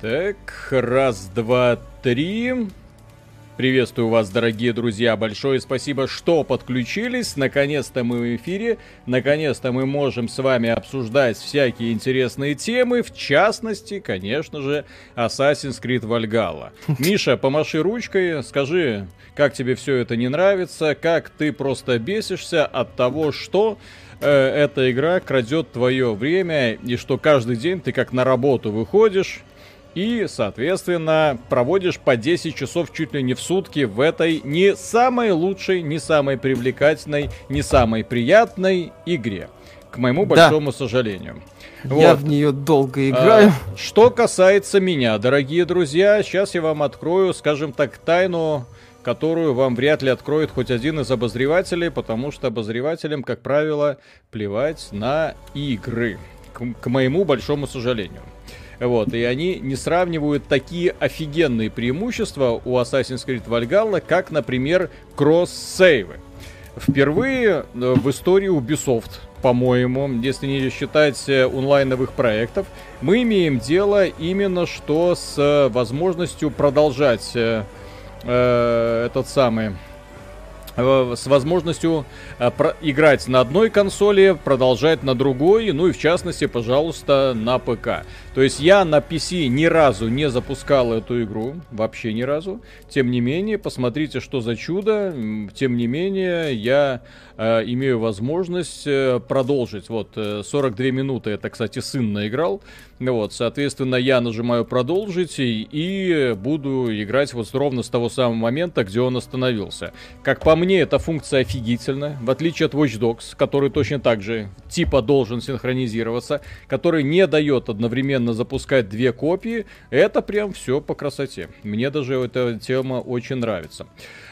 Так, раз, два, три. Приветствую вас, дорогие друзья. Большое спасибо, что подключились. Наконец-то мы в эфире. Наконец-то мы можем с вами обсуждать всякие интересные темы. В частности, конечно же, Assassin's Creed Valhalla. Миша, помаши ручкой. Скажи, как тебе все это не нравится. Как ты просто бесишься от того, что э, эта игра крадет твое время. И что каждый день ты как на работу выходишь и, соответственно, проводишь по 10 часов чуть ли не в сутки в этой не самой лучшей, не самой привлекательной, не самой приятной игре. К моему большому да. сожалению. Я вот. в нее долго а, играю. А, что касается меня, дорогие друзья, сейчас я вам открою, скажем так, тайну, которую вам вряд ли откроет хоть один из обозревателей, потому что обозревателям, как правило, плевать на игры. К, к моему большому сожалению. Вот, и они не сравнивают такие офигенные преимущества у Assassin's Creed Valhalla, как, например, кросс-сейвы. Впервые э, в истории Ubisoft, по-моему, если не считать э, онлайновых проектов, мы имеем дело именно что с э, возможностью продолжать э, этот самый с возможностью э, играть на одной консоли, продолжать на другой, ну и в частности, пожалуйста, на ПК. То есть я на PC ни разу не запускал эту игру, вообще ни разу. Тем не менее, посмотрите, что за чудо. Тем не менее, я э, имею возможность э, продолжить. Вот, э, 42 минуты, это, кстати, сын наиграл. Вот, соответственно, я нажимаю продолжить и, и буду играть вот ровно с того самого момента, где он остановился. Как по мне, эта функция офигительна, в отличие от Watch Dogs, который точно так же типа должен синхронизироваться, который не дает одновременно запускать две копии. Это прям все по красоте. Мне даже эта тема очень нравится.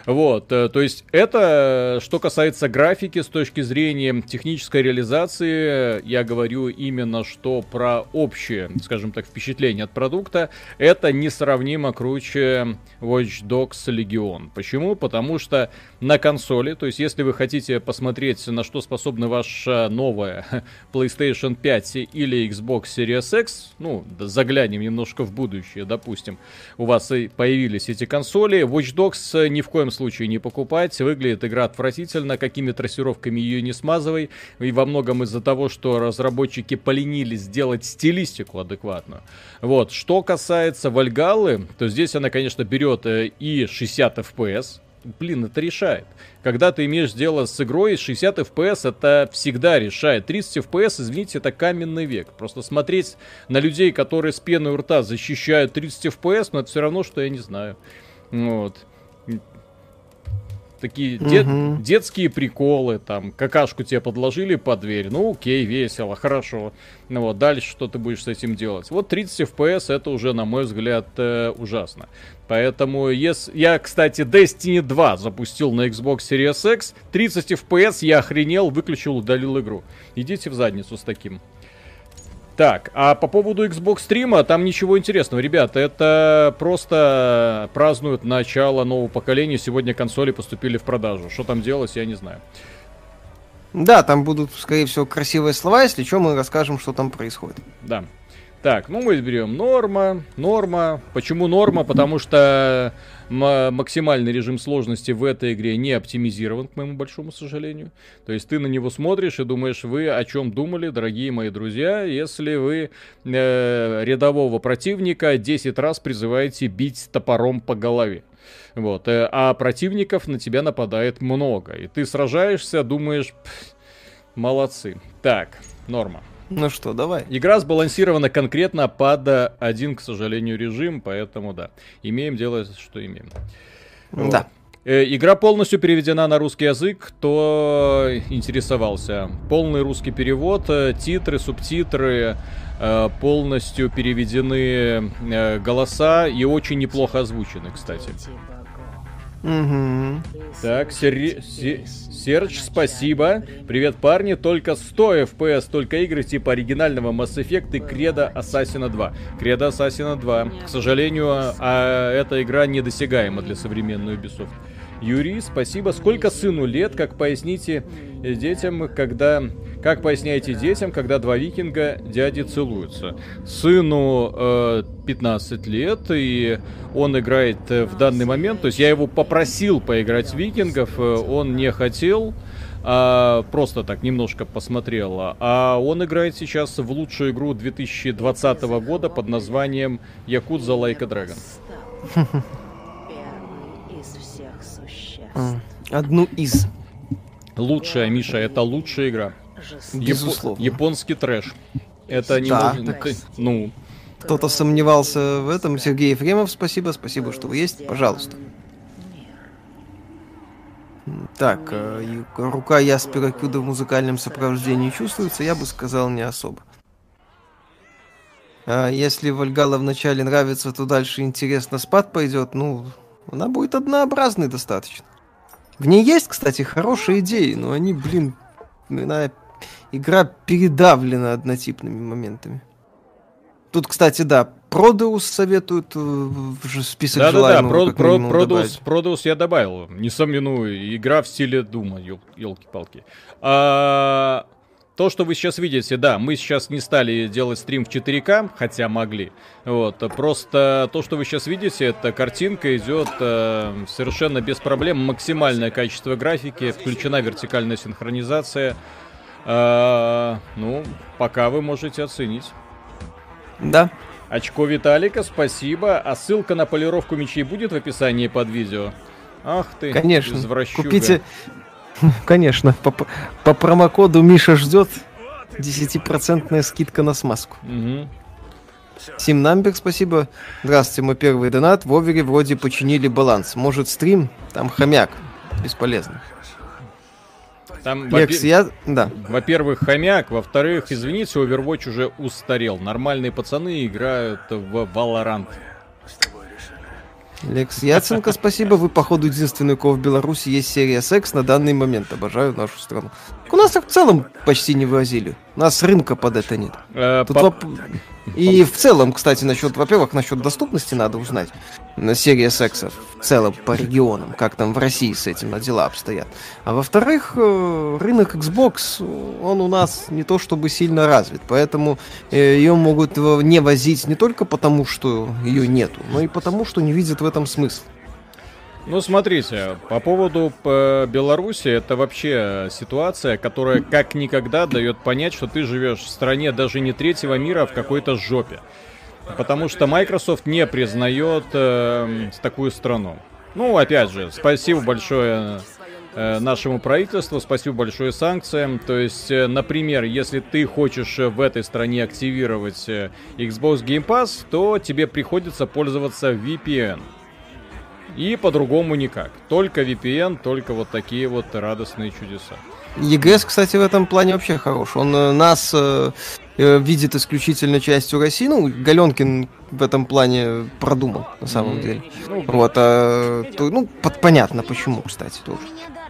Вот, э, то есть это, что касается графики, с точки зрения технической реализации, я говорю именно что про общее, скажем так, впечатление от продукта, это несравнимо круче Watch Dogs Legion. Почему? Потому что на консоли, то есть если вы хотите посмотреть, на что способна ваша новая PlayStation 5 или Xbox Series X, ну, заглянем немножко в будущее, допустим, у вас появились эти консоли, Watch Dogs ни в коем случае не покупать. Выглядит игра отвратительно, какими трассировками ее не смазывай. И во многом из-за того, что разработчики поленились сделать стилистику адекватную. Вот. Что касается Вальгаллы, то здесь она, конечно, берет э, и 60 FPS, блин, это решает. Когда ты имеешь дело с игрой, 60 FPS это всегда решает. 30 FPS, извините, это каменный век. Просто смотреть на людей, которые с пеной у рта защищают 30 FPS, но это все равно, что я не знаю. Вот такие угу. дет, детские приколы, там, какашку тебе подложили под дверь, ну окей, весело, хорошо. Ну вот, дальше что ты будешь с этим делать? Вот 30 FPS это уже, на мой взгляд, э, ужасно. Поэтому, если... я, кстати, Destiny 2 запустил на Xbox Series X, 30 FPS, я охренел, выключил, удалил игру. Идите в задницу с таким. Так, а по поводу Xbox стрима, там ничего интересного, ребята, это просто празднуют начало нового поколения, сегодня консоли поступили в продажу. Что там делать, я не знаю. Да, там будут, скорее всего, красивые слова, если что, мы расскажем, что там происходит. Да. Так, ну мы берем норма, норма. Почему норма? Потому что максимальный режим сложности в этой игре не оптимизирован, к моему большому сожалению. То есть ты на него смотришь и думаешь, вы о чем думали, дорогие мои друзья, если вы э, рядового противника 10 раз призываете бить топором по голове. Вот, э, а противников на тебя нападает много. И ты сражаешься, думаешь, молодцы. Так, норма. Ну что, давай. Игра сбалансирована конкретно под один, к сожалению, режим, поэтому да, имеем дело, что имеем. Вот. Да. Э, игра полностью переведена на русский язык, кто интересовался. Полный русский перевод, э, титры, субтитры, э, полностью переведены голоса и очень неплохо озвучены, кстати. Угу. Так, Сер... Серж, спасибо. Привет, парни. Только 100 FPS, только игры типа оригинального Mass Effect и Кредо Assassin 2. Кредо Assassin 2. К сожалению, а, эта игра недосягаема для современной Ubisoft. Юрий, спасибо. Сколько сыну лет, как поясните детям, когда Как поясняете детям, когда два викинга дяди целуются? Сыну э, 15 лет, и он играет э, в данный момент. То есть я его попросил поиграть в викингов, э, он не хотел а, просто так немножко посмотрел. А он играет сейчас в лучшую игру 2020 года под названием Якудза a Dragon. Одну из. Лучшая, Миша, это лучшая игра. Безусловно. Яп- японский трэш. Это не Да, так. Ну, Кто-то сомневался в этом. Сергей Ефремов, спасибо, спасибо, что вы есть. Пожалуйста. Так, э, рука Яспера Кюда в музыкальном сопровождении чувствуется, я бы сказал, не особо. А если Вальгала вначале нравится, то дальше интересно спад пойдет, ну, она будет однообразной достаточно. В ней есть, кстати, хорошие идеи, но они, блин, она, игра передавлена однотипными моментами. Тут, кстати, да, Продеус советуют э, в список да-да-да, желаемого Про- как Про- Продус, добавить. Продус я добавил. Несомненную игра в стиле Дума, елки-палки. А, то, что вы сейчас видите, да, мы сейчас не стали делать стрим в 4К, хотя могли. Вот, просто то, что вы сейчас видите, это картинка идет э, совершенно без проблем, максимальное качество графики, включена вертикальная синхронизация. А, ну, пока вы можете оценить. Да, Очко Виталика, спасибо. А ссылка на полировку мечей будет в описании под видео? Ах ты, конечно. извращуга. Купите... Конечно, по, по промокоду Миша ждет 10% скидка на смазку. Мгм. Сим Намбер, спасибо. Здравствуйте, мой первый донат. В Овере вроде починили баланс. Может, стрим? Там хомяк. Бесполезно. Там, Лекс, во-пе- я... Да. во-первых, хомяк, во-вторых, извините, Overwatch уже устарел. Нормальные пацаны играют в Valorant. Лекс Яценко, спасибо. Вы, походу, единственный, у кого в Беларуси есть серия секс на данный момент. Обожаю нашу страну. У нас их в целом почти не вывозили. У нас рынка под это нет. Э, Тут по- воп- И в целом, кстати, насчет, во-первых, насчет доступности надо узнать. На серия секса в целом по регионам, как там в России с этим дела обстоят. А во-вторых, э, рынок Xbox, он у нас не то чтобы сильно развит, поэтому ее могут э, не возить не только потому, что ее нету, но и потому, что не видят в этом смысл. Ну, смотрите, по поводу э, Беларуси, это вообще ситуация, которая как никогда дает понять, что ты живешь в стране даже не третьего мира, а в какой-то жопе. Потому что Microsoft не признает э, такую страну. Ну, опять же, спасибо большое э, нашему правительству, спасибо большое санкциям. То есть, э, например, если ты хочешь в этой стране активировать Xbox Game Pass, то тебе приходится пользоваться VPN. И по-другому никак. Только VPN, только вот такие вот радостные чудеса. EGS, кстати, в этом плане вообще хорош. Он э, нас э, э, видит исключительно частью России. Ну, Галенкин в этом плане продумал, на самом деле. Ну, Вот, а, то- ну, под- понятно почему, кстати, тоже.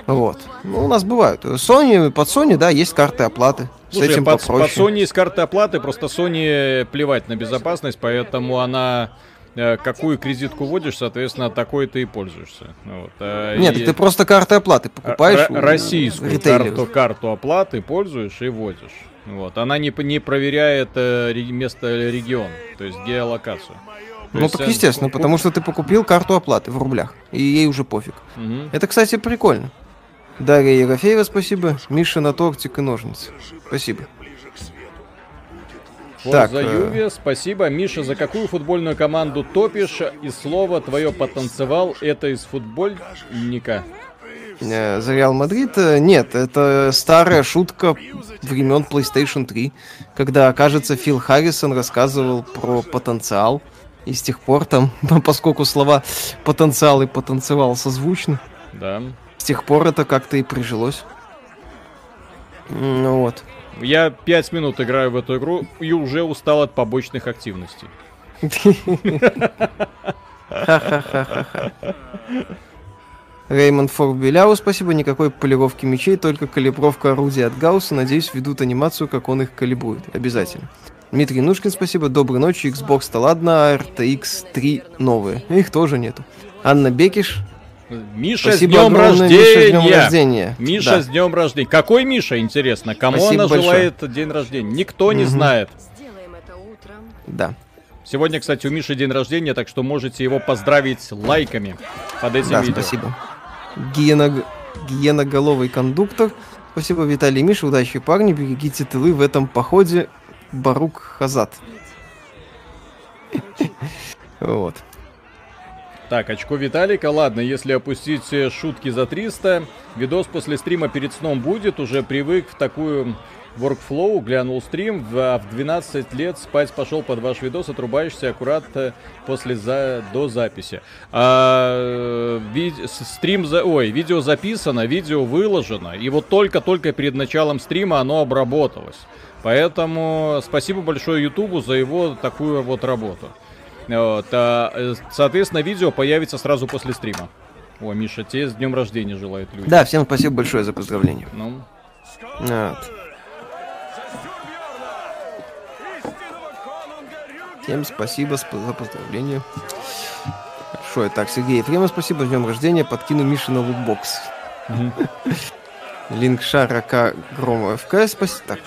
Вот. Ну, у нас бывают. Sony, под Sony, да, есть карты оплаты. С Слушай, этим под, попроще. под Sony есть карты оплаты, просто Sony плевать на безопасность, поэтому она какую кредитку вводишь, соответственно, такой ты и пользуешься. Вот, а, Нет, и ты просто карты оплаты покупаешь. р- российскую ритейлеров. карту, карту оплаты пользуешь и вводишь. Вот, она не, не проверяет э, место регион, то есть геолокацию. То Ну есть, так э, естественно, потому что ты покупил карту оплаты в рублях, и ей уже пофиг. мгм. Это, кстати, прикольно. Дарья Ерофеева, спасибо. Миша на тортик и ножницы. Спасибо. Так, Форза э, Юве, спасибо. Миша, за какую футбольную команду топишь? И слово твое потанцевал, это из футбольника. Э, За Реал Мадрид? э, Нет, это старая шутка времен PlayStation 3, когда, кажется, Фил Харрисон рассказывал про потенциал. И с тех пор там, поскольку слова потенциал и потанцевал созвучны, Да. с тех пор это как-то и прижилось. Ну вот. Я пять минут играю в эту игру и уже устал от побочных активностей. Реймонд Форб Беляу, спасибо. Никакой полировки мечей, только калибровка орудия от Гаусса. Надеюсь, ведут анимацию, как он их калибрует. Обязательно. Дмитрий Нушкин, спасибо. Доброй ночи. Xbox-то ладно, а RTX 3 новые. Их тоже нету. Анна Бекиш, Миша, Спасибо с днем рождения! Миша, с днем рождения. Миша, Да. с днем рождения. Какой Миша, интересно? Кому Спасибо она большое. желает день рождения? Никто не Мгм. знает. Сделаем это утром. Да. Сегодня, кстати, у Миши день рождения, так что можете его поздравить лайками под этим Да, видео. спасибо. Гиена... Гиеноголовый кондуктор. Спасибо, Виталий Миша. Удачи, парни. Берегите тылы в этом походе. Барук Хазат. Вот. Так, очко Виталика. Ладно, если опустить э, шутки за 300, видос после стрима перед сном будет. Уже привык в такую workflow, глянул стрим, в, а в 12 лет спать пошел под ваш видос, отрубаешься аккуратно после за, до записи. А, э, ви- стрим за, ой, видео записано, видео выложено, и вот только-только перед началом стрима оно обработалось. Поэтому спасибо большое Ютубу за его такую вот работу. Вот, а, э, соответственно, видео появится сразу после стрима. О, Миша, тебе с днем рождения желают люди. Да, всем спасибо большое за поздравление. Ну, Вот. Всем спасибо сп- за поздравление. Хорошо, так, Сергей Ефремов, спасибо, с днем рождения, подкину Мише на лутбокс. Линкшар АК Грома ФК, спасибо. Так,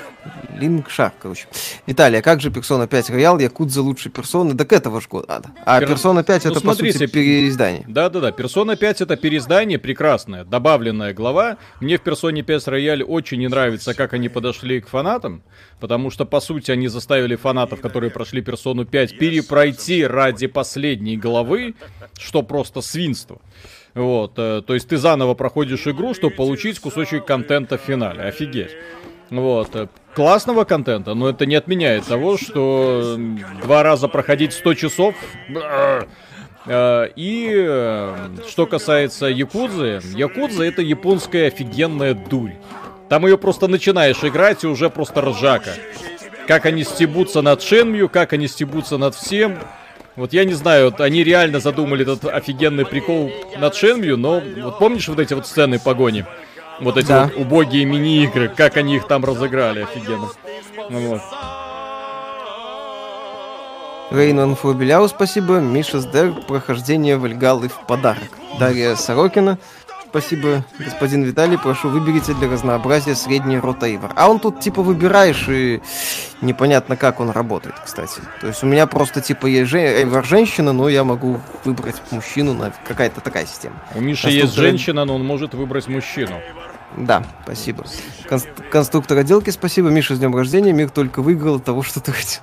Линкшар, короче. Виталий, а как же Персона 5 Роял, Якудза лучшей персоны? Так этого ж года. А Пер- Персона 5 Ну, это, смотрите, по сути, переиздание. Да-да-да, Персона 5 это переиздание прекрасное, добавленная глава. Мне в Персоне 5 Рояль очень не нравится, как они подошли к фанатам, потому что, по сути, они заставили фанатов, которые прошли Персону 5, перепройти ради последней главы, что просто свинство. Вот, э, то есть ты заново проходишь игру, чтобы получить кусочек контента в финале. Офигеть. Вот. Классного контента, но это не отменяет того, что два раза проходить 100 часов... Э, И э, что касается Якудзы, Якудза это японская офигенная дурь. Там ее просто начинаешь играть и уже просто ржака. Как они стебутся над Шенмью, как они стебутся над всем. Вот я не знаю, вот они реально задумали этот офигенный прикол над Шенмью, но вот помнишь вот эти вот сцены погони? Вот эти Да. вот убогие мини-игры, как они их там разыграли, офигенно. Ну вот. Рейнан Фурбеляу, спасибо. Миша Сдер, прохождение Вальгалы в подарок. Дарья Сорокина, спасибо. Господин Виталий, прошу, выберите для разнообразия средний ротейвер. А он тут типа выбираешь и непонятно как он работает, кстати. То есть у меня просто типа есть же- эйвор женщина, но я могу выбрать мужчину на какая-то такая система. У Миши А есть женщина, но он может выбрать мужчину. Да, спасибо. Конст- конструктор отделки, спасибо. Миша, с днем рождения. Мир только выиграл от того, что ты хотел.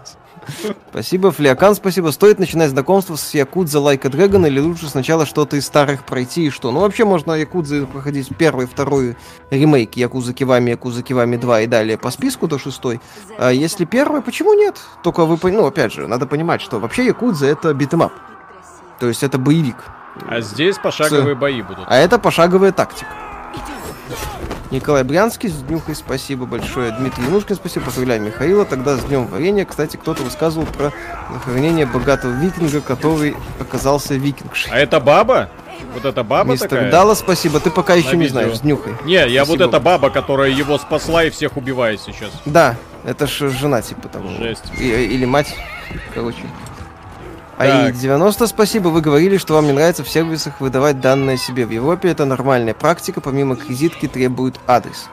Спасибо, Флиакан, спасибо. Стоит начинать знакомство с Якудза Лайка Дрэгон или лучше сначала что-то из старых пройти и что? Ну, вообще можно Якудзы проходить первый, второй ремейк Yakuza Kiwami, Yakuza Kiwami 2 и далее по списку до шестой. А если первый, почему нет? Только вы, ну, опять же, надо понимать, что вообще Якудза это beat 'em up. То есть это боевик. А здесь пошаговые бои будут. А это пошаговая тактика. Николай Брянский, с днюхой спасибо большое. Дмитрий Янушкин, спасибо. Поздравляю Михаила. Тогда с днем варенья. Кстати, кто-то высказывал про захоронение богатого викинга, который оказался викингшей. А это баба? Вот эта баба Мистер такая? Дала, спасибо. Ты пока еще не видео. знаешь, с днюхой. Не, я вот Спасибо. эта баба, которая его спасла и всех убивает сейчас. Да, это ж жена типа того. Жесть. И- или мать. Короче. А и 90 спасибо, вы говорили, что вам не нравится в сервисах выдавать данные себе. В Европе это нормальная практика, помимо кредитки требуют адрес.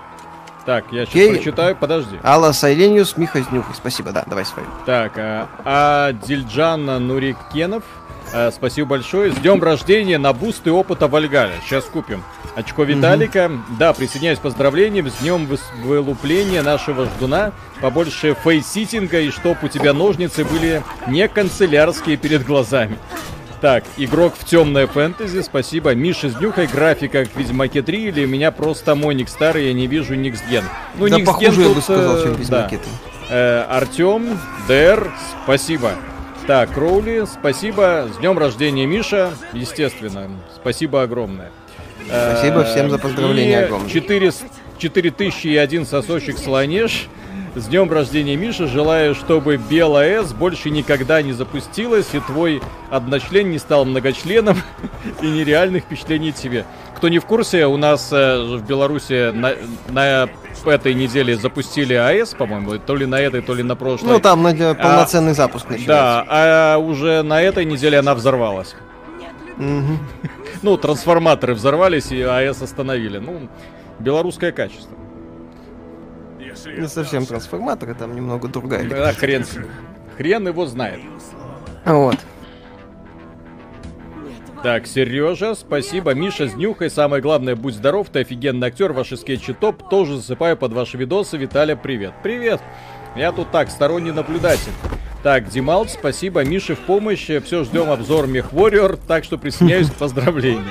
Так, я сейчас Окей. прочитаю, подожди. Алла Сайлениус, Миха с Днюхой. Спасибо, да, давай свою. Так, а, а Дильджан Нурикенов, а, спасибо большое. С днем рождения на буст и опыта Вальгаля. Сейчас купим. Очко Виталика. Да, присоединяюсь к поздравлениям. С днем выс- вылупления нашего ждуна. Побольше фейситинга и чтоб у тебя ножницы были не канцелярские перед глазами. Так, игрок в темное фэнтези, спасибо. Миша с днюхой, графика к Ведьмаке 3 или у меня просто моник старый, я не вижу Никсген. Ну, да Никсген похуже, я бы тут, сказал, э, чем без да. макета. Э, Артем, Дэр, спасибо. Так, Кроули, спасибо. С днем рождения, Миша. Естественно, спасибо огромное. Э, Спасибо всем за поздравления огромное. 4, 4001 сосочек слонеж. С днем рождения, Миша. Желаю, чтобы Белая С больше никогда не запустилась, и твой одночлен не стал многочленом, и нереальных впечатлений тебе. Кто не в курсе, у нас э, в Беларуси на, на этой неделе запустили АЭС, по-моему, то ли на этой, то ли на прошлой. Ну, там на полноценный запуск начинается. Да, а уже на этой неделе она взорвалась. Мгм. Ну, трансформаторы взорвались, и АЭС остановили. Ну, белорусское качество. Не совсем трансформаторы, там немного другая. Да, хрен, хрен его знает. Вот. Так, Сережа, спасибо. Миша, снюхай. Самое главное, будь здоров. Ты офигенный актер. Ваши скетчи топ. Тоже засыпаю под ваши видосы. Виталя, привет. Привет. Я тут так, сторонний наблюдатель. Так, Дималт, спасибо. Мише в помощь. Все, ждем обзор Мех Warrior. Так что присоединяюсь к поздравлениям.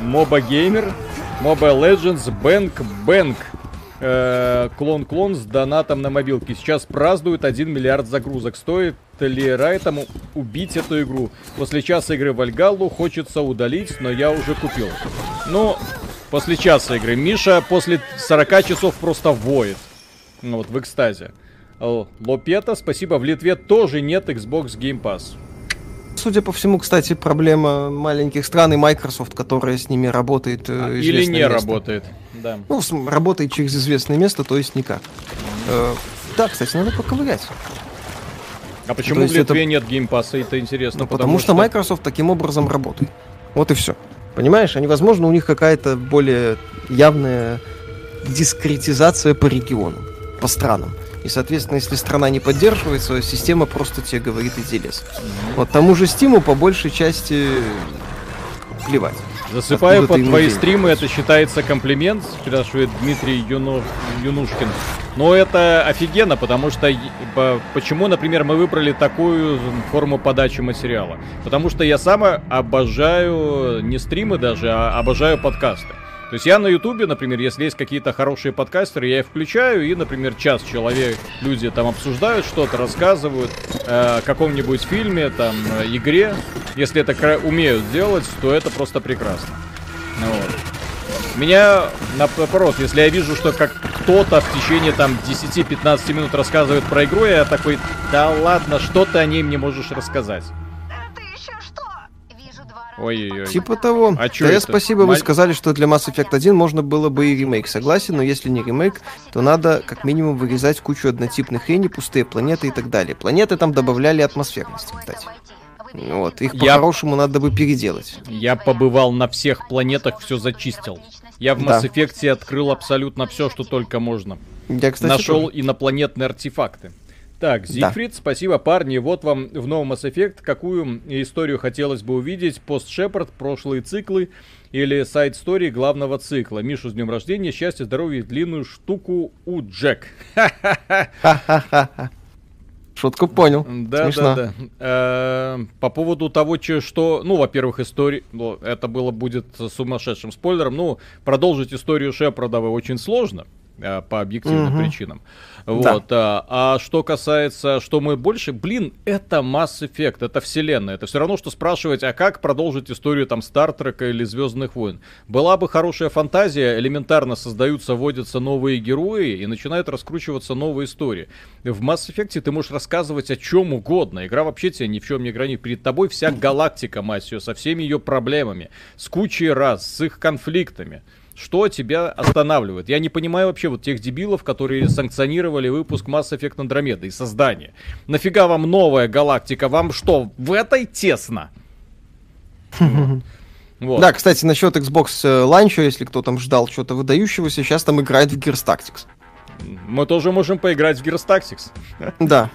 Моба Геймер. Mobile Legends. Бэнк Бэнк. Клон-клон с донатом на мобилке. Сейчас празднуют 1 миллиард загрузок. Стоит ли Райтому убить эту игру? После часа игры в Альгаллу хочется удалить, но я уже купил. Ну, после часа игры. Миша после 40 часов просто воет. Ну вот, в экстазе. Лопета, спасибо. В Литве тоже нет Xbox Game Pass. Судя по всему, кстати, проблема маленьких стран и Microsoft, которая с ними работает. Э, Или не место. работает да. Ну, работает через известное место, то есть никак. Э, да, кстати, надо поковырять. А почему в Литве это... нет Game Pass а, это интересно? Ну, потому, потому что... что Microsoft таким образом работает. Вот и все. Понимаешь, они, возможно, у них какая-то более явная дискретизация по регионам, по странам. И, соответственно, если страна не поддерживается, система просто тебе говорит иди лес. Вот тому же Стиму по большей части плевать. Засыпаю под твои стримы, это считается комплимент, спрашивает Дмитрий Юну... Юнушкин. Но это офигенно, потому что почему, например, мы выбрали такую форму подачи материала? Потому что я сам обожаю не стримы даже, а обожаю подкасты. То есть я на Ютубе, например, если есть какие-то хорошие подкастеры, я их включаю, и, например, час человек, люди там обсуждают что-то, рассказывают э, о каком-нибудь фильме, там, э, игре. Если это умеют делать, то это просто прекрасно. Ну вот. Меня, наоборот, если я вижу, что как кто-то в течение там 10-15 минут рассказывает про игру, я такой, да ладно, что ты о ней мне можешь рассказать? Ой-ой-ой. Типа того. А да, спасибо, Маль... вы сказали, что для Mass Effect 1 можно было бы и ремейк. Согласен, но если не ремейк, то надо как минимум вырезать кучу однотипных хрени, пустые планеты и так далее. Планеты там добавляли атмосферности, кстати. Вот, их по-хорошему надо бы переделать. Я побывал на всех планетах, все зачистил. Я в Mass Effect да. открыл абсолютно все, что только можно. Я, кстати, Нашел тоже. инопланетные артефакты. Так, Зигфрид, да. спасибо, парни. Вот вам в новом Mass Effect, какую историю хотелось бы увидеть. Пост Шепард, прошлые циклы или сайт истории главного цикла. Мишу с днем рождения, счастья, здоровья и длинную штуку у Джек. Шутку понял. Да, Смешно. да, да. Э, по поводу того, что, ну, во-первых, история, ну, это было будет сумасшедшим спойлером. Ну, продолжить историю Шепарда очень сложно э, по объективным угу. причинам. Вот. Да. А, а что касается, что мы больше, блин, это Mass Effect, это вселенная. Это все равно, что спрашивать, а как продолжить историю там Стартрека или Звездных войн. Была бы хорошая фантазия, элементарно создаются, вводятся новые герои и начинают раскручиваться новые истории. В Mass Effect ты можешь рассказывать о чем угодно. Игра вообще тебя ни в чем не гранит. Перед тобой вся галактика, мать ее, со всеми ее проблемами, с кучей раз, с их конфликтами. Что тебя останавливает? Я не понимаю вообще вот тех дебилов, которые санкционировали выпуск Mass Effect Andromeda и создание. Нафига вам новая галактика? Вам что, в этой тесно? Вот. Да, кстати, насчет Xbox э, Launch, если кто там ждал что-то выдающегося, сейчас там играет в Gears Tactics. Мы тоже можем поиграть в Gears Tactics. Да.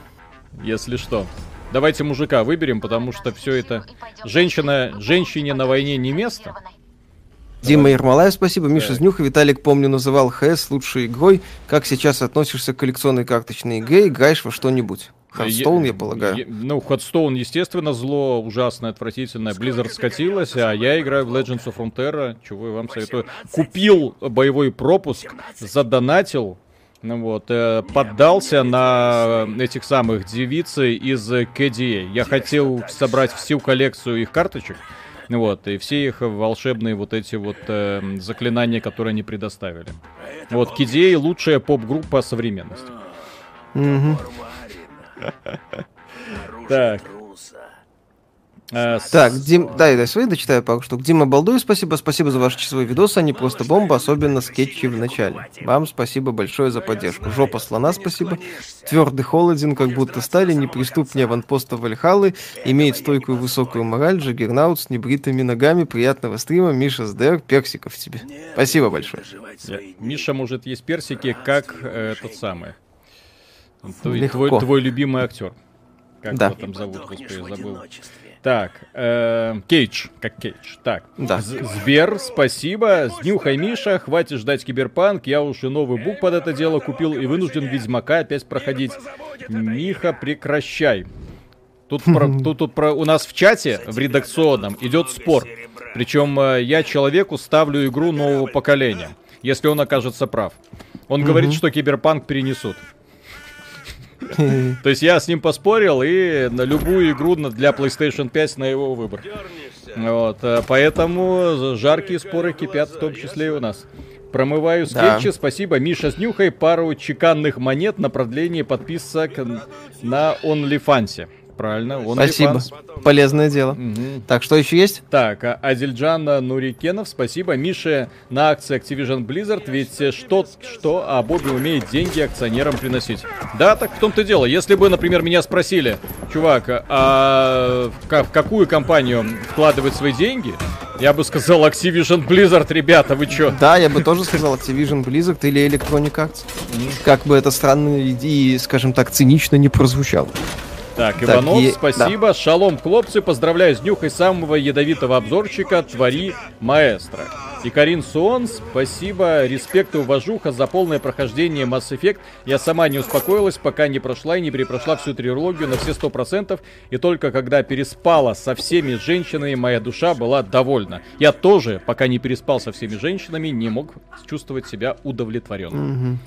Если что. Давайте мужика выберем, потому что все это... Женщина, женщине на войне не место. Дима Ермолаев, спасибо. Миша, с днюхой, Виталик, помню, называл HS лучшей игрой. Как сейчас относишься к коллекционной карточной игре? Играешь во что-нибудь? Hearthstone, я, я полагаю. Я, ну, Hearthstone, естественно, зло ужасное, отвратительное. Blizzard скатилась, а я играю в Legends of Runeterra, чего я вам советую. Купил боевой пропуск, задонатил, ну вот, э, поддался на этих самых девиц из KDA. Я хотел собрать всю коллекцию их карточек, вот, и все их волшебные вот эти вот э, заклинания, которые они предоставили. Вот, Кидей лучшая поп-группа современности. Так. Э, так, Дим, да, я свои дочитаю пару штук. Дима Балдуй, спасибо, спасибо за ваши часовые видосы, они просто бомба, особенно скетчи в начале. Вам спасибо большое за поддержку. Жопа слона, спасибо. Тверд и холоден, как будто стали, неприступнее аванпоста Вальхалы, имеет стойкую высокую мораль, Джаггернаут с небритыми ногами, приятного стрима, Миша, с ДР, персиков тебе. Спасибо большое. Миша может есть персики, как э, тот самый. Твой, твой, твой любимый актер. Как да. его там зовут, господи, забыл. Так, э, Кейдж, как Кейдж. Так, да. Сбер, спасибо. С днюхой, Миша, хватит ждать киберпанк. Я уже новый бук под это дело купил и вынужден Ведьмака опять проходить. Миха, прекращай. Тут, про, тут, тут про, у нас в чате, в редакционном, идет спор. Причем э, я человеку ставлю игру нового поколения, если он окажется прав. Он говорит, что киберпанк перенесут. То есть я с ним поспорил и на любую игру для PlayStation 5 на его выбор. Вот, э, поэтому жаркие споры кипят, в том числе и у нас. Промываю скетчи, да. спасибо. Миша, снюхай пару чеканных монет на продление подписок на OnlyFans правильно. Он спасибо. Полезное дело. Угу. Так, что еще есть? Так, Адильджан Нурикенов, спасибо. Мише на акции Activision Blizzard, ведь что, что, а Бобби умеет деньги акционерам приносить. Да, так в том-то дело. Если бы, например, меня спросили, чувак, а в какую компанию вкладывать свои деньги, я бы сказал Activision Blizzard, ребята, вы чё? Да, я бы тоже сказал Activision Blizzard или Electronic Arts. Как бы это странно и, скажем так, цинично не прозвучало. Так, Иванов, так, спасибо. Да. Шалом, хлопцы, поздравляю с днюхой самого ядовитого обзорчика «Твори маэстро». И Карин Суон, спасибо, респект и уважуха за полное прохождение Mass Effect. Я сама не успокоилась, пока не прошла и не перепрошла всю трилогию на все сто процентов. И только когда переспала со всеми женщинами, моя душа была довольна. Я тоже, пока не переспал со всеми женщинами, не мог чувствовать себя удовлетворенным. Угу.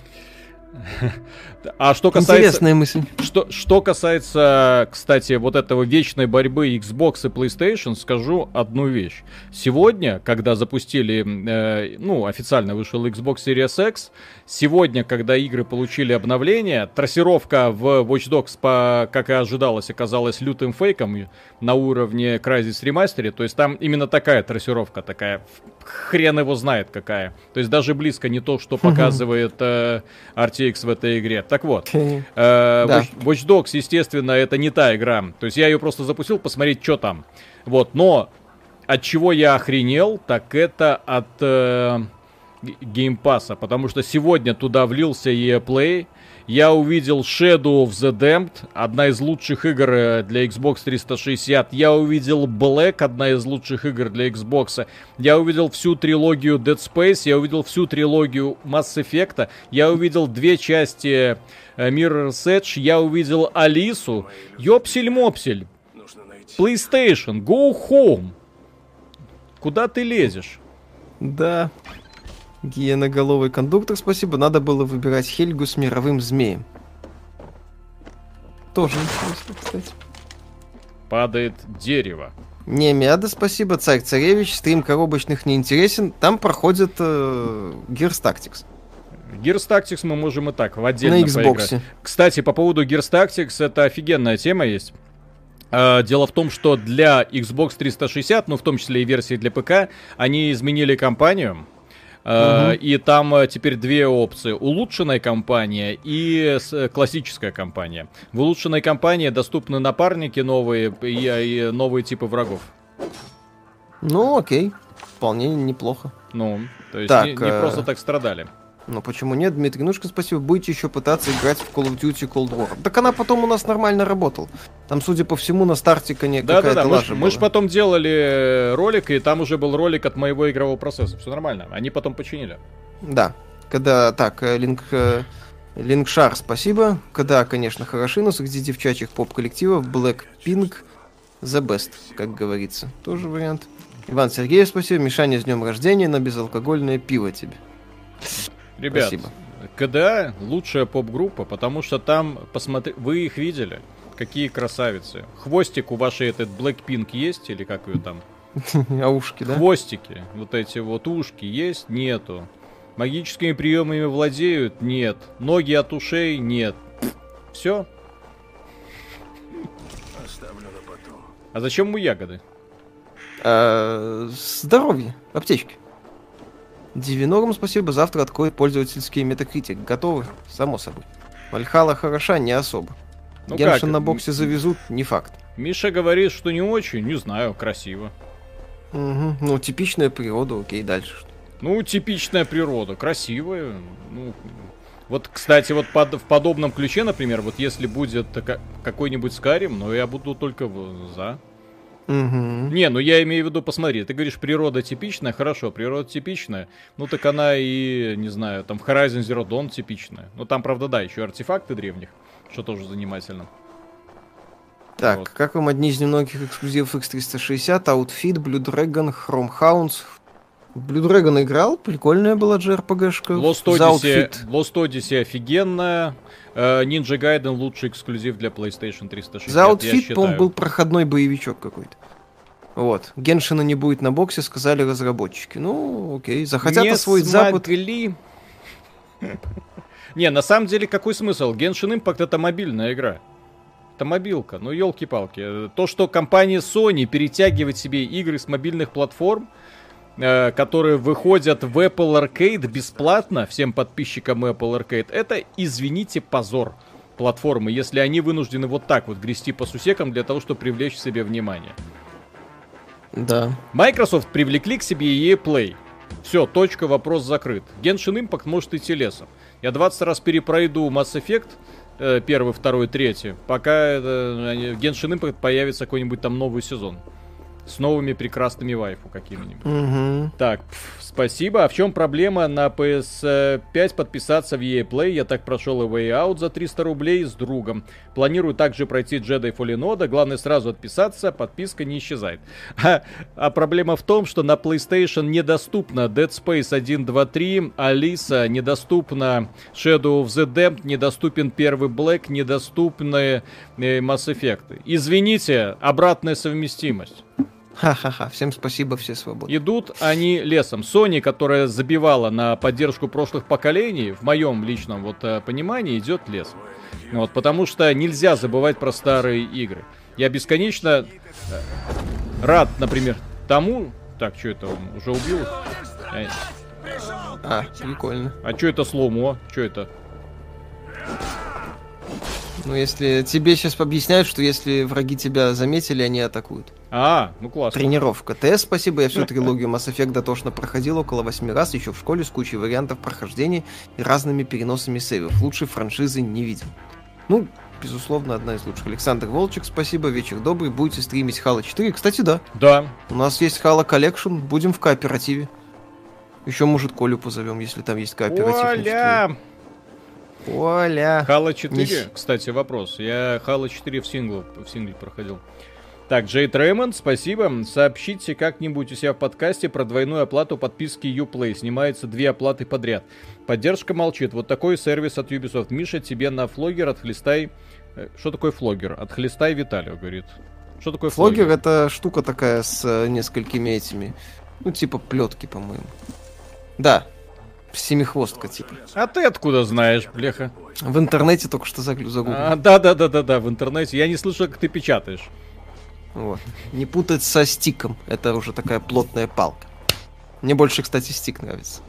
А что касается... Интересная мысль. Что, что касается, кстати, вот этого вечной борьбы Xbox и PlayStation, скажу одну вещь. Сегодня, когда запустили, э, ну, официально вышел Xbox Series X, сегодня, когда игры получили обновление, трассировка в Watch Dogs, по, как и ожидалось, оказалась лютым фейком на уровне Crysis Remastered. То есть там именно такая трассировка, такая хрен его знает какая. То есть даже близко не то, что показывает э, RTX в этой игре. Так вот, э, да. Watch Dogs, естественно, это не та игра. То есть я ее просто запустил посмотреть, что там. Вот, но от чего я охренел, так это от э, Game Pass а. Потому что сегодня туда влился EA Play, я увидел Shadow of the Damned, одна из лучших игр э, для Xbox 360. Я увидел Black, одна из лучших игр для Xbox. Я увидел всю трилогию Dead Space, я увидел всю трилогию Mass Effect. Я увидел две части э, Mirror's Edge, я увидел Алису. Ёпсель-мопсель. PlayStation, go home. Куда ты лезешь? Да. Гиеноголовый кондуктор, спасибо. Надо было выбирать Хельгу с мировым змеем. Тоже интересно, кстати. Падает дерево. Не, Миада, спасибо. Царь Царевич, стрим коробочных не интересен. Там проходит э, Gears Tactics. Gears Tactics мы можем и так, в отдельно На Xbox. поиграть. Кстати, по поводу Gears Tactics, это офигенная тема есть. Uh, дело в том, что для Xbox 360, ну в том числе и версии для ПК, они изменили компанию. Uh, И там э, теперь две опции. Улучшенная компания и классическая компания. В улучшенной компании доступны напарники новые и, и новые типы врагов. Ну, окей. Вполне неплохо. Ну, то есть так, не, не э... просто так страдали. Ну почему нет, Дмитрий Нушка, спасибо. Будете еще пытаться играть в Call of Duty Cold War. Так она потом у нас нормально работала. Там, судя по всему, на старте коне да, да, да, мы, ж, мы же потом делали ролик, и там уже был ролик от моего игрового процесса. Все нормально. Они потом починили. Да. Когда, так, Линк... Э, Линкшар, спасибо. Когда, конечно, хороши, но среди девчачьих поп-коллективов Blackpink the best, как говорится. Тоже вариант. Иван Сергеев, спасибо. Мишаня с днем рождения на безалкогольное пиво тебе. Ребят, Спасибо. КДА лучшая поп-группа, потому что там, посмотри, вы их видели? Какие красавицы. Хвостик у вашей этот Blackpink есть, или как ее там? А ушки, да? Хвостики. Вот эти вот ушки есть? Нету. Магическими приемами владеют? Нет. Ноги от ушей? Нет. Все. А зачем ему ягоды? А, здоровье, аптечки. Дивинорум, спасибо, завтра откроет пользовательские метакритик. Готовы? Само собой. Вальхала хороша, не особо. Ну Геншин как? на боксе завезут, не факт. Миша говорит, что не очень, не знаю, красиво. Мгм. Ну, типичная природа, окей, дальше что? Ну, типичная природа, красивая. Ну, вот, кстати, вот под- в подобном ключе, например, вот если будет ка- какой-нибудь Скарим, ну я буду только за. Мгм. Не, ну я имею в виду, посмотри, ты говоришь, природа типичная, хорошо, природа типичная, ну так она и, не знаю, там в Horizon Zero Dawn типичная. Ну там, правда, да, еще артефакты древних, что тоже занимательно. Так, Вот. как вам одни из немногих эксклюзивов X360, Outfit, Blue Dragon, Chrome Hounds? Blue Dragon играл, прикольная была JRPG-шка. Lost Odyssey. Lost Odyssey офигенная, э, Ninja Gaiden лучший эксклюзив для PlayStation 360, За Outfit, по-моему, был проходной боевичок какой-то. Вот. Геншина не будет на боксе, сказали разработчики. Ну, окей. Захотят не освоить Запад. смогли. Не, на самом деле, какой смысл? Genshin Impact это мобильная игра. Это мобилка, ну елки-палки. То, что компания Sony перетягивает себе игры с мобильных платформ, э, которые выходят в Apple Arcade бесплатно всем подписчикам Apple Arcade, это, извините, позор платформы, если они вынуждены вот так вот грести по сусекам для того, чтобы привлечь к себе внимание. Да. Microsoft привлекли к себе EA Play. Все, точка, вопрос закрыт. Genshin Impact может идти лесом. Я 20 раз перепройду Mass Effect, э, первый, второй, третий, пока э, Genshin Impact появится какой-нибудь там новый сезон. С новыми прекрасными вайфу какими-нибудь. Мгм. Так, пф, спасибо. А в чем проблема на PS5 подписаться в EA Play? Я так прошел и Way Out за 300 рублей с другом. Планирую также пройти Jedi Fallen Order. Главное сразу отписаться, подписка не исчезает. А, а проблема в том, что на PlayStation недоступна Dead Space 1, 2, 3, Алиса, недоступна Shadow of the Damned, недоступен первый Black, недоступны э, Mass Effect. Извините, обратная совместимость. Ха-ха-ха. Всем спасибо, все свободны. Идут они лесом. Sony, которая забивала на поддержку прошлых поколений, в моем личном вот э, понимании, идет лесом. Вот, потому что нельзя забывать про старые игры. Я бесконечно э, рад, например, тому... Так, что это, он уже убил? Э, А, прикольно. А что это сломо? Что это? Ну, если тебе сейчас объясняют, что если враги тебя заметили, они атакуют. А, ну классно. Тренировка. ТС, спасибо, я всю трилогию Mass Effect дотошно проходил около восьми раз, еще в школе, с кучей вариантов прохождения и разными переносами сейвов. Лучшей франшизы не видел. Ну, безусловно, одна из лучших. Александр Волчек, спасибо, вечер добрый. Будете стримить Halo 4? Кстати, да. Да. У нас есть Halo Collection, будем в кооперативе. Еще, может, Колю позовем, если там есть кооператив. Оля! Оля! Хала 4, Не- кстати, вопрос. Я Хала 4 в сингл, в сингле проходил. Так, Джейд Рэймонд, спасибо. Сообщите как-нибудь у себя в подкасте про двойную оплату подписки Uplay. Снимаются две оплаты подряд. Поддержка молчит. Вот такой сервис от Ubisoft. Миша, тебе на флогер отхлестай... Э, Что такое флогер? Отхлестай Виталию, говорит. Что такое Флогер флогер? это штука такая с э, несколькими этими, ну, типа плетки, по-моему. Да, семихвостка, типа. А ты откуда знаешь, бляха? В интернете только что загуглил. А, Да-да-да-да-да, в интернете. Я не слышал, как ты печатаешь. Вот. Не путать со стиком. Это уже такая плотная палка. Мне больше, кстати, стик нравится.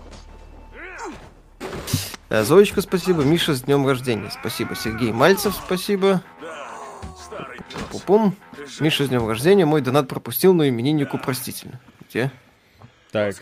Э, Зоечка, спасибо. Миша, с днем рождения. Спасибо. Сергей Мальцев, спасибо. Пупум. Миша, с днем рождения. Мой донат пропустил, но имениннику простительно. Где? Так.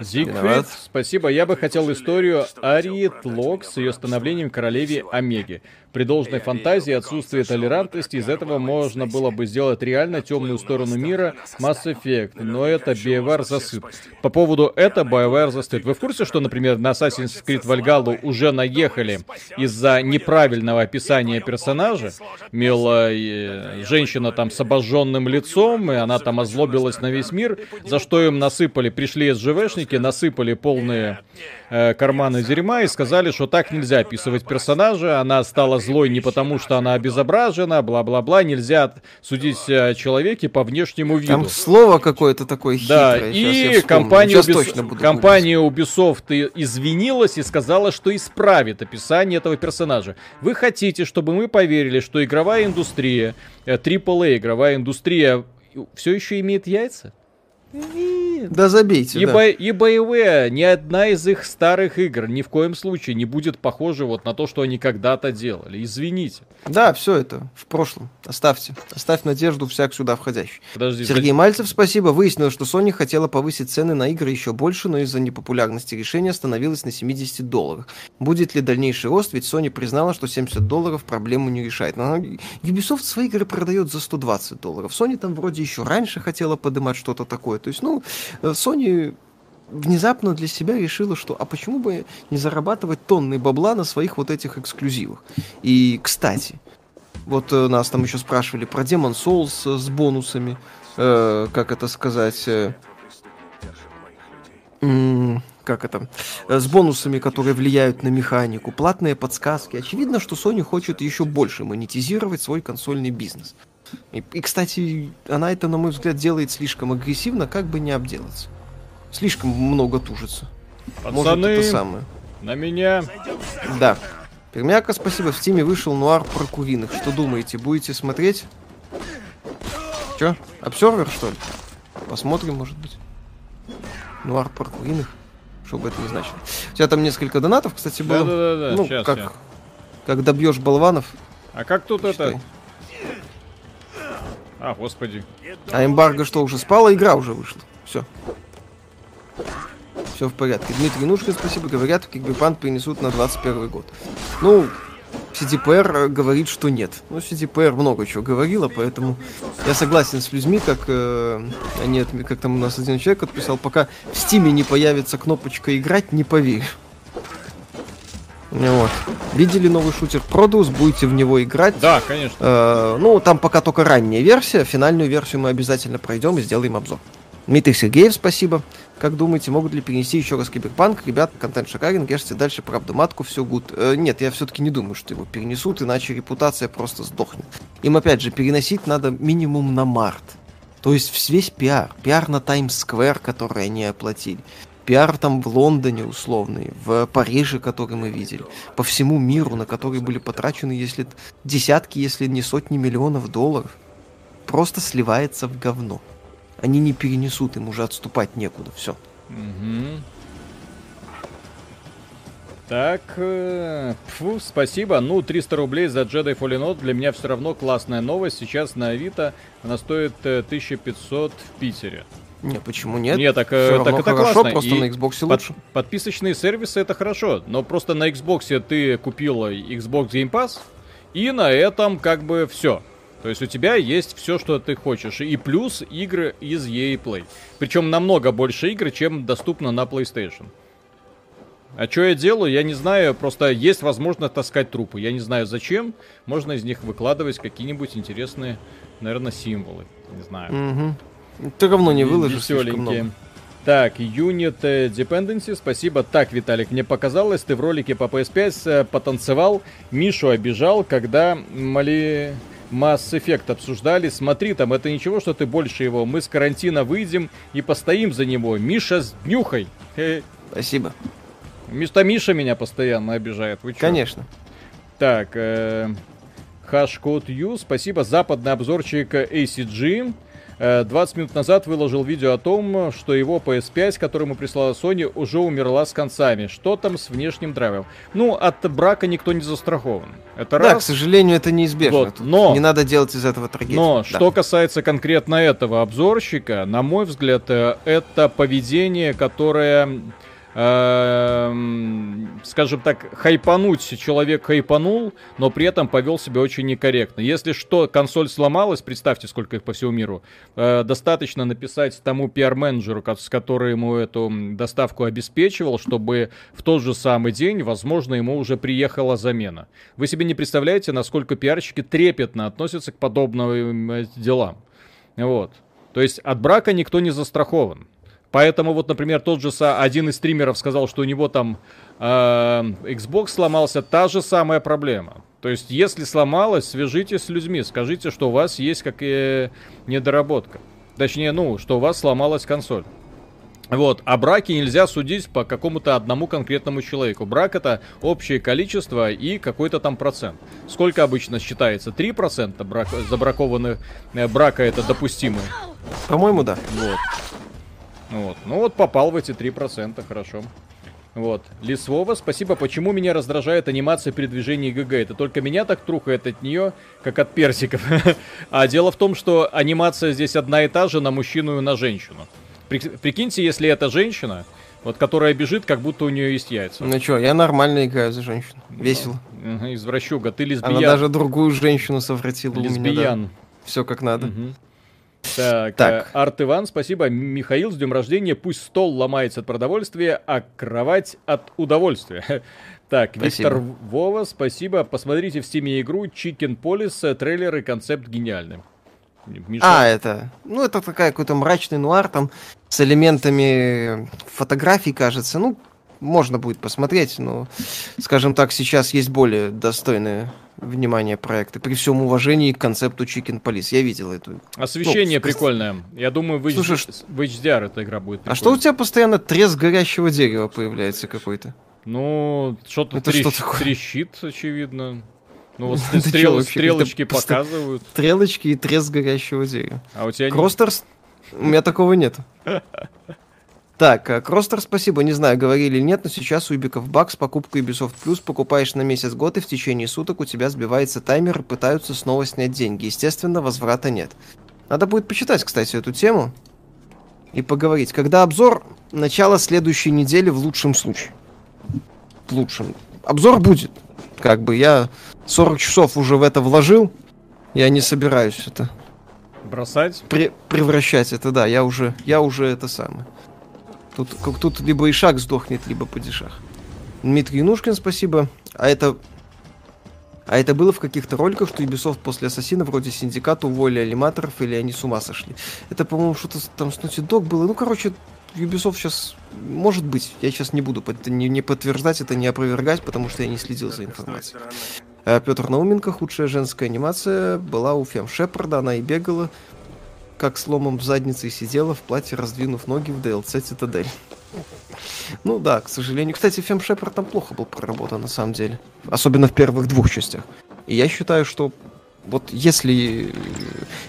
Зигфрид, спасибо. Я бы хотел историю Арии Тлок с ее становлением королеве Омеги. При должной фантазии и отсутствии толерантности из этого можно было бы сделать реально темную сторону мира Mass Effect, но это BioWare засыт. По поводу это BioWare засыт. Вы в курсе, что, например, на Assassin's Creed Valhalla уже наехали из-за неправильного описания персонажа? Мила э, женщина там с обожженным лицом, и она там озлобилась на весь мир, за что им насыпали, пришли СЖВшники, насыпали полные э, карманы дерьма и сказали, что так нельзя описывать персонажа, она стала злой не потому, что она обезображена, бла-бла-бла, нельзя судить о человеке по внешнему виду. Там слово какое-то такое Да, хитрое. Я и компания, Ubis- компания Ubisoft извинилась и сказала, что исправит описание этого персонажа. Вы хотите, чтобы мы поверили, что игровая индустрия, э, AAA игровая индустрия все еще имеет яйца? Да забейте, И, да. бо- и BioWare, ни одна из их старых игр ни в коем случае не будет похожа вот на то, что они когда-то делали. Извините. Да, все это в прошлом. Оставьте. Оставь надежду всяк сюда входящий. Подожди, Сергей Мальцев, спасибо. Выяснилось, что Sony хотела повысить цены на игры еще больше, но из-за непопулярности решения остановилась на 70 долларах. Будет ли дальнейший рост? Ведь Sony признала, что 70 долларов проблему не решает. Но Ubisoft свои игры продает за 120 долларов. Sony там вроде еще раньше хотела поднимать что-то такое. То есть, ну, э, Sony внезапно для себя решила, что а почему бы не зарабатывать тонны бабла на своих вот этих эксклюзивах. И, кстати, вот э, нас там еще спрашивали про Demon Souls э, с бонусами, э, как это сказать, как это, с бонусами, которые влияют на механику, платные подсказки. Очевидно, что Sony хочет еще больше монетизировать свой консольный бизнес. И, и, кстати, она это, на мой взгляд, делает слишком агрессивно, как бы не обделаться. Слишком много тужится. Может, Пацаны, это самое. на меня. Да. Пермяка, спасибо. В Стиме вышел нуар про куриных. Что думаете, будете смотреть? Чё? Обсервер, что ли? Посмотрим, может быть. Нуар про куриных. Что бы это ни значило. У тебя там несколько донатов, кстати, было. Да-да-да, ну, сейчас как, я. как добьешь болванов. А как тут читай. это? А, господи. А эмбарго что, уже спала? Игра уже вышла. Все. Все в порядке. Дмитрий Нушкин, спасибо. Говорят, Кикберпанк принесут на 21 год. Ну, CDPR э, говорит, что нет. Ну, CDPR много чего говорила, поэтому я согласен с людьми, как э, отме- как там у нас один человек отписал, пока в Стиме не появится кнопочка играть, не поверю. Вот. Видели новый шутер Produce, будете в него играть. Да, конечно. Э, ну, там пока только ранняя версия. Финальную версию мы обязательно пройдем и сделаем обзор. Дмитрий Сергеев, спасибо. Как думаете, могут ли перенести еще раз Киберпанк? Ребят, контент шикарен, режьте дальше правду-матку, все гуд. Э, нет, я все-таки не думаю, что его перенесут, иначе репутация просто сдохнет. Им, опять же, переносить надо минимум на март. То есть весь пиар. Пиар на Таймс-сквер, который они оплатили. Пиар там в Лондоне условный, в Париже, который мы видели. По всему миру, на который были потрачены, если десятки, если не сотни миллионов долларов. Просто сливается в говно. Они не перенесут, им уже отступать некуда. Все. Так, э, фу, спасибо. Ну, 300 рублей за Jedi Fallen Order для меня все равно классная новость. Сейчас на Авито она стоит э, 1500 в Питере. Не, почему нет? Не, так, э, так это хорошо, классно. просто И на Xbox под- лучше. подписочные сервисы это хорошо, но просто на Xbox ты купила Xbox Game Pass, и на этом как бы все. То есть у тебя есть все, что ты хочешь. И плюс игры из EA Play. Причем намного больше игр, чем доступно на PlayStation. А что я делаю, я не знаю, просто есть возможность таскать трупы. Я не знаю зачем. Можно из них выкладывать какие-нибудь интересные, наверное, символы. Не знаю. Мгм. Ты равно не выложишь слишком много. Так, Unit Dependency, спасибо. Так, Виталик, мне показалось, ты в ролике по PS5 э, потанцевал, Мишу обижал, когда Мали... Mass Effect обсуждали. Смотри, там это ничего, что ты больше его. Мы с карантина выйдем и постоим за него. Миша с днюхой. Спасибо. Миста Миша меня постоянно обижает. Вы чё? Конечно. Так, э, Hashcode U, спасибо. Западный обзорчик ACG. Э, 20 минут назад выложил видео о том, что его PS5, который ему прислала Sony, уже умерла с концами. Что там с внешним драйвом? Ну, от брака никто не застрахован. Это Да, к раз. сожалению, это неизбежно. Вот, но- Не надо делать из этого трагедию. Но Да. что касается конкретно этого обзорщика, на мой взгляд, э, это поведение, которое, скажем так, хайпануть человек хайпанул, но при этом повел себя очень некорректно. Если что, консоль сломалась, представьте, сколько их по всему миру, э, достаточно написать тому пиар-менеджеру, который ему эту доставку обеспечивал, чтобы в тот же самый день, возможно, ему уже приехала замена. Вы себе не представляете, насколько пиарщики трепетно относятся к подобным э, делам. Вот. То есть от брака никто не застрахован. Поэтому вот, например, тот же один из стримеров сказал, что у него там э, Xbox сломался, та же самая проблема. То есть, если сломалось, свяжитесь с людьми, скажите, что у вас есть какая недоработка. Точнее, ну, что у вас сломалась консоль. Вот, а браки нельзя судить по какому-то одному конкретному человеку. Брак это общее количество и какой-то там процент. Сколько обычно считается? 3% брак, забракованных э, брака это допустимо. По-моему, да. Вот. Вот. Ну вот попал в эти 3%, хорошо. Вот. Лисвова, спасибо. Почему меня раздражает анимация при движении ГГ? Это только меня так трухает от нее, как от персиков. а дело в том, что анимация здесь одна и та же на мужчину и на женщину. Прикиньте, если это женщина, вот которая бежит, как будто у нее есть яйца. Ну что, я нормально играю за женщину. Весело. Извращуга, ты лесбиян. Она даже другую женщину совратила лесбиян. у меня. Да. Все как надо. Угу. Так, так. Э, Арт Иван, спасибо. Михаил, с днем рождения. Пусть стол ломается от продовольствия, а кровать от удовольствия. Так, спасибо. Виктор Вова, спасибо. Посмотрите в Steam е игру Chicken Police, трейлер и концепт гениальный. Миша. А, это, ну, это такая какой-то мрачный нуар, там, с элементами фотографий, кажется. Ну, можно будет посмотреть, но, скажем так, сейчас есть более достойные внимания проекты. При всем уважении к концепту Chicken Police. Я видел эту. Освещение ну, прикольное. Я думаю, в, Слушай, H... в HDR эта игра будет прикольная. А что у тебя постоянно треск горящего дерева появляется какой-то? Ну, что-то трещ... что трещит, очевидно. Ну вот стрел, стрелочки показывают. Стрелочки и треск горящего дерева. А у тебя Кростерс? У меня такого нет. Так, э, Кростер, спасибо, не знаю, говорили или нет, но сейчас у Юбиков баг с покупкой Ubisoft Plus покупаешь на месяц-год, и в течение суток у тебя сбивается таймер и пытаются снова снять деньги. Естественно, возврата нет. Надо будет почитать, кстати, эту тему и поговорить. Когда обзор? Начало следующей недели в лучшем случае. В лучшем. Обзор будет. Как бы я 40 часов уже в это вложил. Я не собираюсь это... Бросать? Пре- превращать это, да. Я уже, я уже это самое. Тут, как, тут либо Ишак сдохнет, либо Падишах. Дмитрий Янушкин, спасибо. А это... А это было в каких-то роликах, что Ubisoft после Ассасина вроде Синдиката уволили аниматоров или они с ума сошли. Это, по-моему, что-то там с Naughty Dog было. Ну, короче, Ubisoft сейчас... Может быть, я сейчас не буду не, не подтверждать это, не опровергать, потому что я не следил за информацией. А Петр Науменко, худшая женская анимация, была у Фем Шепарда, она и бегала как сломом в заднице сидела в платье, раздвинув ноги в DLC Цитадель. Ну да, к сожалению. Кстати, Фем Шепард там плохо был проработан, на самом деле. Особенно в первых двух частях. И я считаю, что вот если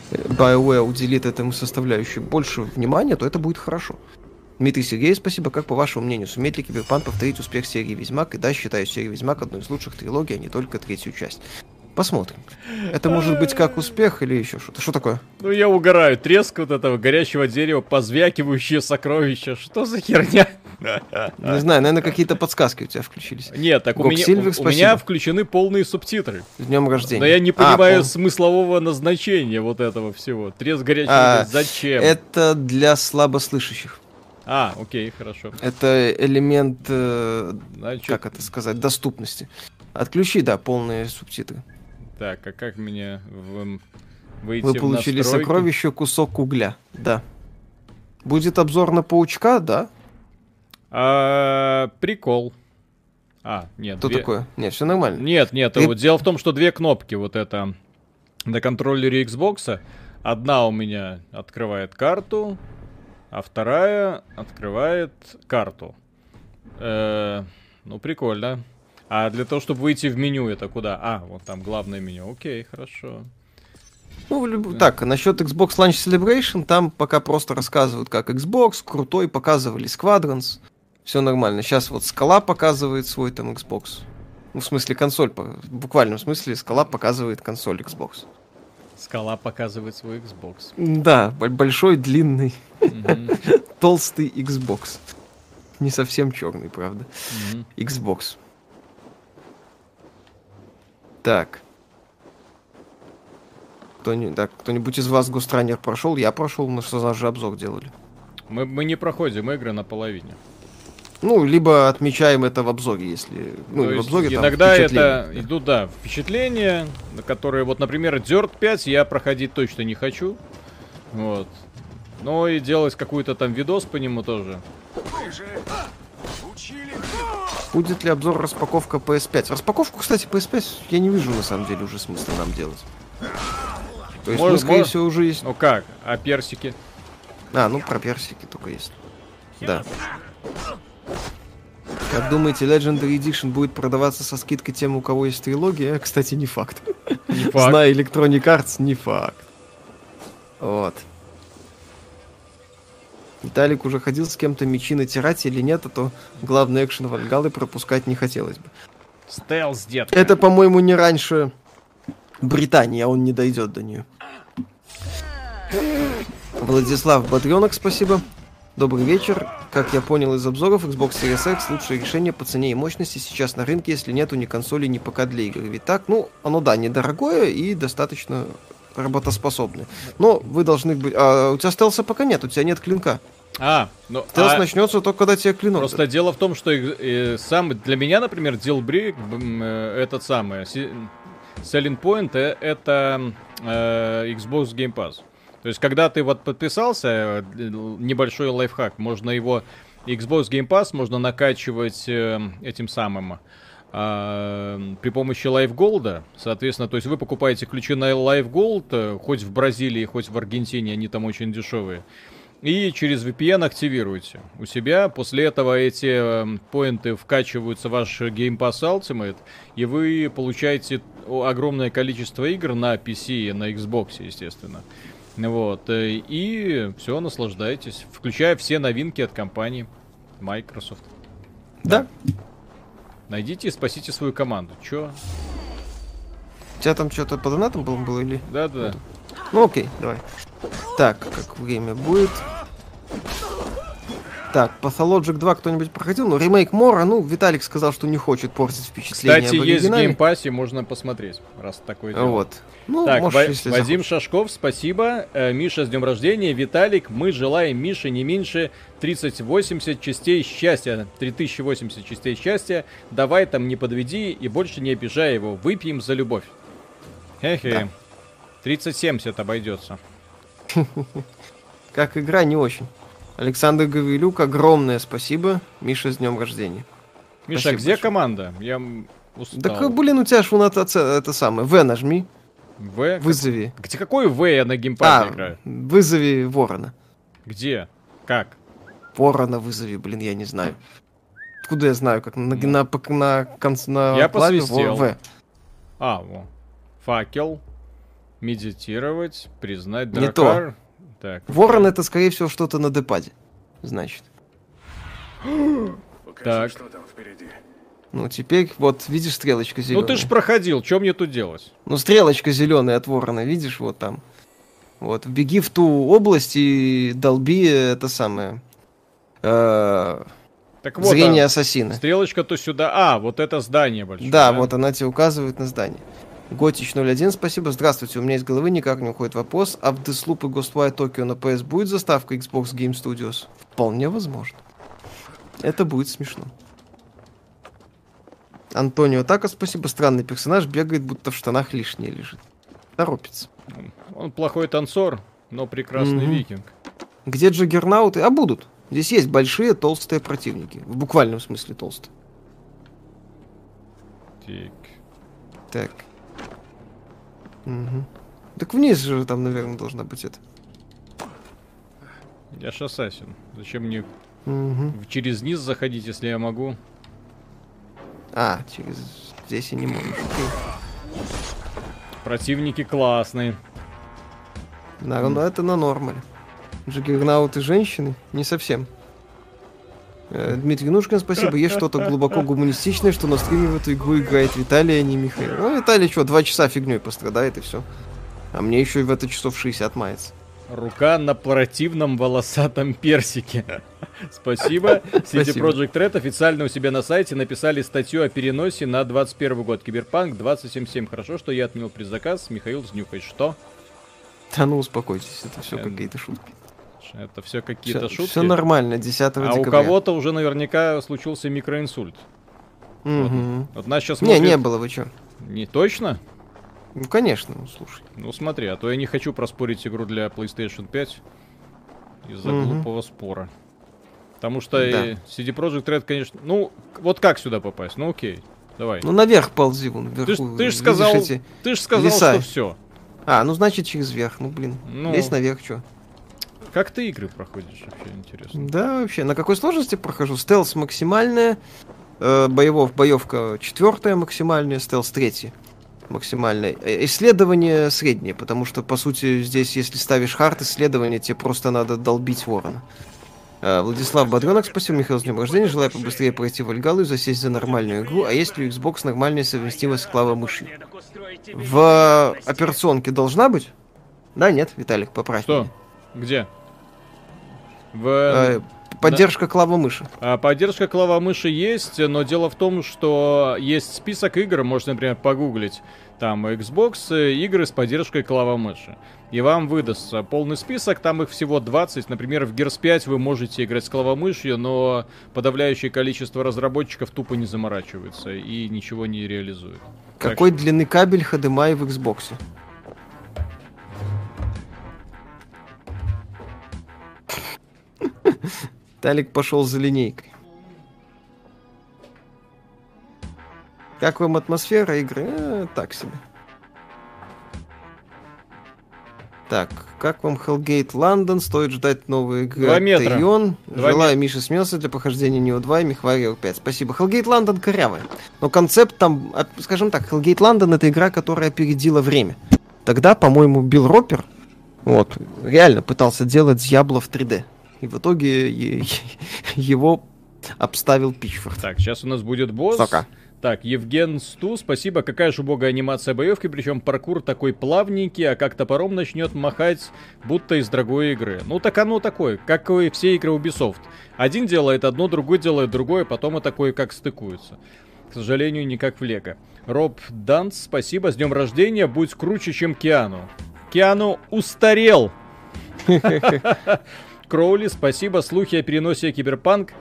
э, BioWare уделит этому составляющей больше внимания, то это будет хорошо. Дмитрий Сергеев, спасибо. Как по вашему мнению, сумеет ли Киберпанк повторить успех серии Ведьмак? И да, считаю серию Ведьмак одной из лучших трилогий, а не только третью часть. Посмотрим. Это может быть как успех или еще что-то. Что такое? Ну, я угораю. Треск вот этого горящего дерева, позвякивающие сокровища. Что за херня? Не знаю, наверное, какие-то подсказки у тебя включились. Нет, так у меня, у, у меня включены полные субтитры. С днем рождения. Но я не понимаю а, пол... смыслового назначения вот этого всего. Треск горящего а, Зачем? Это для слабослышащих. А, окей, хорошо. Это элемент, э, Значит... как это сказать, доступности. Отключи, да, полные субтитры. Так, а как мне в... выйти Вы получили в сокровище кусок угля, да. Будет обзор на паучка, да? А, прикол. А, нет. Что две... такое? Нет, все нормально. Нет, нет, Ты... вот дело в том, что две кнопки вот это на контроллере Xbox. Одна у меня открывает карту, а вторая открывает карту. Э, ну, прикольно. А для того, чтобы выйти в меню, это куда? А, вот там главное меню. Окей, хорошо. Ну, люб... так, насчет Xbox Launch Celebration, там пока просто рассказывают, как Xbox, крутой, показывали Squadrons, все нормально. Сейчас вот Скала показывает свой там Xbox. Ну, в смысле, консоль, в буквальном смысле, Скала показывает консоль Xbox. Скала показывает свой Xbox. Да, большой, длинный, толстый Xbox. Не совсем черный, правда. Xbox. Так. Кто-нибудь, так, кто-нибудь из вас Гостранер прошел? Я прошел, мы что за же обзор делали. Мы, мы не проходим игры на половине. Ну, либо отмечаем это в обзоре, если... Ну, в обзоре есть, Иногда это идут, да, впечатления, которые, вот, например, Dirt 5 я проходить точно не хочу. Вот. Ну и делать какой-то там видос по нему тоже. Вы же учили Будет ли обзор распаковка PS5? Распаковку, кстати, PS5 я не вижу на самом деле уже смысла нам делать. То есть, Может, мы, скорее может. всего, уже есть... Ну как? А персики? А, ну про персики только есть. Да. Как думаете, Legendary Edition будет продаваться со скидкой тем, у кого есть трилогия? Кстати, не факт. Не факт. Зная Electronic Arts, не факт. Вот. Виталик уже ходил с кем-то мечи натирать или нет, а то главный экшен Вальгалы пропускать не хотелось бы. Стелс, детка. Это, по-моему, не раньше Британии, а он не дойдет до нее. Владислав Бодренок, спасибо. Добрый вечер. Как я понял из обзоров, Xbox Series X лучшее решение по цене и мощности сейчас на рынке, если нету ни консоли, ни ПК для игр. Ведь так, ну, оно да, недорогое и достаточно работоспособное. Но вы должны быть... А у тебя стелса пока нет, у тебя нет клинка. А, ну, Стелс а начнется только когда тебе клинок. просто дело в том, что э, сам для меня, например, Дилбрик, этот самый, Selling Point, э, это э, Xbox Game Pass. То есть, когда ты вот подписался, э, небольшой лайфхак, можно его Xbox Game Pass можно накачивать э, этим самым при помощи Live Gold, соответственно, то есть вы покупаете ключи на Live Gold, э, хоть в Бразилии, хоть в Аргентине, они там очень дешевые, и через VPN активируете у себя. После этого эти э, поинты вкачиваются в ваш Game Pass Ultimate, и вы получаете огромное количество игр на PC и на Xbox, естественно. Вот, э, и все, наслаждайтесь, включая все новинки от компании Microsoft. Да. Найдите и спасите свою команду. Чё? У тебя там что-то по донатам было, или... Да-да. Ну окей, давай. Так, как время будет. Так, Pathologic 2 кто-нибудь проходил? Ну, ремейк Мора, ну, Виталик сказал, что не хочет портить впечатление Кстати, об есть в Game Pass е, можно посмотреть, раз такое дело. Вот. Ну, Так, можешь, Ва- если Вадим захочешь. Шашков, спасибо. Э, Миша, с днем рождения. Виталик, мы желаем Мише не меньше 3080 частей счастья. 3080 частей счастья. Давай там не подведи и больше не обижай его. Выпьем за любовь. Хе-хе. Да. 3070 обойдется. Как игра, не очень. Александр Гаврилюк, огромное спасибо. Миша, с днем рождения. Миша, Спасибо где большое. команда? Я устал. Так, блин, у тебя ж вон это, это самое. В нажми. В? Вызови. Где какой В я на геймпаде А, играю? вызови ворона. Где? Как? Ворона вызови, блин, я не знаю. Откуда я знаю, как на, на, пок- на, конц- на Я клаве посвистел. В. А, во. Факел. Медитировать. Признать Не дракар. Так. Ворон это, скорее всего, что-то на депаде. Значит. Покажи, Так. что там впереди. Ну, теперь, вот, видишь, стрелочка зеленая. Ну ты ж проходил, что мне тут делать? Ну, стрелочка зеленая от ворона, видишь, вот там. Вот, беги в ту область и долби это самое. э, Так вот, зрение а, ассасина. стрелочка то сюда. А, вот это здание большое. Да, вот она тебе указывает на здание. Готич 01, спасибо. Здравствуйте, у меня из головы никак не уходит вопрос. А в Deathloop и Ghostwire Tokyo на PS будет заставка Xbox Game Studios? Вполне возможно. Это будет смешно. Антонио Така, спасибо. Странный персонаж, бегает, будто в штанах лишнее лежит. Торопится. Он плохой танцор, но прекрасный Мгм. викинг. Где джаггернауты? А будут. Здесь есть большие толстые противники. В буквальном смысле толстые. Так. Так. Мгм. Так вниз же там, наверное, должна быть это. Я ж ассасин. Зачем мне Мгм. через низ заходить, если я могу? А, через здесь и не можешь. Окей. Противники классные. На, ну, это на нормале. Джаггернауты женщины? Не совсем. Э, Дмитрий Нушкин, спасибо. Есть что-то глубоко гуманистичное, что на стриме в эту игру играет Виталий, а не Михаил. Ну, Виталий что, два часа фигней пострадает и все. А мне еще и в это часов 60 мается. Рука на противном волосатом персике. Спасибо. City. Project Red официально у себя на сайте написали статью о переносе на 21 год. Киберпанк 2077. Хорошо, что я отменил предзаказ. Михаил Знюхай. Что? Да ну успокойтесь, это все Эм, какие-то шутки. Это все какие-то Все, шутки. нормально, 10 а у декабря. кого-то уже наверняка случился микроинсульт. Мгм. Вот нас сейчас Не, не было, вы что? Не точно? Ну, конечно, ну, слушай. Ну смотри, а то я не хочу проспорить игру для PlayStation 5 из-за Мгм. глупого спора. Потому что Да. и CD Projekt Red, конечно... Ну, вот как сюда попасть? Ну окей, давай. Ну, наверх ползи, вон, вверху. ты ж видишь сказал, эти- ты ж сказал, леса? что все. А, ну, значит, через верх. Ну, блин. Ну. Лезь наверх, что? Как ты игры проходишь вообще, интересно? Да, вообще. На какой сложности прохожу? Стелс максимальная, э, боевов, боевка четвертая максимальная, стелс третья максимальная. Э, Исследование среднее, потому что, по сути, здесь, если ставишь хард исследования, тебе просто надо долбить ворона. Э, Владислав Бодренок, спасибо, Михаил, с днем рождения. Желаю побыстрее пройти Вальгалу и засесть за нормальную игру. А есть ли у Xbox нормальная совместимость с мыши? В операционке должна быть? Да, нет, Виталик, поправь. Что? меня. Где? В... Э, Поддержка клава мыши. А, Поддержка клавомыши есть, но дело в том, что есть список игр, можно, например, погуглить. Там Xbox, э, игры с поддержкой клавомыши. И вам выдастся полный список, там их всего 20. Например, в Gears 5 вы можете играть с клавомышью, но подавляющее количество разработчиков тупо не заморачиваются и ничего не реализуют. Так Какой длины кабель HDMI в Xbox? Талик пошел за линейкой. Как вам атмосфера игры? Э, так себе. Так, как вам Hellgate London? Стоит ждать новые игры Два метра. Тейон. Два Желаю Мише смелости для прохождения Neo 2 и Мехварио 5. Спасибо. Hellgate London корявая. Но концепт там, скажем так, Hellgate London это игра, которая опередила время. Тогда, по-моему, Билл Роппер вот, реально пытался делать Diablo в 3D. И в итоге его обставил Пичфорд. Так, сейчас у нас будет босс. Сока. Так, Евген Сту, спасибо. Какая же убогая анимация боевки, причем паркур такой плавненький, а как топором начнет махать, будто из дорогой игры. Ну так оно такое, как и все игры Ubisoft. Один делает одно, другой делает другое, потом и такое как стыкуются. К сожалению, не как в Лего. Роб Данс, спасибо, с днем рождения, будь круче, чем Киану. Киану устарел! Кроули, спасибо. Слухи о переносе Киберпанк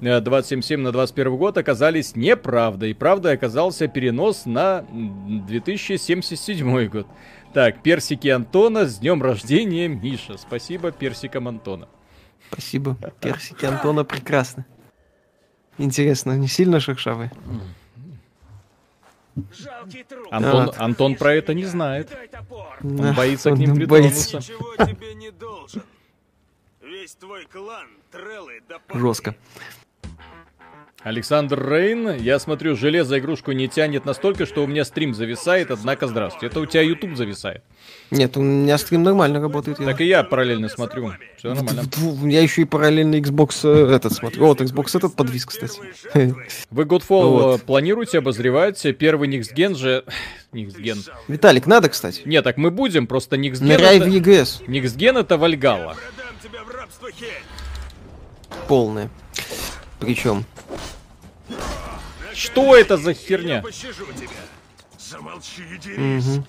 э, 2077 на 21 год оказались неправдой. Правдой оказался перенос на м, 2077 год. Так, персики Антона, с днем рождения, Миша. Спасибо персикам Антона. Спасибо. Персики Антона прекрасны. Интересно, не сильно шершавые? Антон, Вот. Антон про это не знает. Он боится к ним он притронуться. боится. Ничего тебе не должен. Весь твой клан, треллы да. Жестко. Александр Рейн, я смотрю, железо игрушку не тянет настолько, что у меня стрим зависает, однако здравствуйте. Это у тебя YouTube зависает. Нет, у меня стрим нормально работает. я- Так и я параллельно смотрю. Все нормально. Я еще и параллельно Xbox э, этот смотрю. Вот, Xbox этот подвис, кстати. Вы Godfall Вот. э, планируете обозревать? Первый Next Gen же... Next Gen. Виталик, надо, кстати. Не, так мы будем, просто Next Gen Ныряй в это... EGS. Next Gen это Вальгала. Полное. Причем. Что это за херня? дерись.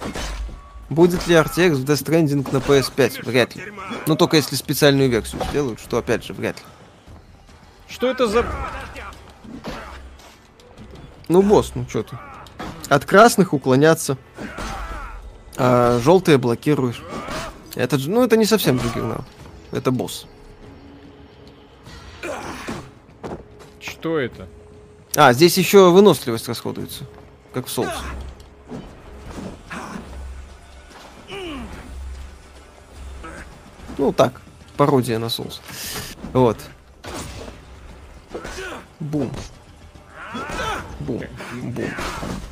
Будет ли RTX в Death Stranding на PS5? Вряд ли. Дерьма. Ну, только если специальную версию сделают, что, опять же, вряд ли. Что это за... Ну, босс, ну что ты. От красных уклоняться. А желтые блокируешь. Это, ж- ну, это не совсем джиггернаут. Это босс. Что это? А, здесь еще выносливость расходуется. Как в соусе. Ну, так. Пародия на соус. Вот. Бум. Бум. Бум.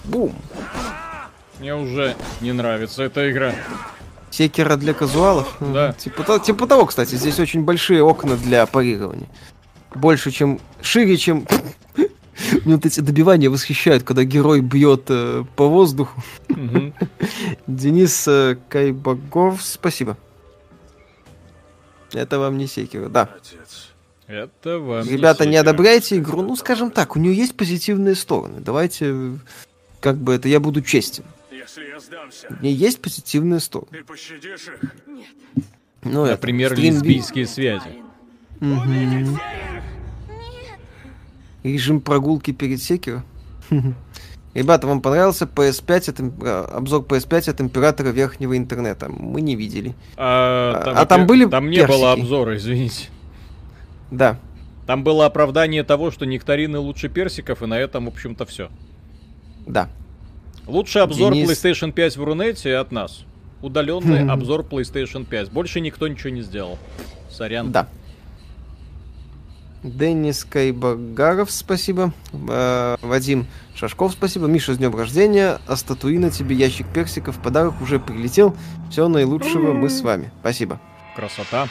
Бум. Мне уже не нравится эта игра. Секера для казуалов? Да. Типа, типа того, кстати, здесь очень большие окна для парирования. Больше, чем... Шире, чем... Мне вот эти добивания восхищают, когда герой бьет э, по воздуху. Мгм. Денис э, Кайбагов, спасибо. Это вам не секера, да. Это вам Ребята, не секрет. одобряйте игру, ну, скажем так, у нее есть позитивные стороны. Давайте, как бы это, я буду честен. Если я сдамся, У нее есть позитивные стороны. ты пощадишь их? Ну, это, Например, стрим- лесбийские связи. Мгм. Режим прогулки перед Секиро. Ребята, вам понравился PS5 от, э, обзор PS5 от императора верхнего интернета? Мы не видели. А, А там были Там не было персики? обзора, извините. Да. Там было оправдание того, что нектарины лучше персиков, и на этом, в общем-то, все. Да. Лучший обзор Денис- PlayStation 5 в Рунете от нас. Удаленный обзор PlayStation 5. Больше никто ничего не сделал. Сорян. Да. Денис Кайбагаров, спасибо. Э, Вадим Шашков, спасибо. Миша, с днем рождения. А статуина тебе ящик персиков. Подарок уже прилетел. Всего наилучшего, мы с вами. Спасибо. Красота.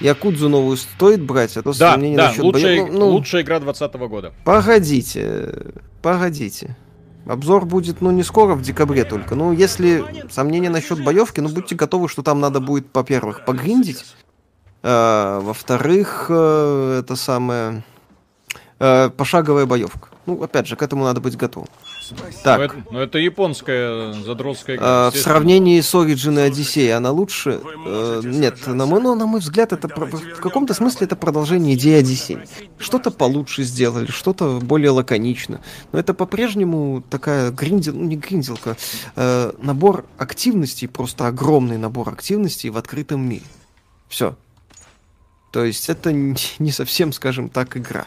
Якудзу новую стоит брать, а то Да, сомнения да, насчет лучшая, боев- ну, ну, лучшая игра 2020 года. Погодите, погодите. Обзор будет, ну, не скоро, в декабре только. Ну, если сомнения насчет боевки, ну, будьте готовы, что там надо будет, во-первых, погриндить. А, во-вторых, э, это самое... э, пошаговая боевка. Ну, опять же, к этому надо быть готовым. Но Так, это, но это японская задротская игра. э, в сравнении с Origin и Odyssey она лучше? Э, нет, на мой, ну, на мой взгляд, это про- в каком-то смысле это продолжение идеи Odyssey. Что-то получше сделали, что-то более лаконично. Но это по-прежнему такая гриндил, ну не гринделка, э, набор активностей, просто огромный набор активностей в открытом мире. Все. То есть это не совсем, скажем так, игра.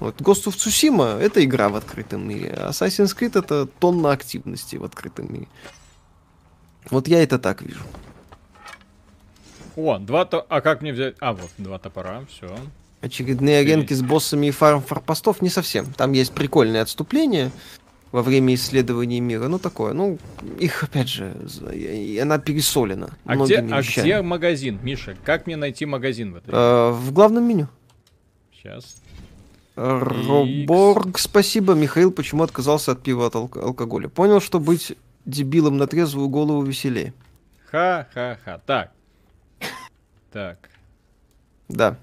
Вот Ghost of Tsushima это игра в открытом мире, а Assassin's Creed это тонна активностей в открытом мире. Вот я это так вижу. О, два то... А как мне взять? А, вот, два топора, все. Очередные аренки с боссами и фарм форпостов не совсем. Там есть прикольные отступления во время исследования мира. Ну, такое. Ну, их, опять же, она пересолена. А где, а вещами. где магазин, Миша? Как мне найти магазин в этой? Э, в главном меню. Сейчас. Роборг, спасибо. Михаил почему отказался от пива от алк- алкоголя? Понял, что быть дебилом на трезвую голову веселее. Ха-ха-ха. Так. Так. Да.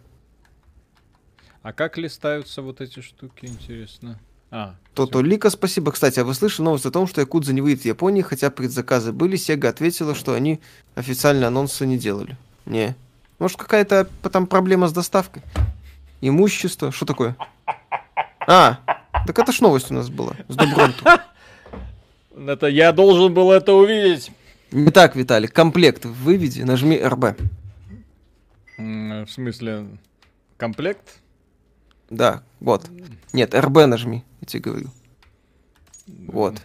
А как листаются вот эти штуки, интересно? А, То-то Лика, спасибо. Кстати, а вы слышали новость о том, что Якудза не выйдет в Японии, хотя предзаказы были, Сега ответила, что они официально анонсы не делали. Не. Может, какая-то там проблема с доставкой? Имущество? Что такое? А, так это ж новость у нас была. С Добронту. это я должен был это увидеть. Не так, Виталик. Комплект выведи, нажми РБ. В смысле, комплект? Да, вот. Нет, РБ нажми, я тебе говорю. Вот.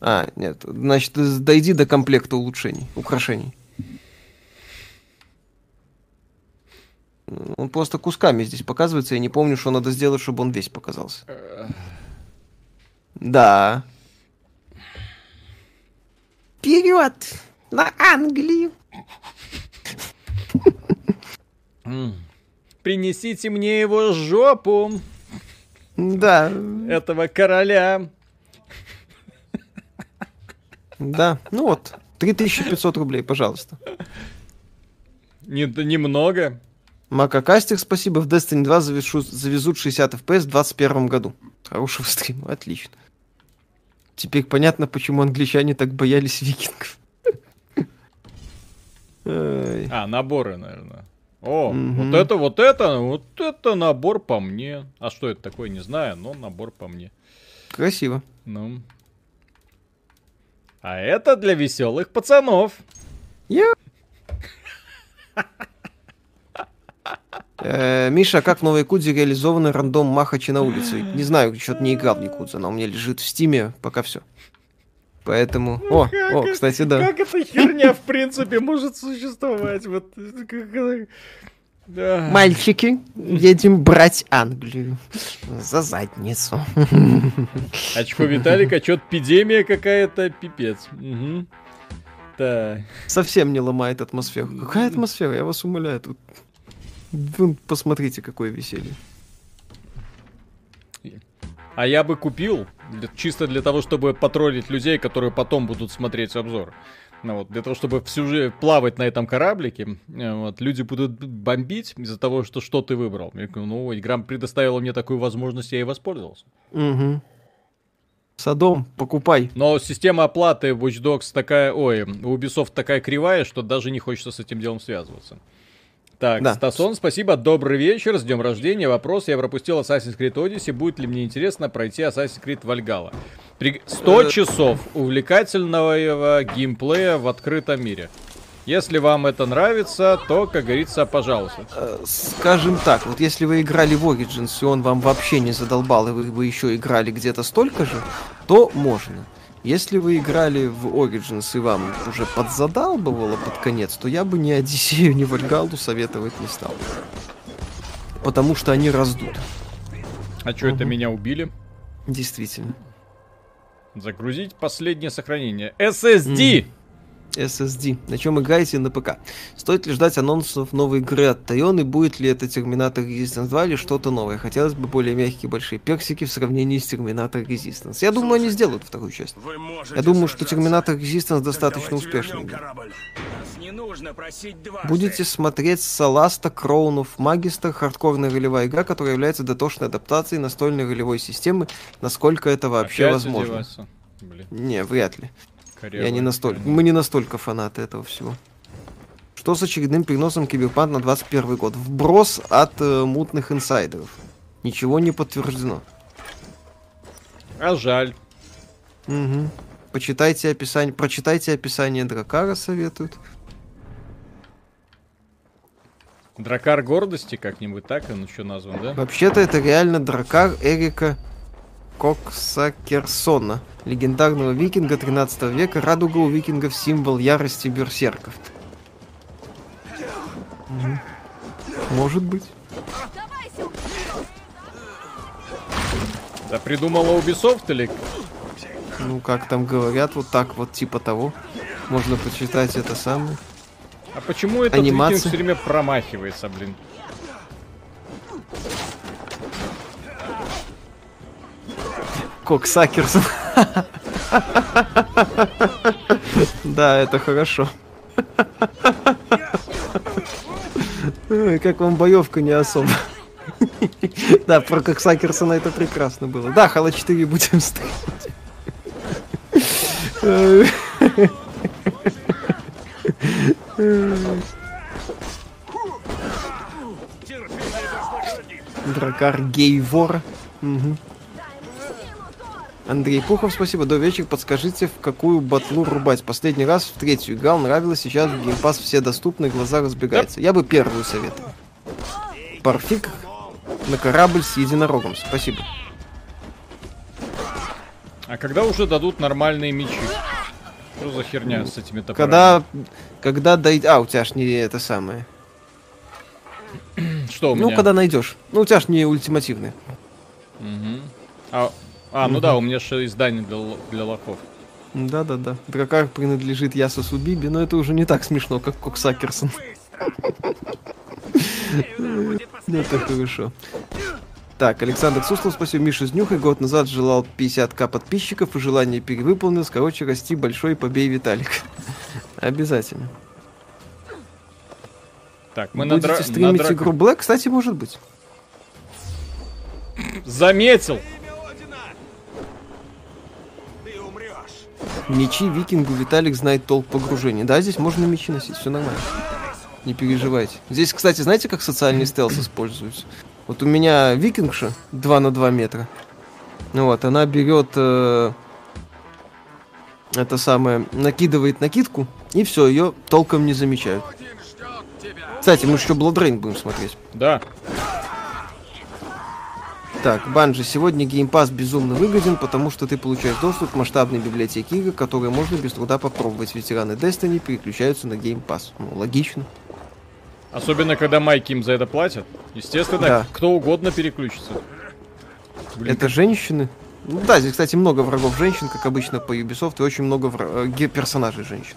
А, нет, значит, дойди до комплекта улучшений, украшений. Он просто кусками здесь показывается, я не помню, что надо сделать, чтобы он весь показался. Да. Вперед! На Англию! Принесите мне его жопу, Да, этого короля. да. Ну вот, 3500 рублей, пожалуйста. Не, немного. Макакастик, спасибо. В Destiny 2 завешу- завезут 60 FPS в 2021 году. Хорошего стрима, отлично. Теперь понятно, почему англичане так боялись викингов. А, наборы, наверное. О, Мгм. вот это, вот это, вот это набор по мне. А что это такое, не знаю, но набор по мне. Красиво. Ну. А это для веселых пацанов. Я... Э, Миша, как в новой Якудзе реализованы рандом Махачи на улице? Не знаю, что-то не играл в Якудзу, она у меня лежит в стиме, пока все. Поэтому... О, о, кстати, да. Как эта херня, в принципе, может существовать? Вот, как Да. Мальчики, едем брать Англию. За задницу. Очко Виталика, чё эпидемия какая-то, пипец. Мгм. Так. Совсем не ломает атмосферу. Какая атмосфера? Я вас умоляю. Тут... Вон, посмотрите, какое веселье. А я бы купил, для- чисто для того, чтобы потроллить людей, которые потом будут смотреть обзор. Ну, вот, для того, чтобы всю жизнь плавать на этом кораблике, э, вот, люди будут бомбить из-за того, что что ты выбрал. Я говорю, ну, игра предоставила мне такую возможность, я и воспользовался. Угу. Садом, покупай. Но система оплаты Watch Dogs такая, ой, у Ubisoft такая кривая, что даже не хочется с этим делом связываться. Так, Да. Стасон, спасибо, добрый вечер, с днем рождения. Вопрос, я пропустил Assassin's Creed Odyssey, будет ли мне интересно пройти Assassin's Creed Valhalla? При... 100 Э. часов увлекательного геймплея в открытом мире. Если вам это нравится, то, как говорится, пожалуйста. Э, Скажем так, вот если вы играли в Origins, и он вам вообще не задолбал, и вы, вы еще играли где-то столько же, то можно. Если вы играли в Origins и вам уже подзадалбывало под конец, то я бы ни Одиссею, ни Вальгалу советовать не стал. Потому что они раздут. А что это Мгм. меня убили? Действительно. Загрузить последнее сохранение. SSD! SSD. На чем играете на ПК? Стоит ли ждать анонсов новой игры от Тайон и будет ли это Терминатор Resistance 2 или что-то новое? Хотелось бы более мягкие большие персики в сравнении с Терминатор Resistance. Я думаю, они сделают вторую часть. Я думаю, что. Терминатор Resistance достаточно успешный. Будете смотреть Саласта, Кроунов, Магистр, хардкорная ролевая игра, которая является дотошной адаптацией настольной ролевой системы, насколько это вообще Опять возможно. издеваться. Блин, Не, вряд ли. Я не настолько. Мы не настолько фанаты этого всего. Что с очередным переносом Киберпанк на 21 год? Вброс от э, мутных инсайдеров. Ничего не подтверждено. А жаль. Мгм. Почитайте описание, прочитайте описание Дракара, советуют. Дракар гордости как-нибудь так он еще назван, да? Вообще-то это реально Дракар Эрика Коксакерсона, легендарного викинга 13 века. Радуга у викингов символ ярости берсерков. Может быть. Да придумала Ubisoft или... Ну, как там говорят, вот так вот, типа того. Можно почитать это самое. А почему этот Анимация. викинг все время промахивается, блин? Коксакерсон. Да, это хорошо. Как вам боевка не особо. Да, про Коксакерсона это прекрасно было. Да, Хала 4 будем стримить. Дракар Гейвор. Мгм. Андрей Пухов, спасибо. До вечер. Подскажите, в какую батлу рубать? Последний раз в третью играл, нравилось. Сейчас в геймпас все доступны, глаза разбегаются. Я бы первую советовал. Парфик на корабль с единорогом. Спасибо. А когда уже дадут нормальные мечи? Что за херня с этими топорами? Когда, когда дойдет... А, у тебя ж не это самое. Что у меня? Ну, когда найдешь. Ну, у тебя ж не ультимативный. Мгм. А, а, ну да, у меня же издание для, для лохов. Да-да-да. Дракар принадлежит Ясусу Биби, но это уже не так смешно, как Коксакерсон. Это хорошо. Так, Александр Суслов, спасибо. Миша Знюхай год назад желал 50к подписчиков и желание перевыполнилось. Короче, расти большой, побей Виталик. Обязательно. Так, мы на, Будете дра- на стримить драк- игру Black? Кстати, может быть. Заметил! Мечи викингу Виталик знает толк погружения. Да, здесь можно мечи носить, все нормально. Не переживайте. Здесь, кстати, знаете, как социальный стелс используется? Вот у меня викингша 2 на 2 метра. Ну вот, она берет э, это самое, накидывает накидку, и все, ее толком не замечают. Кстати, мы еще Rain будем смотреть. Да. Так, Банжи, сегодня Pass безумно выгоден, потому что ты получаешь доступ к масштабной библиотеке игр, которые можно без труда попробовать. Ветераны Destiny переключаются на Pass. Ну, логично. Особенно, когда майки им за это платят. Естественно, Да. кто угодно переключится. Блин, Это женщины. Ну да, здесь, кстати, много врагов женщин, как обычно по Ubisoft, и очень много вра- э, персонажей женщин.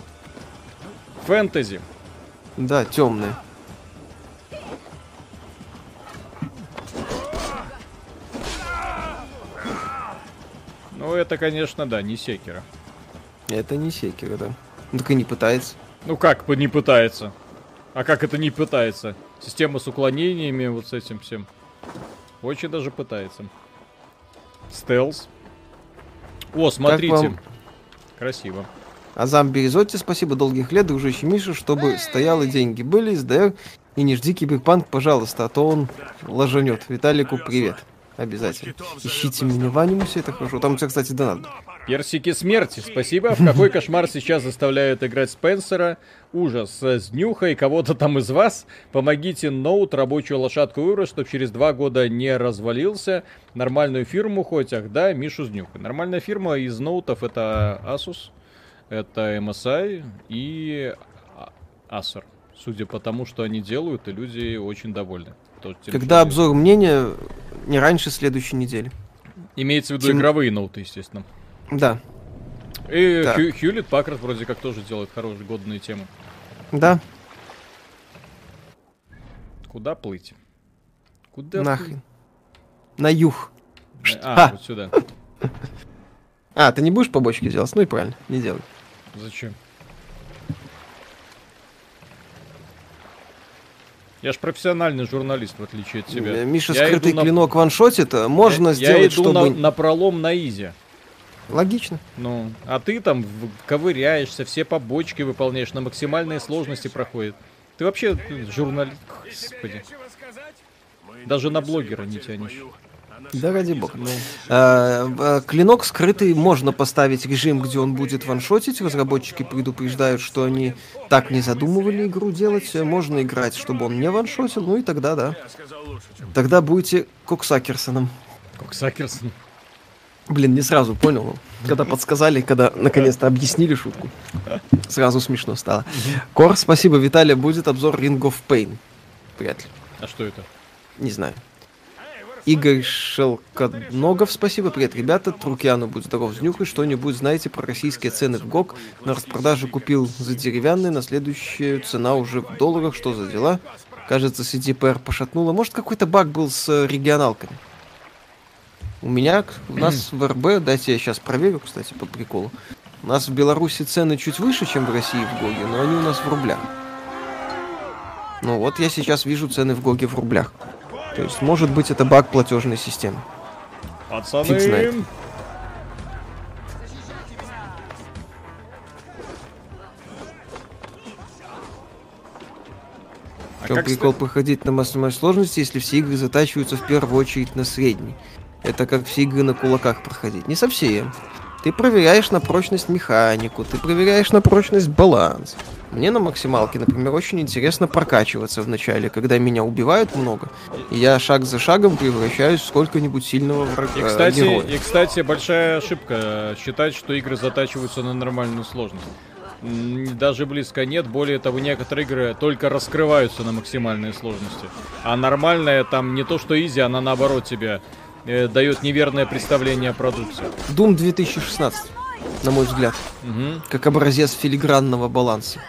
фэнтези. Да, темные. Ну, это, конечно, да, не секера. Это не секера, да. Ну, так и не пытается. Ну, как бы не пытается? А как это не пытается? Система с уклонениями, вот с этим всем. Очень даже пытается. Стелс. О, смотрите. вам? Красиво. А зомби спасибо долгих лет, дружище Миша, чтобы стояло деньги были, СДР, и не жди киберпанк, пожалуйста, а то он ложанет. Виталику привет. Обязательно. Ищите меня в анимусе, это хорошо. Там у тебя, кстати, донат. Персики смерти. Спасибо. В какой кошмар сейчас заставляют играть Спенсера? Ужас. С днюхой кого-то там из вас. Помогите ноут, рабочую лошадку выбрать, чтобы через два года не развалился. Нормальную фирму хоть. Ах да, Мишу с днюхой. Нормальная фирма из ноутов это Asus, это MSI и Acer. Судя по тому, что они делают, и люди очень довольны. Когда обзор мнения, не раньше следующей недели. Имеется в виду Тем- игровые ноуты, естественно. Да, И Так. Хью- Хьюлит Паккард вроде как тоже делает хорошие годные темы. да, Куда плыть? Куда нахрен. На юг. плыть? А, А. вот сюда. А, ты не будешь побочки делать? Ну и правильно, не делай. Зачем? Я ж профессиональный журналист, в отличие от тебя. Э, Миша, Я скрытый на- клинок ваншотит, а можно я, сделать, я иду чтобы... на, на пролом на изи. Логично. Ну, а ты там ковыряешься, все побочки выполняешь, на максимальной сложности проходит. Ты вообще ну, журналист, господи. Даже на блогера не тянешь. Да ради бога. А, а, Клинок скрытый можно поставить режим, где он будет ваншотить. Разработчики предупреждают, что они так не задумывали игру делать. Можно играть, чтобы он не ваншотил, ну и тогда да. Тогда будете Коксакерсоном. Как Сакерсон. Блин, не сразу понял. Когда подсказали, когда наконец-то объяснили шутку. Сразу смешно стало. Кор, спасибо, Виталия. Будет обзор Ring of Pain. Вряд ли. А что это? Не знаю. Игорь Шелконогов, спасибо. Привет, ребята. Трукиану будет здоров с нюхой. Что-нибудь знаете про российские цены в ГОК? На распродаже купил за деревянный, на следующую цена уже в долларах. Что за дела? Кажется, CDPR пошатнуло. Может, какой-то баг был с э, регионалками? У меня, у нас в РБ, дайте я сейчас проверю, кстати, по приколу. У нас в Беларуси цены чуть выше, чем в России в ГОГе, но они у нас в рублях. Ну вот я сейчас вижу цены в ГОГе в рублях. То есть, может быть, это баг платежной системы. Пацаны. Фиг знает. А чем прикол ста- проходить на максимальной сложности, если все игры затачиваются в первую очередь на средней? Это как все игры на кулаках проходить. Не совсем. Ты проверяешь на прочность механику, ты проверяешь на прочность баланс. Мне на максималке, например, очень интересно прокачиваться в начале, когда меня убивают много, и я шаг за шагом превращаюсь в сколько-нибудь сильного врага. И, кстати, героя. и, кстати, большая ошибка считать, что игры затачиваются на нормальную сложность. Даже близко нет. Более того, некоторые игры только раскрываются на максимальной сложности. А нормальная там не то что изи, она наоборот тебе э, дает неверное представление о продукции. Doom 2016, на мой взгляд. Мгм. как образец филигранного баланса,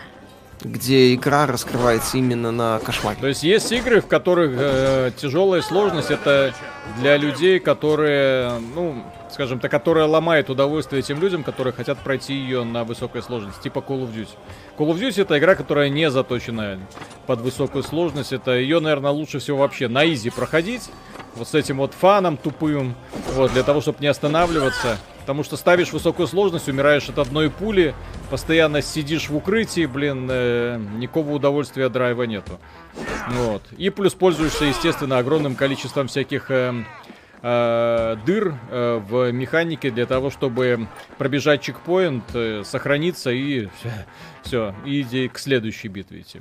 где игра раскрывается именно на кошмаре. То есть есть игры, в которых э, тяжелая сложность это для людей, которые, ну, скажем так, которая ломает удовольствие тем людям, которые хотят пройти ее на высокой сложности, типа Call of Duty. Call of Duty это игра, которая не заточена под высокую сложность. Это ее, наверное, лучше всего вообще на изи проходить. Вот с этим вот фаном тупым. Вот, для того, чтобы не останавливаться. Потому что ставишь высокую сложность, умираешь от одной пули, постоянно сидишь в укрытии, блин, э, никакого удовольствия драйва нету. Вот. И плюс пользуешься, естественно, огромным количеством всяких эм, э, дыр э, в механике для того, чтобы пробежать чекпоинт, э, сохраниться и все, и иди к следующей битве идти.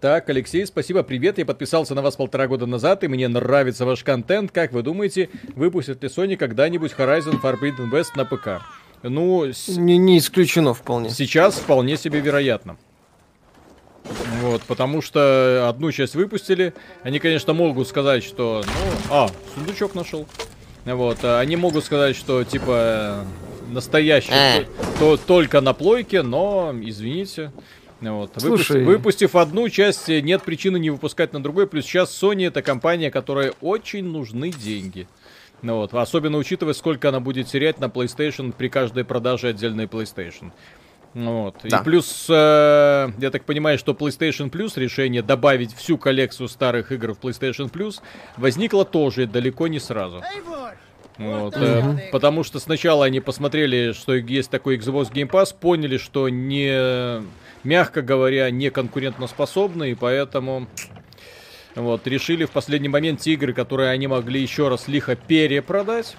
Так, Алексей, спасибо, привет. Я подписался на вас полтора года назад, и мне нравится ваш контент. Как вы думаете, выпустит ли Sony когда-нибудь Horizon Forbidden West на ПК? Ну, с- Не, не исключено вполне. Сейчас вполне себе вероятно. Вот, потому что одну часть выпустили. Они, конечно, могут сказать, что... Ну, а, сундучок нашел. Вот, а они могут сказать, что, типа, э, настоящий Э. то, то- только на плойке, но, извините. Вот. Слушай. выпустив одну часть, э, нет причины не выпускать на другой. Плюс сейчас Sony это компания, которой очень нужны деньги. Ну вот, особенно учитывая, сколько она будет терять на PlayStation при каждой продаже отдельной PlayStation. Вот. Да. И плюс, э, я так понимаю, что PlayStation Plus решение добавить всю коллекцию старых игр в PlayStation Plus возникло тоже далеко не сразу. Вот, э, потому что сначала они посмотрели, что есть такой Xbox Game Pass, поняли, что не, мягко говоря, не конкурентоспособны, и поэтому вот, решили в последний момент те игры, которые они могли еще раз лихо перепродать,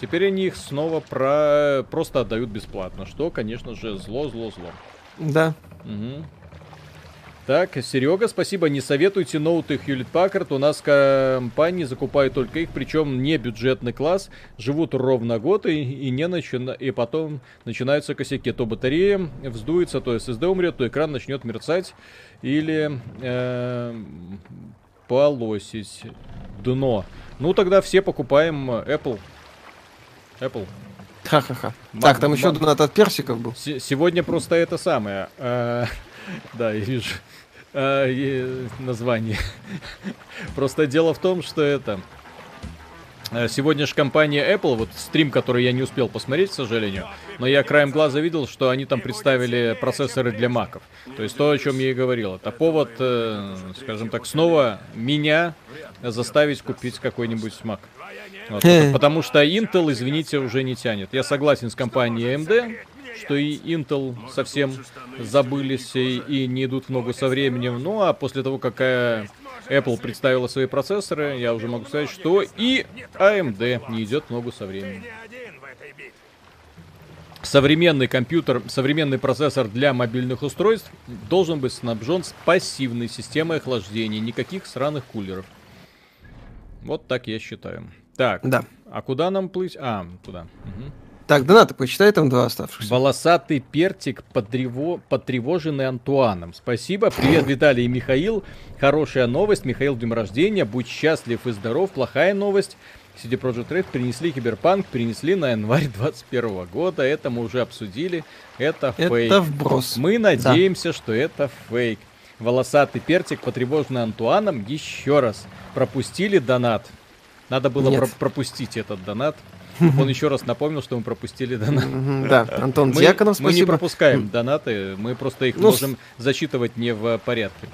Теперь они их снова про... просто отдают бесплатно, что, конечно же, зло, зло, зло. Да. Угу. Так, Серега, спасибо. Не советуйте ноуты Hewlett Packard. У нас компании закупают только их, причем не бюджетный класс. Живут ровно год и, и не начина... и потом начинаются косяки. То батарея вздуется, то SSD умрет, то экран начнет мерцать или э, полосить дно. Ну тогда все покупаем Apple. Apple. Ха-ха-ха. Так, там еще донат от персиков был. Сегодня просто это самое. э, да, я вижу э, название. Просто дело в том, что это... э, Сегодня же компания Apple, вот стрим, который я не успел посмотреть, к сожалению, но я краем глаза видел, что они там представили процессоры для маков. То есть то, о чем я и говорил. Это повод, скажем так, снова меня заставить купить какой-нибудь Mac. Вот, потому что Intel, извините, уже не тянет. Я согласен с компанией AMD, что и Intel совсем забылись и, и не идут в ногу со временем. Ну а после того, как э, Apple представила свои процессоры, я уже могу сказать, что и AMD не идет в ногу со временем. Современный компьютер, современный процессор для мобильных устройств должен быть снабжен с пассивной системой охлаждения, никаких сраных кулеров. Вот так я считаю. Так, Да. а куда нам плыть? А, туда. Мгм. Так, донаты, почитай там два оставшихся. Волосатый пертик, подрево... потревоженный Антуаном. Спасибо. Привет, Виталий и Михаил. Хорошая новость. Михаил, днем рождения. Будь счастлив и здоров. Плохая новость. CD Projekt Red принесли Киберпанк, перенесли на январь 21 года. Это мы уже обсудили. Это фейк. Это вброс. Мы надеемся, что это фейк. Волосатый пертик, потревоженный Антуаном, еще раз пропустили донат. Надо было Нет. про- пропустить этот донат. Он еще раз напомнил, что мы пропустили донат. Да, Антон Дьяконов, мы не спасибо. пропускаем донаты, мы просто их Ну, можем зачитывать не в порядке.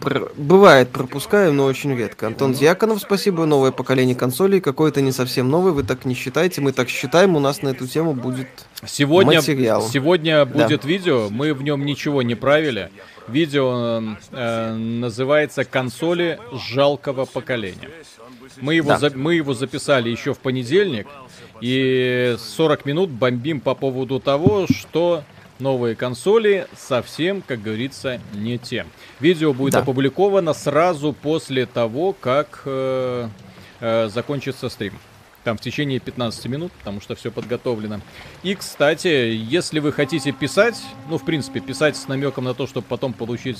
Пр- Бывает, пропускаем, но очень редко. Антон Дьяконов, спасибо. Новое поколение консолей, какое-то не совсем новое, вы так не считаете, мы так считаем, у нас на эту тему будет... Сегодня, Материал. сегодня Да. будет видео, мы в нем ничего не правили. Видео э, называется «Консоли жалкого поколения». Мы его, Да. за- мы его записали еще в понедельник, и 40 минут бомбим по поводу того, что новые консоли совсем, как говорится, не те. Видео будет Да. опубликовано сразу после того, как э, э, закончится стрим. Там в течение 15 минут, потому что все подготовлено. И, кстати, если вы хотите писать, ну, в принципе, писать с намеком на то, чтобы потом получить,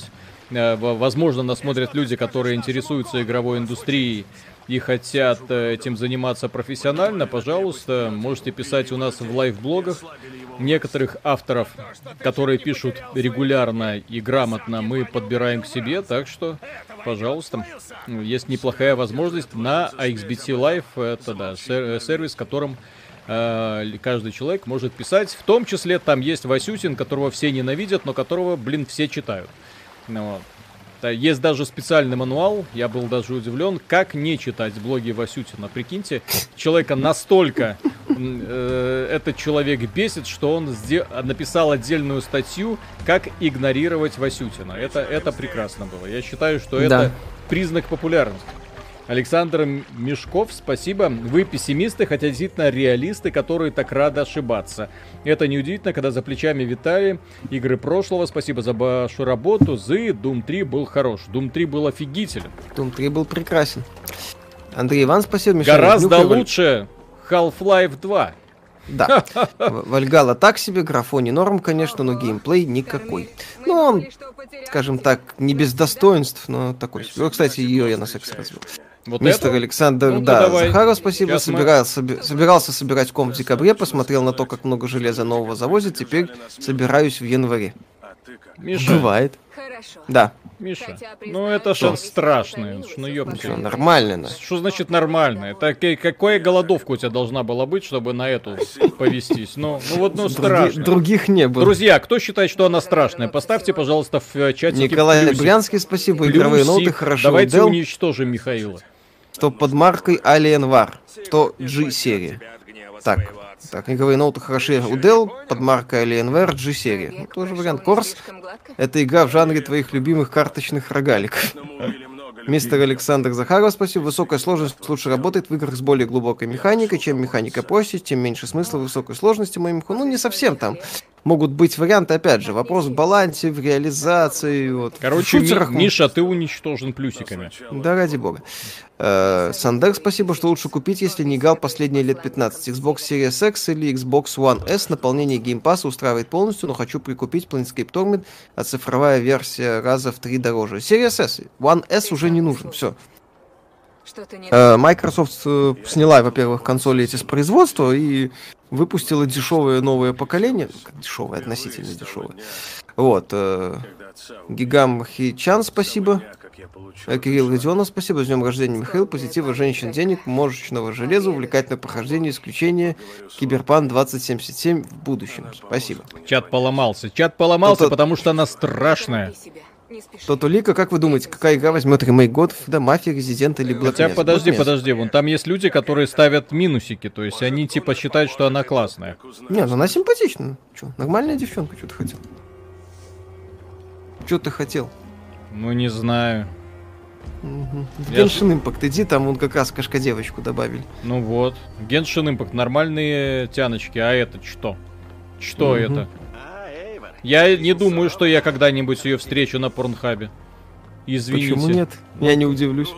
э, возможно, нас смотрят люди, которые интересуются игровой индустрией и хотят э, этим заниматься профессионально, пожалуйста, можете писать у нас в лайв-блогах. Некоторых авторов, которые пишут регулярно и грамотно, мы подбираем к себе, так что, пожалуйста, есть неплохая возможность на AXBT Live, это да, сер- сервис, которым э, каждый человек может писать. В том числе там есть Васютин, которого все ненавидят, но которого, блин, все читают. Ну вот. Есть даже специальный мануал, я был даже удивлен, как не читать блоги Васютина. Прикиньте, человека настолько э, этот человек бесит, что он написал отдельную статью, как игнорировать Васютина. Это, это прекрасно было. Я считаю, что это Да. признак популярности. Александр Мешков, спасибо. Вы пессимисты, хотя действительно реалисты, которые так рады ошибаться. Это неудивительно, когда за плечами Виталий игры прошлого. Спасибо за вашу работу. The Doom 3 был хорош. Doom 3 был офигителен. Doom 3 был прекрасен. Андрей Иван, спасибо. Мишаня Гораздо лучше Half-Life 2. Да. Вальгала так себе, графоний норм, конечно, но геймплей никакой. Ну, он, скажем так, не без достоинств, но такой. себе. Кстати, ее я на секс развел. Вот Мистер это? Александр, Ну-ка, да, давай. Захаров, спасибо, Сейчас мы- соби- собирался собирать комп в декабре, посмотрел на то, как много железа нового завозят, теперь собираюсь в январе. Миша, Бывает. Хорошо. Да, Миша, ну это что страшно. изменился Ну ёпта. что, нормально, да. Что значит нормально? Это ка- какая голодовка у тебя должна была быть, чтобы на эту повестись? Ну, ну вот, ну страшно. других не было. Друзья, кто считает, что она страшная, поставьте, пожалуйста, в э, чатике Николай плюсик. Брянский, спасибо, игровые ноуты, Плюсик. хорошо. Давайте уничтожим Михаила. Что под маркой Alien War, что G-серия. Так, так, игровые ноуты хороши у Dell, под маркой Alienware G-серия. Ну, тоже вариант. Корс это игра в жанре твоих любимых карточных рогаликов. Мистер Александр Захаров, спасибо. Высокая сложность лучше работает в играх с более глубокой механикой. Чем механика проще, тем меньше смысла высокой сложности моим. Ну, не совсем там. Могут быть варианты, опять же, вопрос в балансе, в реализации. Вот. Короче, в шутерах, Ми- Миша, ты уничтожен плюсиками. Да, ради бога. Э, Сандер, спасибо, что лучше купить, если не играл последние лет 15. Xbox Series X или Xbox One S. Наполнение Game Pass а устраивает полностью, но хочу прикупить Planescape Torment, а цифровая версия раза в три дороже. Series S. One S уже не нужен, все. Э, Microsoft э, сняла, во-первых, консоли эти с производства и выпустила дешевое новое поколение. Ну, дешевое, относительно дешевое. Вот. э, Гигам Хичан, спасибо. Кирилл Родионов, спасибо. С днем рождения, Михаил. Позитива, женщин, денег, мощного железа, увлекательное прохождение, исключение. Киберпан 2077 в будущем. Спасибо. Чат поломался. Чат поломался, Кто-то- потому что она страшная. Торопи себя, не спеши. Тото Лика, как вы думаете, какая игра возьмет ремейк год? Да, Мафия, Резидент или Black Хотя Mesa? подожди, Black подожди, вон там есть люди, которые ставят минусики, то есть они типа считают, что она классная. Не, ну она симпатична. Че, нормальная девчонка, что ты хотел? Что ты хотел? Ну не знаю. Я Genshin Impact иди, там вон как раз кошка-девочку добавили. Ну вот. Genshin Impact, нормальные тяночки, а это что? Что Мгм. это? Я не думаю, что я когда-нибудь ее встречу на Порнхабе. Извините. Почему нет? Я не удивлюсь.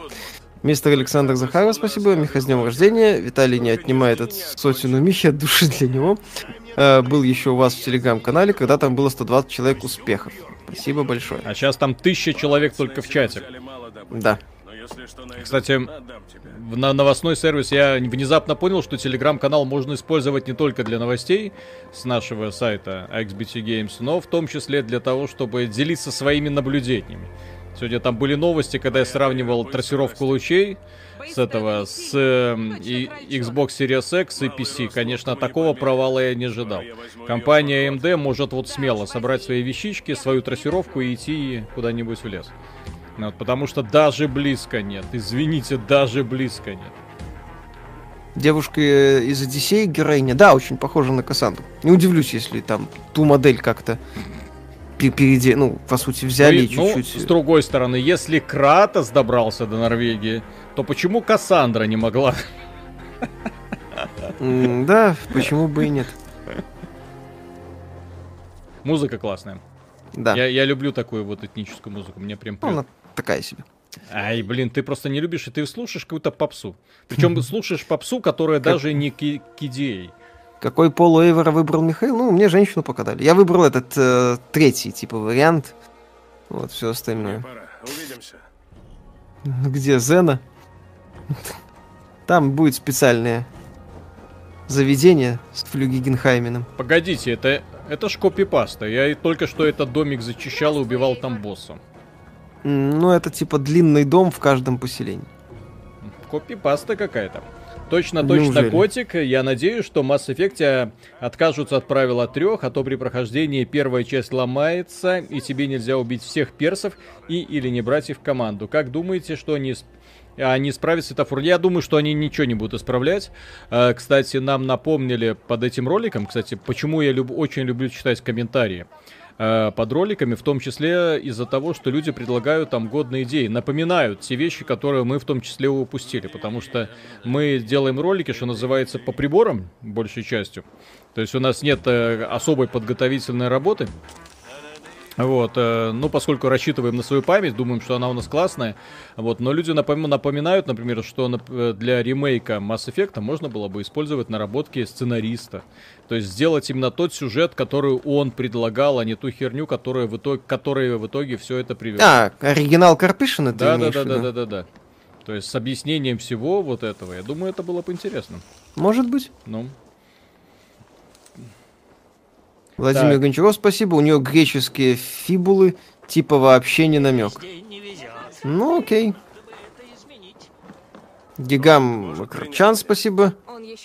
Мистер Александр Захаров, спасибо. Миха, с днем рождения. Виталий не отнимает от сотину Михи от души для него. Э, был еще у вас в телеграм-канале, когда там было 120 человек успехов. Спасибо большое. А сейчас там тысяча человек только в чате. Да. Кстати, в на новостной сервис я внезапно понял, что телеграм-канал можно использовать не только для новостей с нашего сайта XBT Games, но в том числе для того, чтобы делиться своими наблюдениями. Сегодня там были новости, когда я сравнивал трассировку лучей с этого, с эм, и Xbox Series X и PC. Конечно, такого провала я не ожидал. Компания AMD может вот смело собрать свои вещички, свою трассировку и идти куда-нибудь в лес. Вот, потому что даже близко нет. Извините, даже близко нет. Девушка э, из Одиссеи, героиня, да, очень похожа на Кассандру. Не удивлюсь, если там ту модель как-то пе- переде... ну, по сути, взяли и ну, чуть-чуть... с другой стороны, если Кратос добрался до Норвегии, то почему Кассандра не могла? Да, почему бы и нет. Музыка классная. Да, Я, я люблю такую вот этническую музыку. Мне прям Ну, она такая себе. Ай, блин, ты просто не любишь, и ты слушаешь какую-то попсу. Причем слушаешь попсу, которая даже не ки- кидей. Какой пол выбрал Михаил? Ну, мне женщину пока дали. Я выбрал этот э, третий, типа, вариант. Вот, все остальное. Пора. Увидимся. Где Зена? Там будет специальное заведение с Флюгигенхайменом. Погодите, это, это ж копипаста. Я только что этот домик зачищал и убивал там босса. Ну, это типа длинный дом в каждом поселении. Копипаста какая-то. Точно, точно, Неужели? котик. Я надеюсь, что Mass Effect откажутся от правила трех, а то при прохождении первая часть ломается, и тебе нельзя убить всех персов и или не брать их в команду. Как думаете, что они с- они справят светофор. Я думаю, что они ничего не будут исправлять. Э, Кстати, нам напомнили под этим роликом, кстати, почему я люб- очень люблю читать комментарии э, под роликами, в том числе из-за того, что люди предлагают там годные идеи, напоминают те вещи, которые мы в том числе упустили, потому что мы делаем ролики, что называется, по приборам, большей частью. То есть у нас нет э, особой подготовительной работы. Вот, э, ну, поскольку рассчитываем на свою память, думаем, что она у нас классная. Вот, но люди напом- напоминают, например, что нап- э, для ремейка Mass Effect можно было бы использовать наработки сценариста. То есть сделать именно тот сюжет, который он предлагал, а не ту херню, которая в итоге, которая в итоге все это привела. А, оригинал Карпишина ты да, да, имеешь да, да, да, да, да. То есть с объяснением всего вот этого, я думаю, это было бы интересно. Может быть. Ну, Владимир Так. Гончаров, спасибо. У него греческие фибулы, типа вообще не намек. Ну, окей. Гигам Крчан, спасибо.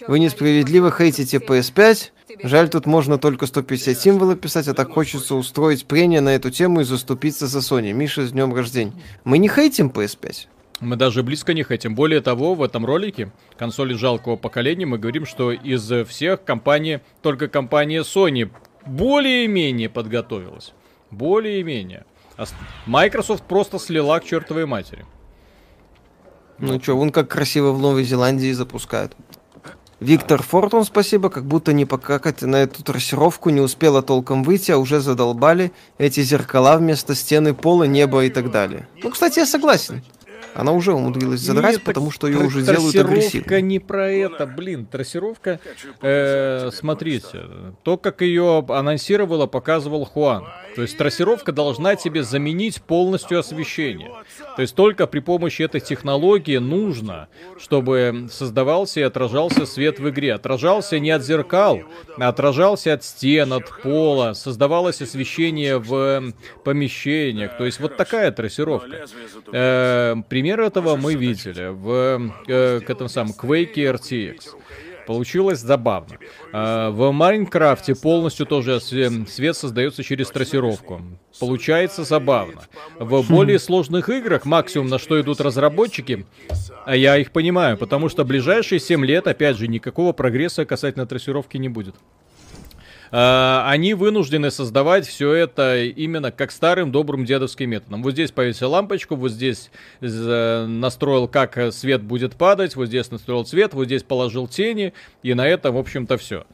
Вы несправедливо хейтите PS5. Жаль, тут можно только 150 символов писать, а так хочется устроить прение на эту тему и заступиться за Sony. Миша, с днем рождения. Мы не хейтим PS5. Мы даже близко не хотим. Более того, в этом ролике консоли жалкого поколения мы говорим, что из всех компаний только компания Sony более-менее подготовилась. Более-менее. А Microsoft просто слила к чертовой матери. Ну что, вон как красиво в Новой Зеландии запускают. Виктор Фортун, спасибо, как будто не покакать на эту трассировку не успела толком выйти, а уже задолбали эти зеркала вместо стены, пола, неба и так далее. Ну, кстати, я согласен. Она уже умудрилась задрать, Нет, потому что ее уже делают трассировка агрессивно. не про это, блин, трассировка. э, смотрите, то, как ее анонсировала, показывал Хуан. То есть трассировка должна тебе заменить полностью освещение. То есть только при помощи этой технологии нужно, чтобы создавался и отражался свет в игре. Отражался не от зеркал, а отражался от стен, от пола. Создавалось освещение в помещениях. То есть вот такая трассировка. Э, пример этого мы видели в э, к этому самому Quake RTX. Получилось забавно. А, В Майнкрафте полностью тоже све- свет создается через трассировку. Получается забавно. В более сложных играх максимум на что идут разработчики, а я их понимаю, потому что ближайшие 7 лет, опять же, никакого прогресса касательно трассировки не будет. А, они вынуждены создавать все это именно как старым добрым дедовским методом. Вот здесь повесил лампочку, вот здесь настроил, как э, свет будет падать, вот здесь настроил цвет, вот здесь положил тени, и на этом, в общем-то, все.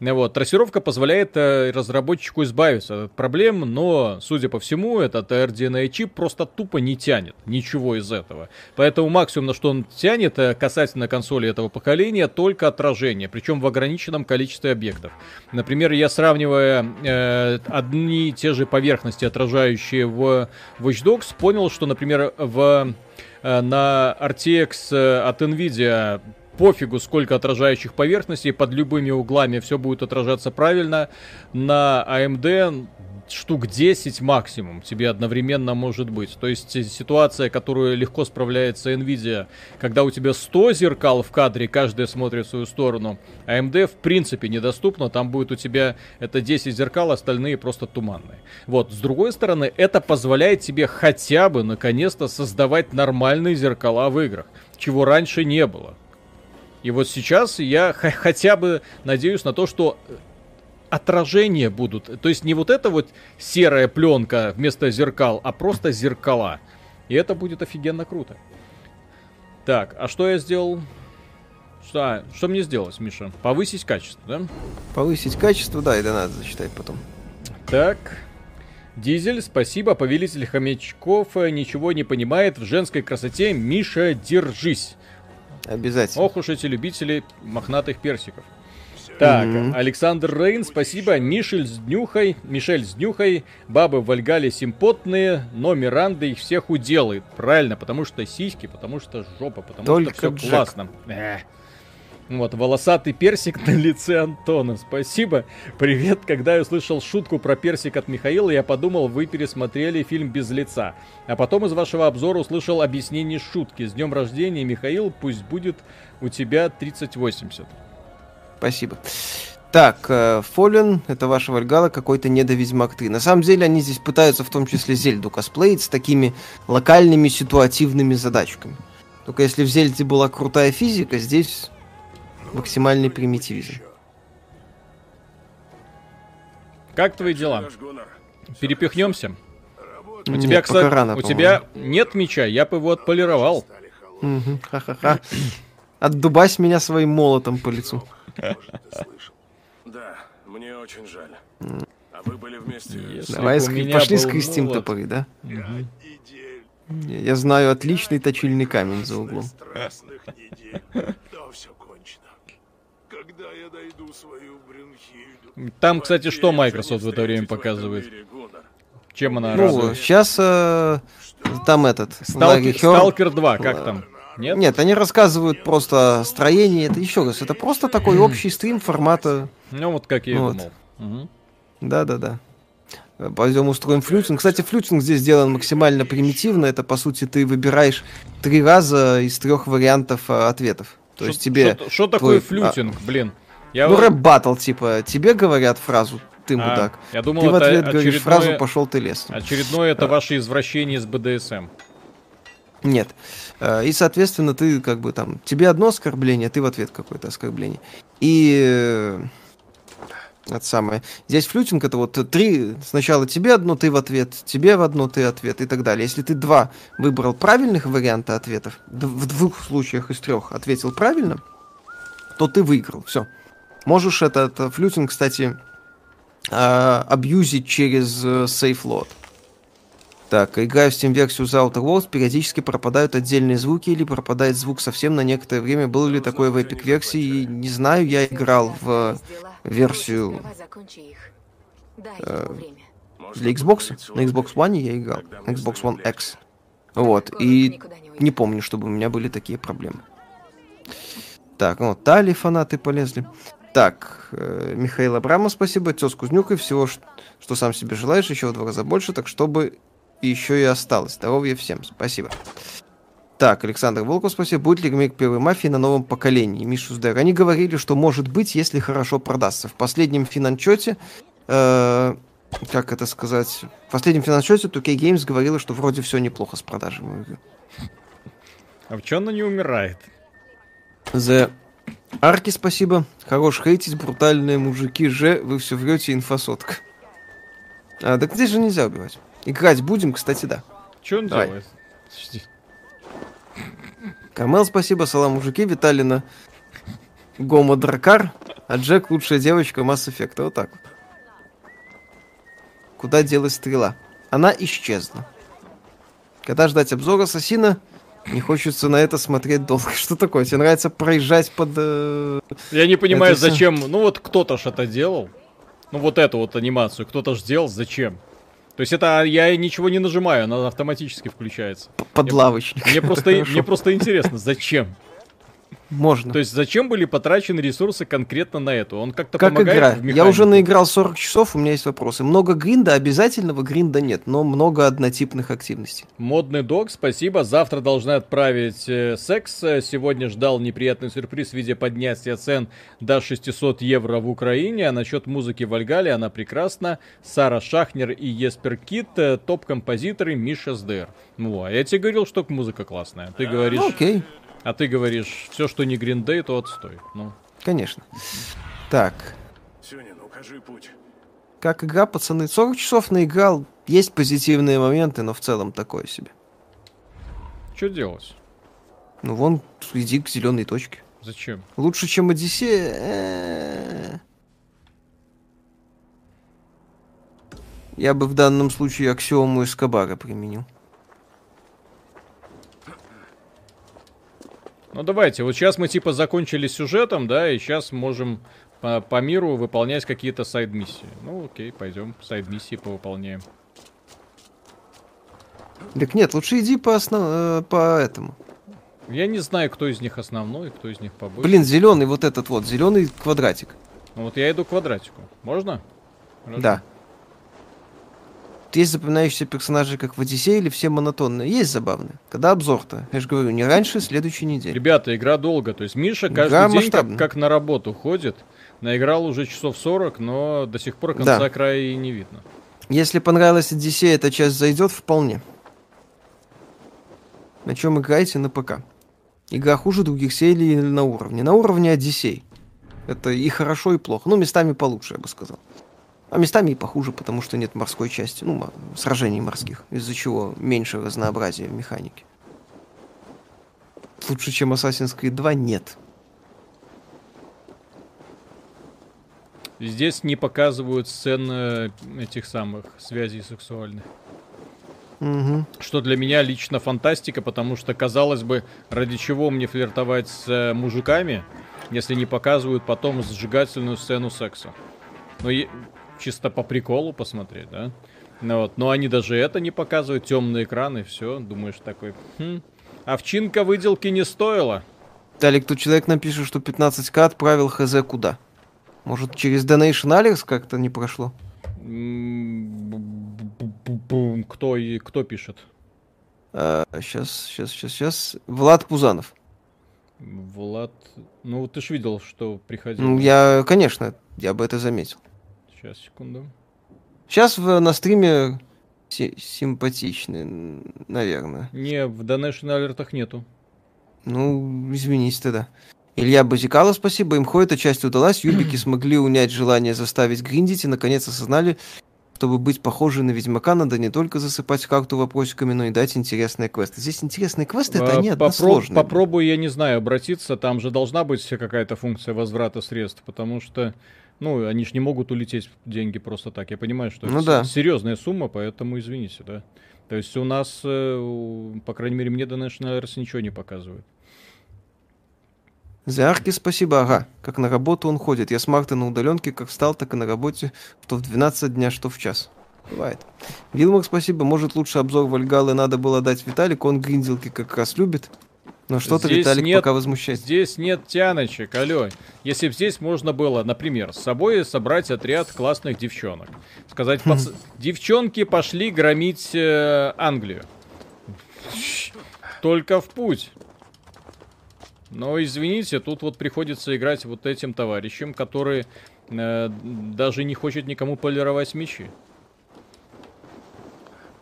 Вот. Трассировка позволяет э, разработчику избавиться от проблем, но, судя по всему, этот RDNA чип просто тупо не тянет ничего из этого. Поэтому максимум, на что он тянет э, касательно консоли этого поколения, только отражение, причем в ограниченном количестве объектов. Например, я сравнивая э, одни и те же поверхности, отражающие в Watch Dogs, понял, что, например, в э, на RTX от Nvidia пофигу, сколько отражающих поверхностей, под любыми углами все будет отражаться правильно. На AMD штук 10 максимум тебе одновременно может быть. То есть ситуация, которую легко справляется Nvidia, когда у тебя 100 зеркал в кадре, каждая смотрит в свою сторону, AMD в принципе недоступно, там будет у тебя это 10 зеркал, остальные просто туманные. Вот, с другой стороны, это позволяет тебе хотя бы наконец-то создавать нормальные зеркала в играх, чего раньше не было. И вот сейчас я хотя бы надеюсь на то, что э, отражения будут. То есть не вот эта вот серая пленка вместо зеркал, а просто зеркала. И это будет офигенно круто. Так, а что я сделал? Что, а, что мне сделать, Миша? Повысить качество, да? Повысить качество, да, это надо зачитать потом. Так. Дизель, спасибо. Повелитель хомячков э, ничего не понимает в женской красоте. Миша, держись. Обязательно. Ох уж эти любители мохнатых персиков. Так, Мгм. Александр Рейн, спасибо. Мишель с днюхой, Мишель с днюхой, бабы в Вальгале симпотные, но Миранда их всех уделает. Правильно, потому что сиськи, потому что жопа, потому Только что Джек. все классно. Эх. Вот, волосатый персик на лице Антона. Спасибо. Привет. Когда я услышал шутку про персик от Михаила, я подумал, вы пересмотрели фильм без лица. А потом из вашего обзора услышал объяснение шутки. С днем рождения, Михаил, пусть будет у тебя 3080. Спасибо. Так, э, Фолен, это ваша Вальгала, какой-то недоведьмак 3. На самом деле они здесь пытаются в том числе Зельду косплеить с такими локальными ситуативными задачками. Только если в Зельде была крутая физика, здесь максимальный примитивизм. Как твои дела? Перепихнемся? У Нет, тебя, пока кстати, рано, у по-моему. тебя нет меча, я бы его отполировал. Ха-ха-ха. Отдубась меня своим молотом по лицу. Может, ты слышал. Да, мне очень жаль. А вы были вместе Если Давай ск- пошли скрестим молот. топоры, да? Я знаю отличный точильный камень за углом. страстных недель. Да, все кончено. Когда я найду свою Брюнхильду? Там, кстати, что Microsoft в это время показывает? Чем она Ну, радует? сейчас там этот... Сталкер, Сталкер 2, как там? Нет? Нет, они рассказывают просто о строении. Это еще раз, это просто такой общий стрим формата. Ну, вот как я и Вот. думал. Да-да-да. Пойдем устроим flyting. Кстати, flyting здесь сделан максимально примитивно. Это, по сути, ты выбираешь три раза из трех вариантов а, ответов. То есть Шо- тебе... шо- Что такое твой- flyting, блин? Я Ну, вот- рэп баттл, типа, тебе говорят фразу, ты А, мудак. я думал, ты в ответ говоришь очередное- фразу, пошел ты лес. Очередное это ваше извращение с БДСМ. Нет. Э, И, соответственно, ты как бы там... Тебе одно оскорбление, ты в ответ какое-то оскорбление. И... э, Это самое. Здесь флютинг это вот три, сначала тебе одно, ты в ответ, тебе в одно, ты ответ и так далее. Если ты два выбрал правильных варианта ответов, в двух случаях из трех ответил правильно, то ты выиграл. Все. Можешь этот э, флютинг, кстати, а, абьюзить через э, Safe Load. Так, играю в Steam версию The Outer Worlds, периодически пропадают отдельные звуки или пропадает звук совсем на некоторое время. Было ли такое в Epic версии? Не знаю, я играл в версию э, ему время. для Xbox. На Xbox One я играл. Xbox One X. Вот. И не помню, чтобы у меня были такие проблемы. Так, вот, Тали фанаты полезли. Так, э, Михаил Абрамов, спасибо. Тез Кузнюк и всего, ш- что сам себе желаешь, еще в два раза больше, так чтобы еще и осталось. Здоровья всем. Спасибо. Так, Александр Волков, спасибо. Будет ли ремейк первой мафии на новом поколении? Мишу Сдер. Они говорили, что может быть, если хорошо продастся. В последнем финанчете, э, как это сказать, в последнем финанчете 2K Games говорила, что вроде все неплохо с продажами. А в чё она не умирает? The Арки, спасибо. Хорош хейтить, брутальные мужики же, вы все врете, инфосотка. А, так здесь же нельзя убивать. Играть будем, кстати, да. Чё он Давай. делает? Подожди. Камел, спасибо, салам, мужики, Виталина. Гома Дракар, а Джек лучшая девочка Mass Effect. Вот так вот. Куда делась стрела? Она исчезла. Когда ждать обзор Ассасина? Не хочется на это смотреть долго. Что такое? Тебе нравится проезжать под... э, Я не понимаю, Это зачем. Ну вот кто-то ж это делал. Ну вот эту вот анимацию кто-то ж делал, зачем? То есть это я ничего не нажимаю, она автоматически включается. под лавочник? Мне просто, мне просто интересно, зачем? Можно. То есть зачем были потрачены ресурсы конкретно на это? Он как-то Как помогает игра? в Я уже механике? наиграл 40 часов, у меня есть вопросы. Много гринда, обязательного гринда нет, но много однотипных активностей. Модный дог, спасибо. Завтра должны отправить э, секс. Сегодня ждал неприятный сюрприз в виде поднятия цен до 600 евро в Украине. А насчет музыки в Альгале она прекрасна. Сара Шахнер и Еспер Кит, э, топ-композиторы Миша СДР. Ну, а я тебе говорил, что музыка классная. Ты говоришь, Ну, окей, а ты говоришь, все, что не гриндей, то отстой. Ну, конечно. Так, Сюнин, укажи путь. как игра, пацаны? 40 часов наиграл, есть позитивные моменты, но в целом такое себе. что делать? Ну вон, иди к зеленой точке. Зачем? Лучше, чем Одиссея. Я бы в данном случае аксиому Эскобара применил. Ну давайте, вот сейчас мы типа закончили сюжетом, да, и сейчас можем по, по миру выполнять какие-то сайд-миссии. Ну окей, пойдем сайд-миссии повыполняем. Так нет, лучше иди по основ... э, по этому. Я не знаю, кто из них основной, кто из них побольше. Блин, зеленый вот этот вот, зеленый квадратик. Ну вот я иду к квадратику. Можно? Хорошо. Да. Есть запоминающиеся персонажи, как в Одиссее, или все монотонные? Есть забавные. Когда обзор-то? Я же говорю, не раньше следующей недели. Ребята, игра долго. То есть Миша Игра каждый день как, как на работу ходит. Наиграл уже часов 40, но до сих пор конца Да. края и не видно. Если понравилась Одиссея, эта часть зайдет вполне. На чем играете на ПК? Игра хуже других серий или на уровне? На уровне Одиссей. Это и хорошо, и плохо. Ну, местами получше, я бы сказал. А местами и похуже, потому что нет морской части. Ну, сражений морских. Из-за чего меньше разнообразия в механике. Лучше, чем Assassin's Creed 2, нет. Здесь не показывают сцен э, этих самых связей сексуальных. Мгм. Что для меня лично фантастика, потому что, казалось бы, ради чего мне флиртовать с э, мужиками, если не показывают потом сжигательную сцену секса. И чисто по приколу посмотреть, да? Ну, вот. Но они даже это не показывают, темные экраны, все. Думаешь такой, хм, овчинка выделки не стоила. Далее, кто человек напишет, что 15к отправил хз куда? Может, через Donation Alerts как-то не прошло? Кто, и, кто пишет? сейчас, сейчас, сейчас, сейчас. Влад Пузанов. Влад. Ну, ты ж видел, что приходил. Ну, я, конечно, я бы это заметил. Сейчас, секунду. Сейчас в, на стриме си- симпатичный, наверное. Не, в Donation алертах нету. Ну, извинись тогда. Илья Базикало, спасибо. Им эта часть удалась. Юбики смогли унять желание заставить гриндить и наконец осознали, чтобы быть похожей на Ведьмака, надо не только засыпать карту вопросиками, но и дать интересные квесты. Здесь интересные квесты, это они Попро- односложные. Попробую, я не знаю, обратиться. Там же должна быть какая-то функция возврата средств, потому что, ну, они же не могут улететь деньги просто так. Я понимаю, что Ну это да. серьезная сумма, поэтому извините, да. То есть у нас, э, по крайней мере, мне до National Air's ничего не показывают. За арки спасибо, ага. Как на работу он ходит. Я с Марта на удаленке, как встал, так и на работе, что в 12 дня, что в час. Бывает. Вилмар, спасибо. Может, лучше обзор Вальгалы надо было дать Виталику, он гринделки как раз любит. Но что-то Здесь Виталик нет- пока возмущается. Здесь нет тяночек, алло. Если бы здесь можно было, например, с собой собрать отряд классных девчонок. Сказать, Хм. «Пац- девчонки пошли громить э, Англию. Только в путь. Но извините, тут вот приходится играть вот этим товарищем, который э, даже не хочет никому полировать мечи.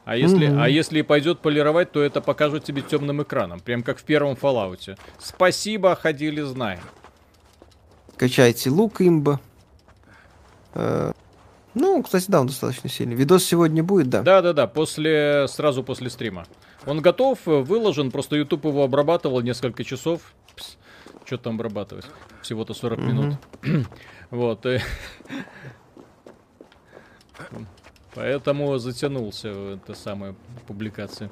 А если, Мгм. а если и пойдет полировать, то это покажет тебе темным экраном, прям как в первом Fallout. Спасибо, ходили, знаем. Качайте лук имба. Э, Ну, кстати, да, он достаточно сильный. Видос сегодня будет, да. Да-да-да, после, сразу после стрима. Он готов, э, выложен, просто YouTube его обрабатывал несколько часов. Что там обрабатывать? Всего-то 40 минут. Вот. Поэтому затянулся эта самая публикация.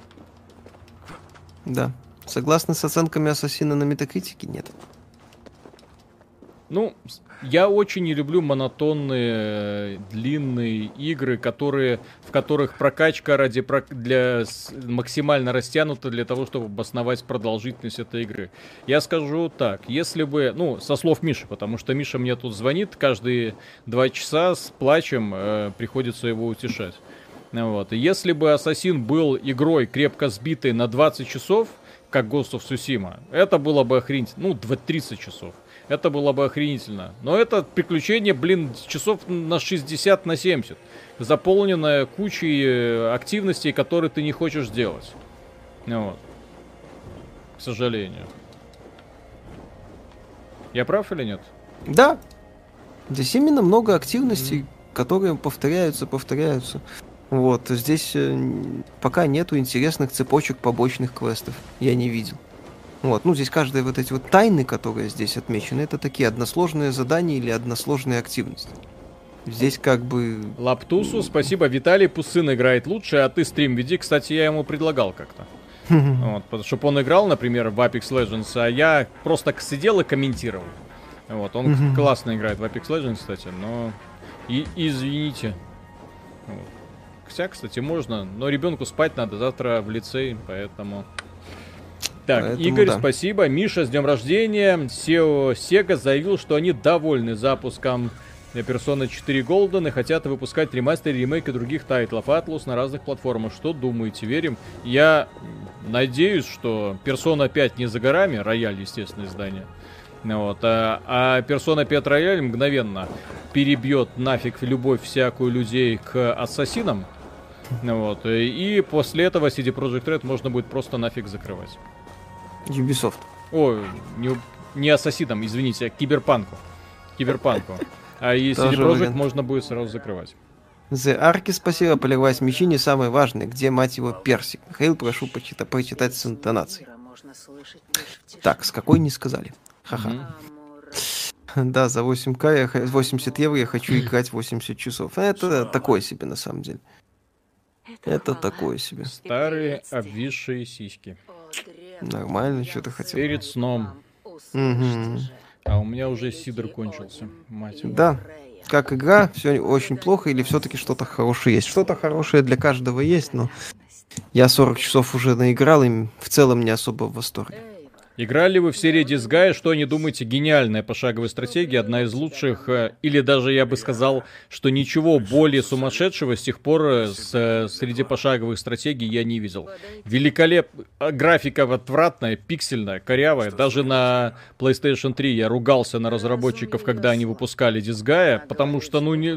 Да. Согласны с оценками Ассасина на метакритике? Нет. Ну, я очень не люблю монотонные, э, длинные игры, которые, в которых прокачка ради для максимально растянута для того, чтобы обосновать продолжительность этой игры. Я скажу так, если бы, ну, со слов Миши, потому что Миша мне тут звонит каждые два часа с плачем, э, приходится его утешать. Вот. И если бы Ассасин был игрой крепко сбитой на 20 часов, как Ghost of Tsushima, это было бы охренительно. Ну, дв- 30 часов. Это было бы охренительно. Но это приключение, блин, часов на 60, на 70. Заполненное кучей э, активностей, которые ты не хочешь делать. Ну Вот. К сожалению. Я прав или нет? Да. Здесь именно много активностей, которые повторяются, повторяются. Вот, здесь э, пока нету интересных цепочек побочных квестов. Я не видел. Вот, ну здесь каждые вот эти вот тайны, которые здесь отмечены, это такие односложные задания или односложные активности. Здесь как бы... Лаптусу, спасибо. Виталий Пусын играет лучше, а ты стрим веди. Кстати, я ему предлагал как-то. Вот, чтобы он играл, например, в Apex Legends, а я просто сидел и комментировал. Вот, он классно играет в Apex Legends, кстати, но... И, извините. Вот. Хотя, кстати, можно, но ребенку спать надо завтра в лицей, поэтому... Так, Поэтому Игорь, да. спасибо. Миша, с днем рождения. SEO Sega заявил, что они довольны запуском Persona 4 Golden и хотят выпускать ремастер и ремейки других тайтлов Atlus на разных платформах. Что думаете, верим? Я надеюсь, что Persona 5 не за горами, рояль, естественно, издание. Вот, а, а Persona 5 рояль мгновенно перебьет нафиг любовь всякую людей к ассасинам. Ну Вот, и после этого CD Projekt Red можно будет просто нафиг закрывать. Ubisoft. Ой, не, не ассасинам, извините, а киберпанку. Киберпанку. А и CD Projekt можно будет сразу закрывать. The Арки, спасибо, полировать мечи не самое важное. Где, мать его, персик? Михаил, прошу почита- почитать с интонацией. Так, с какой не сказали. Ха-ха. Да, за 8к, я, х- 80 евро я хочу играть 80 часов. Это такое себе, на самом деле. Это такое себе. Старые обвисшие сиськи. Нормально, что ты хотел. Перед сном. Мгм. А у меня уже сидр кончился. Мать его. Да, как игра, все очень плохо или все-таки что-то хорошее есть. Что-то хорошее для каждого есть, но я 40 часов уже наиграл и в целом не особо в восторге. Играли вы в серии Disgaea, что не думаете, гениальная пошаговая стратегия, одна из лучших, э, или даже я бы сказал, что ничего более сумасшедшего с тех пор э, с, э, среди пошаговых стратегий я не видел. Великолеп... а, Графика отвратная, пиксельная, корявая. Даже на PlayStation 3 я ругался на разработчиков, когда они выпускали Disgaea, потому что, ну, не...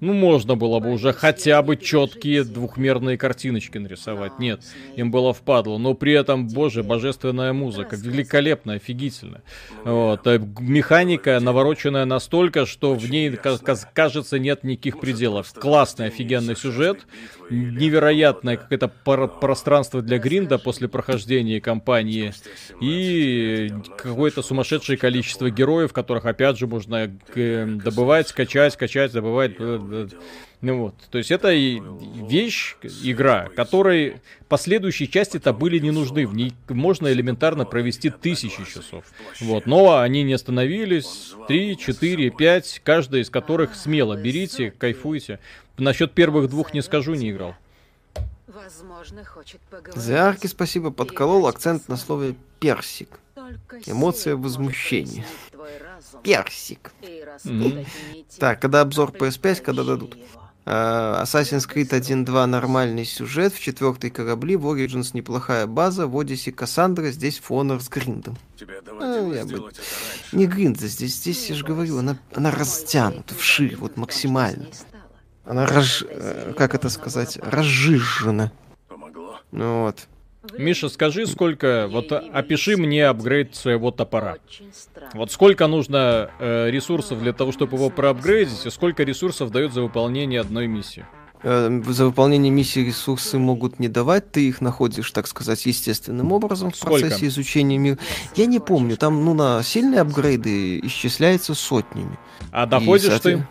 ну, можно было бы уже хотя бы четкие двухмерные картиночки нарисовать. Нет, им было впадло. Но при этом, боже, божественная музыка, великолепно, офигительно. Вот. э, Механика навороченная настолько, что в ней, ка- ка- кажется, нет никаких пределов. Классный, офигенный сюжет, невероятное какое-то пар- пространство для гринда после прохождения кампании и какое-то сумасшедшее количество героев, которых, опять же, можно э, добывать, качать, качать, добывать. Ну вот, то есть это и вещь, игра, которой последующие части-то были не нужны. В ней можно элементарно провести тысячи часов. Вот, но они не остановились. Три, четыре, пять, каждая из которых смело берите, кайфуйте. Насчет первых двух не скажу, не играл. Возможно, хочет поговорить. Зиарки, спасибо, подколол акцент на слове персик. Эмоция возмущения. Персик. Так, когда обзор PS5, предпочти когда дадут? А, Assassin's Creed 1.2 нормальный сюжет, в четвертой корабли, в Origins неплохая база, в Odyssey Кассандра, здесь Фонор с гриндом. Тебе А, я бы-. Не гринд, здесь, здесь я же говорю, она, она растянута вширь, вот максимально. Она раж... э, как это сказать, разжижена. Ну Вот. Миша, скажи, сколько, вот опиши мне апгрейд своего топора. Вот сколько нужно э, ресурсов для того, чтобы его проапгрейдить, и сколько ресурсов дает за выполнение одной миссии? Э, За выполнение миссии ресурсы могут не давать, ты их находишь, так сказать, естественным образом в Сколько? процессе изучения мира. Я не помню, там, ну, на сильные апгрейды исчисляется сотнями. А И, доходишь соответ- ты?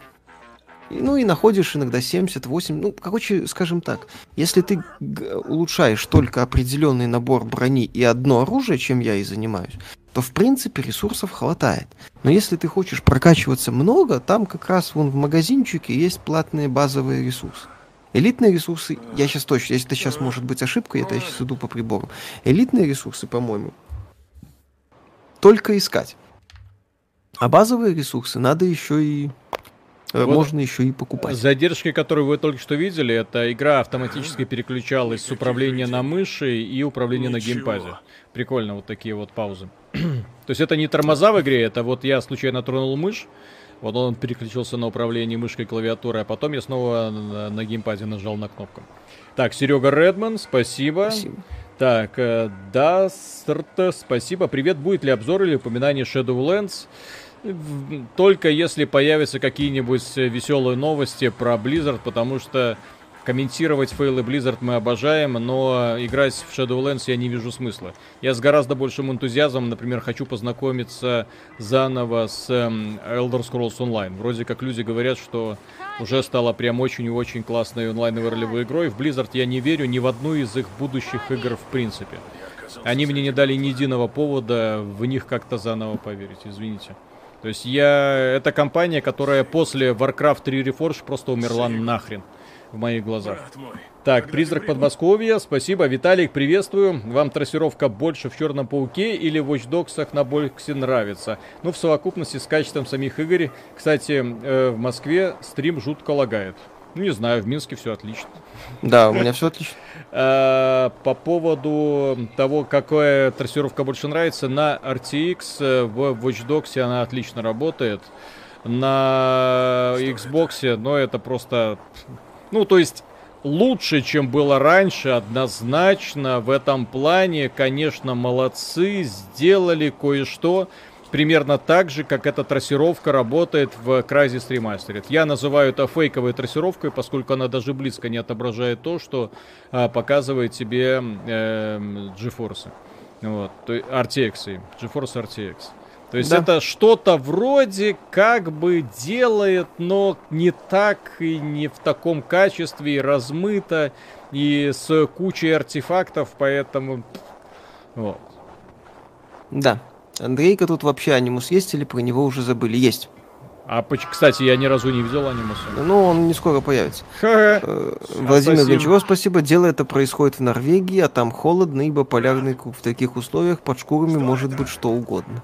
Ну и находишь иногда 78. Ну, короче, скажем так, если ты улучшаешь только определенный набор брони и одно оружие, чем я и занимаюсь, то в принципе ресурсов хватает. Но если ты хочешь прокачиваться много, там как раз вон в магазинчике есть платные базовые ресурсы. Элитные ресурсы, я сейчас точно, если это сейчас может быть ошибка, это я сейчас иду по приборам. Элитные ресурсы, по-моему, только искать. А базовые ресурсы надо еще и Вот можно еще и покупать. Задержки, которые вы только что видели, это игра автоматически переключалась с управления на мыши и управления на Ничего. геймпаде. Прикольно, вот такие вот паузы. То есть это не тормоза в игре, это вот я случайно тронул мышь, вот он переключился на управление мышкой и клавиатурой, а потом я снова на, на геймпаде нажал на кнопку. Так, Серега Редман, спасибо. Спасибо. Так, э, Дастрт, спасибо. Привет, будет ли обзор или упоминание Shadowlands? Только если появятся какие-нибудь э, веселые новости про Blizzard, потому что комментировать фейлы Blizzard мы обожаем, но играть в Shadowlands я не вижу смысла. Я с гораздо большим энтузиазмом, например, хочу познакомиться заново с эм, Elder Scrolls Online. Вроде как люди говорят, что уже стала прям очень и очень классной онлайновой ролевой игрой. В Blizzard я не верю ни в одну из их будущих игр в принципе. Они мне не дали ни единого повода в них как-то заново поверить, извините. То есть я... Это компания, которая после Warcraft 3 Reforged просто умерла нахрен в моих глазах. Так, призрак Подмосковья, спасибо. Виталик, приветствую. Вам трассировка больше в Черном Пауке или в Watch Dogs на боксе нравится? Ну, в совокупности с качеством самих игр. Кстати, э, в Москве стрим жутко лагает. Ну, не знаю, в Минске все отлично. Да, у меня все отлично. Э, По поводу того, какая трассировка больше нравится, на RTX э, в Watch Dogs она отлично работает. На Xbox, но это просто... Ну, то есть, лучше, чем было раньше, однозначно. В этом плане, конечно, молодцы, сделали кое-что. Примерно так же, как эта трассировка работает в Crysis Remastered. Я называю это фейковой трассировкой, поскольку она даже близко не отображает то, что а, показывает тебе эм, GeForce. Вот, то RTX, GeForce RTX. То есть Да. это что-то вроде как бы делает, но не так и не в таком качестве, и размыто, и с кучей артефактов, поэтому... Вот. Да. Андрейка тут вообще анимус есть или про него уже забыли? Есть. А, кстати, я ни разу не видел анимуса. Но он не скоро появится. Ха-ха. Э, Владимир спасибо. Гончаров, спасибо. Дело это происходит в Норвегии, а там холодно, ибо полярный круг. В таких условиях под шкурами может быть что угодно.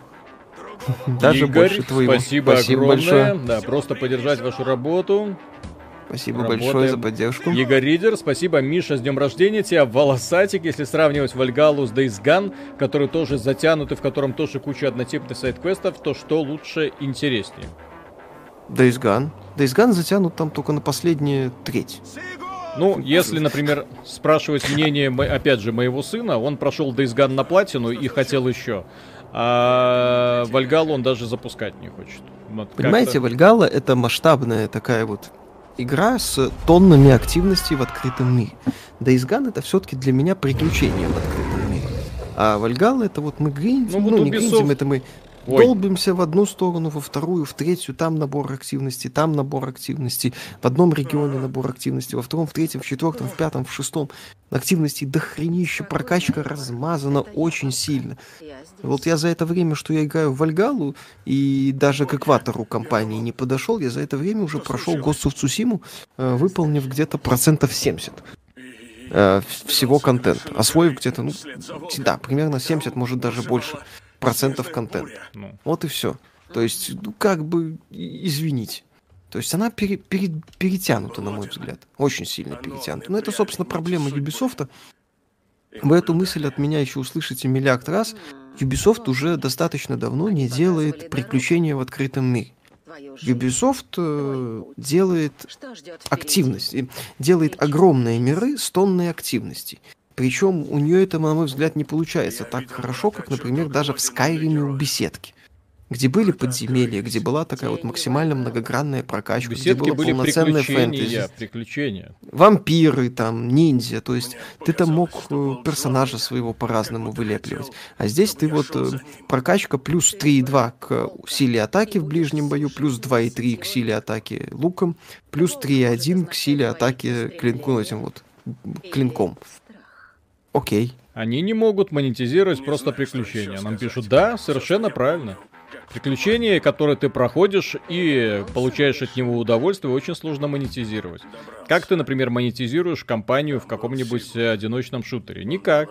Даже Игорь, больше твоего. спасибо, огромное. большое. Да, просто поддержать вашу работу. Спасибо Работаем. большое за поддержку. Игорь Ридер, спасибо, Миша, с днем рождения тебя, волосатик, если сравнивать Вальгалу с Days Gone, который тоже затянут и в котором тоже куча однотипных сайт-квестов, то что лучше, интереснее? Days Gone. Days Gone затянут там только на последнюю треть. Ну, если, например, спрашивать мнение, опять же, моего сына, он прошел Days Gone на платину и хотел еще. А Вальгалу он даже запускать не хочет. Вот Понимаете, Вальгала это масштабная такая вот игра с тоннами активностей в открытом мире. Days Gone это все-таки для меня приключение в открытом мире. А Вальгала это вот мы гриндим, Ну, ну, вот не Ubisoft- гриндим, это мы Ой. долбимся в одну сторону, во вторую, в третью, там набор активностей, там набор активностей, в одном регионе набор активностей, во втором, в третьем, в четвертом, в пятом, в шестом. Активностей дохренища, прокачка размазана очень сильно. Вот я за это время, что я играю в Вальгалу, и даже к экватору компании не подошел, я за это время уже прошел of Tsushima, э, выполнив где-то процентов 70 э, в- всего контента. Освоив где-то, ну, да, примерно 70, может даже больше процентов контента. Ну, Вот и все. То есть, ну, как бы, извините. То есть она пере- пере- перетянута, на мой взгляд. Очень сильно перетянута. Но это, собственно, проблема Ubisoft. Вы эту мысль от меня еще услышите миллиард раз. Ubisoft уже достаточно давно не делает приключения в открытом мире. Ubisoft э, делает активность, и делает огромные миры с тонной активности. Причем у нее это, на мой взгляд, не получается так хорошо, как, например, даже в Скайриме у беседки. Где были подземелья, где была такая вот максимально многогранная прокачка, где беседки было были полноценное приключения, фэнтези. приключения. Вампиры, там, ниндзя, то есть ты там мог э, персонажа своего по-разному вылепливать. А здесь ты вот э, прокачка плюс 3,2 к силе атаки в ближнем бою, плюс 2,3 к силе атаки луком, плюс 3,1 к силе атаки клинку, этим вот клинком. Окей. Они не могут монетизировать просто приключения. Нам пишут, да, совершенно правильно. Приключения, которые ты проходишь и получаешь от него удовольствие, очень сложно монетизировать. Как ты, например, монетизируешь компанию в каком-нибудь э, одиночном шутере? Никак.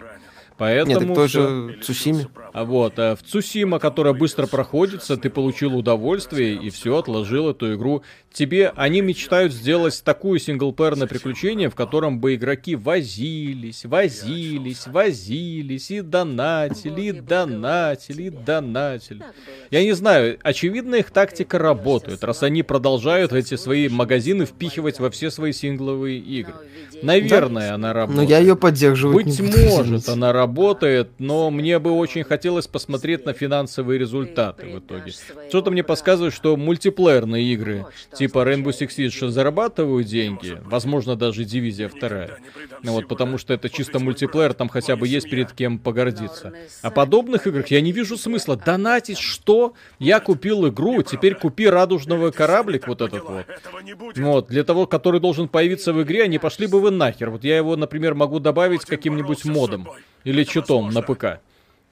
Поэтому Нет, так всё. тоже Цусиме. А вот, а в Цусима, которая быстро проходится, ты получил удовольствие и все, отложил эту игру. Тебе, они мечтают сделать такую синглплеерное приключение, в котором бы игроки возились, возились, возились, и донатили, и донатили, и донатили. Я не знаю, очевидно их тактика работает, раз они продолжают эти свои магазины впихивать во все свои сингловые игры. Наверное, она Но работает. я ее поддерживать Быть может, она работает, но мне бы очень хотелось посмотреть на финансовые результаты в итоге. Что-то мне подсказывает, что мультиплеерные игры типа Rainbow Six Siege зарабатывают деньги, возможно, даже Дивизия вторая. Ну вот, потому что это чисто мультиплеер, там хотя бы есть перед кем погордиться. А подобных играх я не вижу смысла. Донатить что? Я купил игру, теперь купи радужного кораблик вот этот вот. Вот, для того, который должен появиться в игре, они пошли бы вы нахер. Вот я его, например, могу добавить каким-нибудь модом или читом на ПК.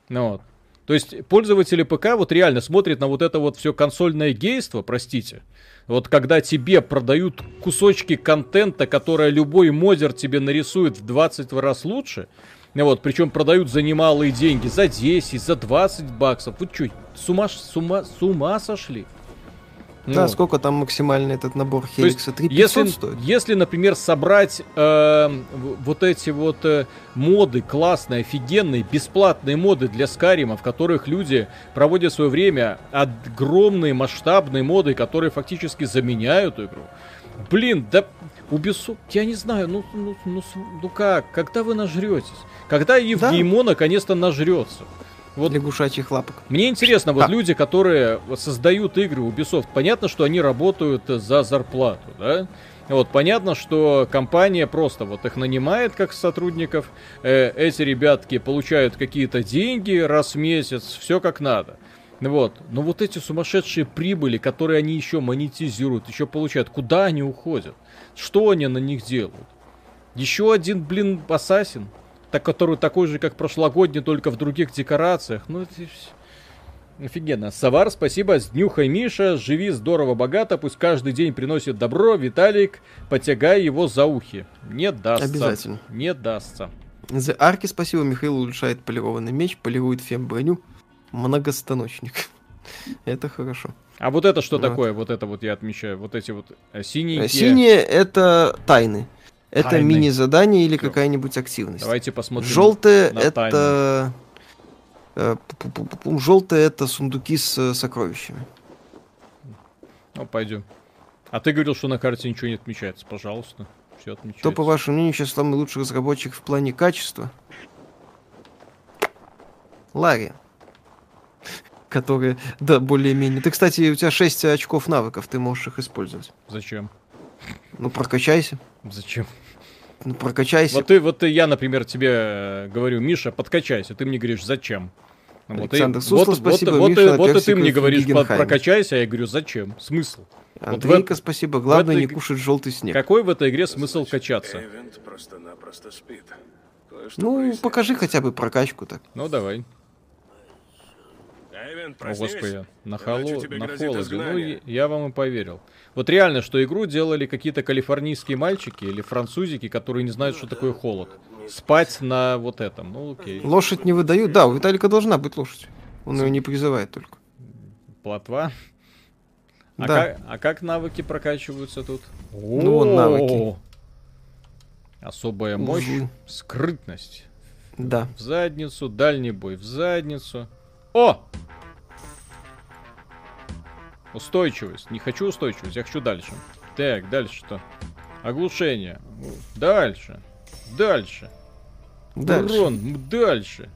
Ну вот. То есть пользователи ПК вот реально смотрят на вот это вот все консольное гейство, простите. Вот когда тебе продают кусочки контента, которое любой модер тебе нарисует в 20 раз лучше, ну вот, причем продают за немалые деньги, за 10, за 20 баксов. Вы что, с ума, с ума, с ума сошли? Да, Ну. сколько там максимальный этот набор Хеликса? 3500 если, стоит? если, например, собрать э, вот эти вот э, моды классные, офигенные, бесплатные моды для Скарима, в которых люди проводят свое время, огромные масштабные моды, которые фактически заменяют игру. Блин, да Ubisoft, я не знаю, ну, ну, ну, ну как, когда вы нажретесь? Когда Евгеймо наконец-то нажрется? Вот Лягушачьих лапок. мне интересно, вот Да. люди, которые создают игры Ubisoft, понятно, что они работают за зарплату, да? Вот, понятно, что компания просто вот их нанимает как сотрудников, э, эти ребятки получают какие-то деньги раз в месяц, все как надо. Вот, но вот эти сумасшедшие прибыли, которые они еще монетизируют, еще получают, куда они уходят? Что они на них делают? Еще один, блин, ассасин, так, который такой же, как прошлогодний, только в других декорациях. Ну, это Офигенно. Савар, спасибо. Сднюхай, Миша. Живи здорово, богато. Пусть каждый день приносит добро. Виталик, потягай его за ухи. Не дастся. Обязательно. Не дастся. За арки спасибо. Михаил улучшает полированный меч, полирует фем броню. Многостаночник. Это хорошо. А вот это что Вот. такое? Вот это вот я отмечаю. Вот эти вот э, синенькие. Синие это тайны. Это мини-задание или какая-нибудь активность. Давайте посмотрим. Желтые это... Желтые это сундуки с э, сокровищами. Ну, пойдем. А ты говорил, что на карте ничего не отмечается. Пожалуйста. Все отмечается. Кто, по вашему мнению, сейчас самый лучший разработчик в плане качества? Ларри. Которые, да, более-менее. Ты, кстати, у тебя 6 очков навыков, ты можешь их использовать. Зачем? Ну, прокачайся. Зачем? Ну, прокачайся. Вот ты, вот ты, я, например, тебе э, говорю, Миша, подкачайся. Ты мне говоришь, зачем? Вот и- Александр Суслов, вот, спасибо, вот, вот, Миша, вот и ты мне говоришь, под- прокачайся, а я говорю, зачем? Смысл? Вот в Андрейка, эт- спасибо. Главное, в не этой- кушать желтый снег. Какой в этой игре смысл качаться? Эвент просто-напросто спит. Ну, покажи хотя бы прокачку так. Ну, давай. Эвент, О, господи, на, холо... на холоде. Ну, я вам и поверил. Вот реально, что игру делали какие-то калифорнийские мальчики или французики, которые не знают, что такое холод. Спать на вот этом. Ну, окей. Лошадь не выдают. Да, у Виталика должна быть лошадь. Он ее не призывает только. Плотва. А, Да. как, а как навыки прокачиваются тут? Ну, вон навыки. Особая мощь, Узлы. скрытность. Да. В задницу, дальний бой в задницу. О! Устойчивость. Не хочу устойчивость, я хочу дальше. Так, дальше что? Оглушение. Дальше. Дальше. Дальше. Урон. Дальше.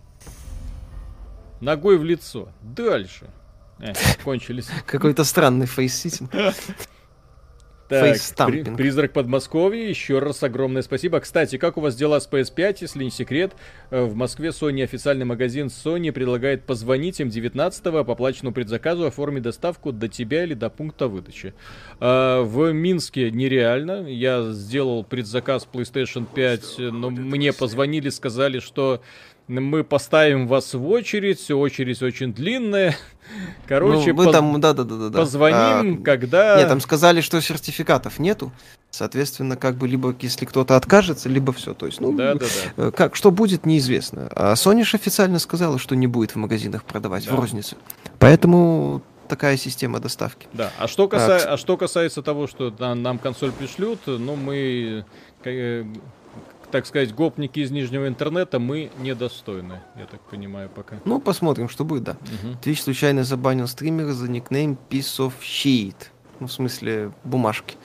Ногой в лицо. Дальше. Э, кончились. Какой-то странный фейс-ситинг. Так, при- призрак Подмосковья, еще раз огромное спасибо. Кстати, как у вас дела с PS5, если не секрет? Э, В Москве Sony официальный магазин Sony предлагает позвонить им 19-го по оплаченному предзаказу, оформить доставку до тебя или до пункта выдачи. А, В Минске нереально. Я сделал предзаказ PlayStation 5, но мне позвонили, сказали, что мы поставим вас в очередь, очередь очень длинная. Короче, ну, мы поз- там, да, да, да, да, да. позвоним, А, когда... Нет, там сказали, что сертификатов нету. Соответственно, как бы либо если кто-то откажется, либо все. То есть, ну, Да, да, да. э, как, что будет, неизвестно. А Sony ж официально сказала, что не будет в магазинах продавать Да. в рознице. Поэтому такая система доставки. Да, а что, каса- Так. а что касается того, что нам, нам консоль пришлют, ну мы, э, так сказать, гопники из нижнего интернета, мы недостойны, я так понимаю, пока. Ну, посмотрим, что будет, да. Мгм. Twitch случайно забанил стримера за никнейм Piece of Shit. Ну, в смысле, бумажки.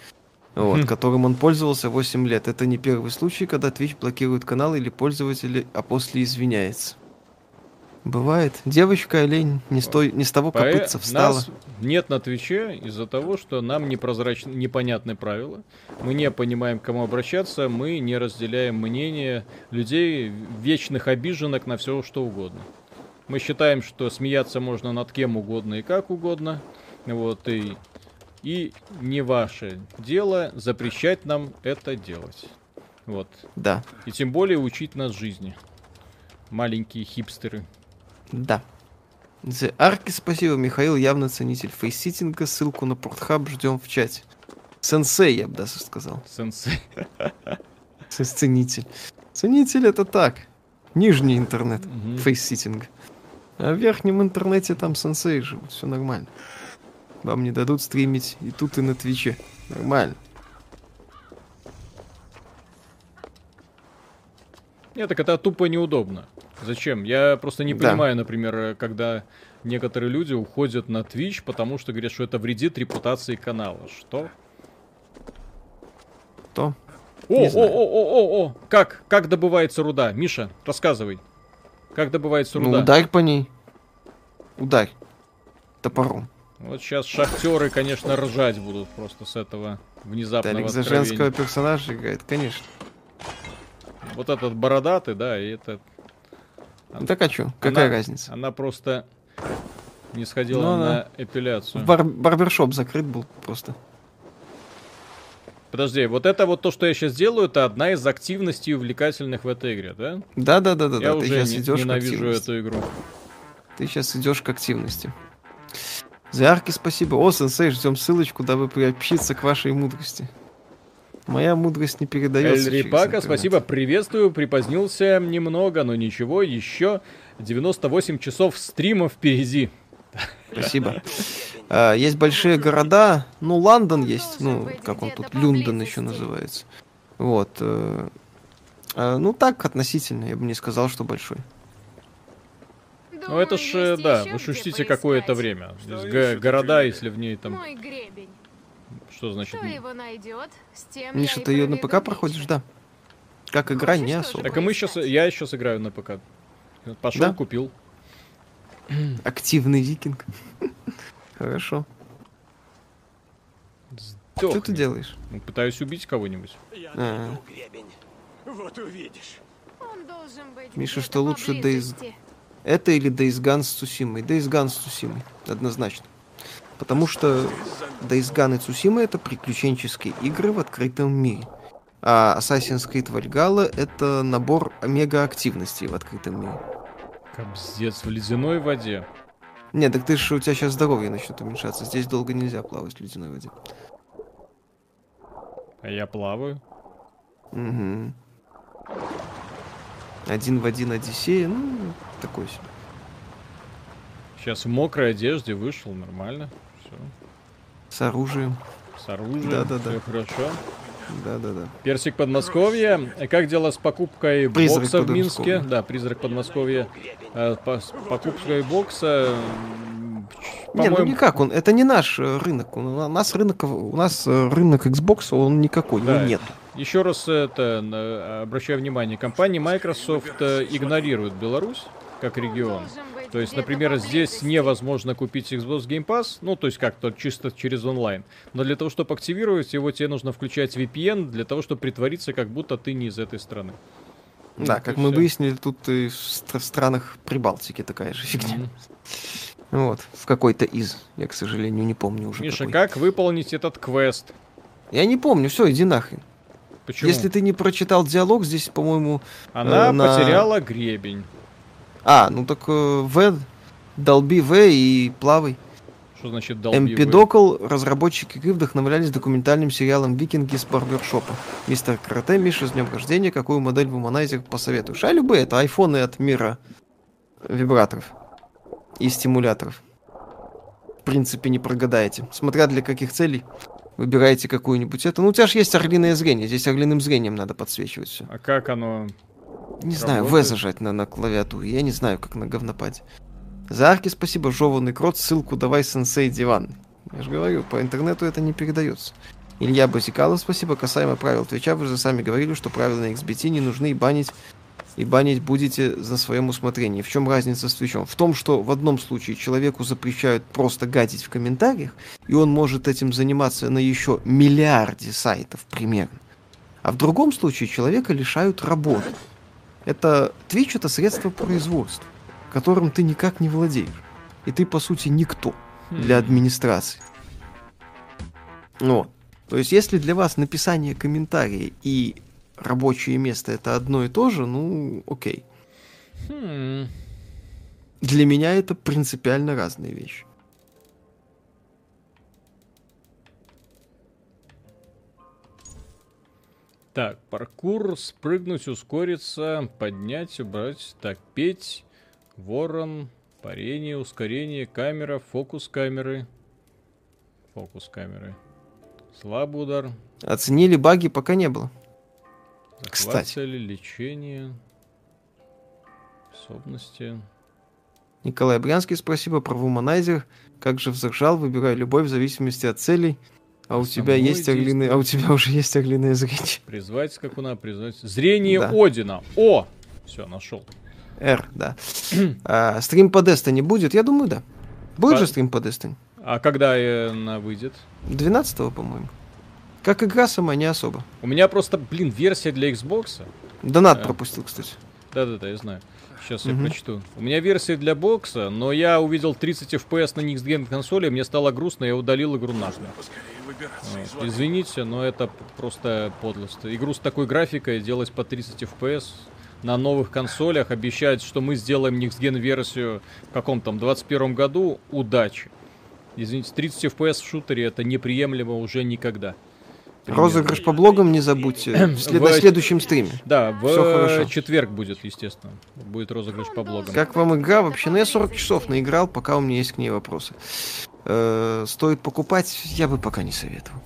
Вот, которым он пользовался 8 лет. Это не первый случай, когда Twitch блокирует канал или пользователи, а после извиняется. Бывает. Девочка олень не, с той- не с того копытца встала. Нас нет на Твиче из-за того, что нам непрозрачны, непонятны правила. Мы не понимаем, к кому обращаться, мы не разделяем мнение людей, вечных обиженок на все, что угодно. Мы считаем, что смеяться можно над кем угодно и как угодно. Вот, и, и не ваше дело запрещать нам это делать. Вот. Да, И тем более учить нас жизни. Маленькие хипстеры. Да. The Арки, спасибо, Михаил, явно ценитель facesitting а. Ссылку на Pornhub ждем в чате. Сенсей, я бы даже сказал. Сенсей. Ценитель. Ценитель это так. Нижний интернет. Мгм. facesitting а. А в верхнем интернете там сенсей живут, все нормально. Вам не дадут стримить и тут, и на Twitch е. Нормально. Нет, так это тупо неудобно. Зачем? Я просто не Да. понимаю, например, э, когда некоторые люди уходят на Twitch, потому что говорят, что это вредит репутации канала. Что? То. О, о, о, о, о, о! Как? Как добывается руда? Миша, рассказывай. Как добывается Ну, руда? ударь по ней. Ударь. Топором. Вот сейчас шахтеры, конечно, ржать будут просто с этого внезапного Талик за откровения. женского персонажа играет, конечно. Вот этот бородатый, да, и это... Ну так а чё? Какая Она- разница? Она просто не сходила Ну, на да. эпиляцию. Бар- барбершоп закрыт был просто. Подожди, вот это вот то, что я сейчас делаю, это одна из активностей увлекательных в этой игре, да? Да-да-да-да. я Ты уже сейчас не- идешь ненавижу эту игру. Ты сейчас идешь к активности. За арки спасибо. О, сенсей, ждем ссылочку, дабы приобщиться к вашей мудрости. Моя мудрость не передается. Эль Рипака, спасибо, приветствую, припозднился немного, но ничего, еще 98 часов стрима впереди. Спасибо. А, есть большие города, ну, Лондон есть, ну, как он тут, Люндон еще называется. Вот. э, а, ну, так, относительно, я бы не сказал, что большой. Ну это ж, э, да, вы шутите какое-то время. Г- города, если в ней там... Что значит? Кто его найдет, с тем Миша, ты ее на ПК вечер. проходишь, да? Как игра, Хочешь не особо. Так и мы сейчас, я сейчас играю на ПК. Пошел, Да? купил. Активный викинг. Хорошо. Что ты Сдохни. делаешь? Ну, Пытаюсь убить кого-нибудь. Я А. Вот увидишь. Он должен быть Миша, что лучше Days-. Это или Days Gone с Цусимой? Days Gone с Цусимой, однозначно. Потому что Days Gone и Цусима это приключенческие игры в открытом мире. А Assassin's Creed Valhalla это набор омега-активностей в открытом мире. Кобздец, в ледяной воде. Не, так ты же у тебя сейчас здоровье начнет уменьшаться. Здесь долго нельзя плавать в ледяной воде. А я плаваю. Угу. Один в один Одиссея, ну, такой себе. Сейчас в мокрой одежде вышел, нормально. С оружием. С оружием. Да-да-да. Все хорошо. Да-да-да. Персик Подмосковья. Как дела с покупкой Призрак бокса в. Минске? Да, призрак Подмосковья. Э, по- с покупкой бокса. ч- Не, ну никак, он, это не наш рынок. У на- нас рынок, у нас рынок Xbox, он никакой, Да. его нет. Еще раз это обращаю внимание, компания Microsoft э, игнорирует Беларусь как регион. То есть, например, здесь невозможно купить Xbox Game Pass, ну, то есть как-то чисто через онлайн. Но для того, чтобы активировать его, тебе нужно включать VPN для того, чтобы притвориться, как будто ты не из этой страны. Да, Вот как мы всё. выяснили, тут и в стр- странах Прибалтики такая же фигня. Мгм. Вот, в какой-то из. Я, к сожалению, не помню уже Миша, какой. как выполнить этот квест? Я не помню, все, иди нахрен. Почему? Если ты не прочитал диалог, здесь, по-моему... Она э, на- потеряла гребень. А, ну так э, В, долби В и плавай. Что значит долбивый? Эмпидокл, разработчики игры вдохновлялись документальным сериалом «Викинги» с барбершопа. Мистер Карате, Миша, с днем рождения, какую модель в Womanizer посоветуешь? А любые, это айфоны от мира вибраторов и стимуляторов. В принципе, не прогадаете. Смотря для каких целей, выбираете какую-нибудь это. Ну, у тебя же есть орлиное зрение, здесь орлиным зрением надо подсвечивать все. А как оно? Не знаю, В зажать на, на клавиатуре. Я не знаю, как на говнопаде. За арки спасибо, жеванный крот. Ссылку давай, сенсей диван. Я же говорю, по интернету это не передается. Илья Базикалов, спасибо. Касаемо правил Твича, вы же сами говорили, что правила на XBT не нужны и банить и банить будете на своем усмотрении. В чем разница с Твичом? В том, что в одном случае человеку запрещают просто гадить в комментариях, и он может этим заниматься на еще миллиарде сайтов примерно. А в другом случае человека лишают работы. Это Twitch это средство производства, которым ты никак не владеешь. И ты, по сути, никто для Хм. администрации. Вот. То есть, если для вас написание комментария и рабочее место это одно и то же, ну, окей. Хм. Для меня это принципиально разные вещи. Так, паркур, спрыгнуть, ускориться, поднять, убрать. Так, петь, ворон, парение, ускорение, камера, фокус камеры. Фокус камеры. Слабый удар. Оценили баги, пока не было. захват Кстати. цели, лечение. Способности. Николай Брянский, спасибо про Вуманайзер. Как же взржал, выбирай любой в зависимости от целей. А у тебя есть орлиные, а у тебя уже есть орлиное зрение. Призвать скакуна, призвать. Зрение Да. Одина. О! Все, нашел. R, да. А, стрим по Destiny будет? Я думаю, да. Будет По- же стрим по Destiny? А когда она выйдет? 12 по-моему. Как игра сама, не особо. У меня просто, блин, версия для Xbox. Донат Да. пропустил, кстати. Да-да-да, я знаю. Сейчас я Мгм. прочту. У меня версия для бокса, но я увидел 30 FPS на Next Gen консоли, мне стало грустно, я удалил игру нахрен. Воды. Извините, но это просто подлость. Игру с такой графикой делать по 30 FPS на новых консолях, обещать, что мы сделаем Next версию в каком там 21 году, удачи. Извините, 30 FPS в шутере это неприемлемо уже никогда. Примерно. Розыгрыш по блогам не забудьте. В след- В- следующем стриме. Да, в Всё хорошо. четверг будет, естественно. Будет розыгрыш по блогам. Как вам игра вообще? Ну, я 40 часов наиграл, пока у меня есть к ней вопросы. Э, стоит покупать, я бы пока не советовал.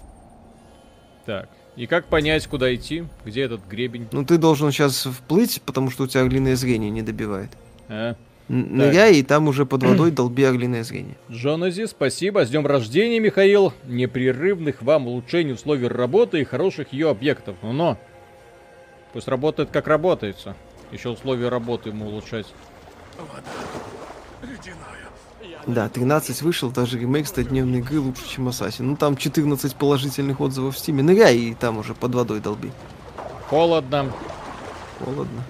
Так. И как понять, куда идти? Где этот гребень? Ну, ты должен сейчас вплыть, потому что у тебя орлиное зрение не добивает. А? Ныряй, и там уже под водой долби орлиное зрение. Джонази, спасибо. С днем рождения, Михаил. Непрерывных вам улучшений условий работы и хороших ее объектов. Ну, но. Пусть работает как работается. Еще условия работы ему улучшать. Да, 13 вышел, даже ремейк 100-дневной игры лучше, чем Ассасин. Ну там 14 положительных отзывов в Steam е. Ныряй, и там уже под водой долби. Холодно. Холодно.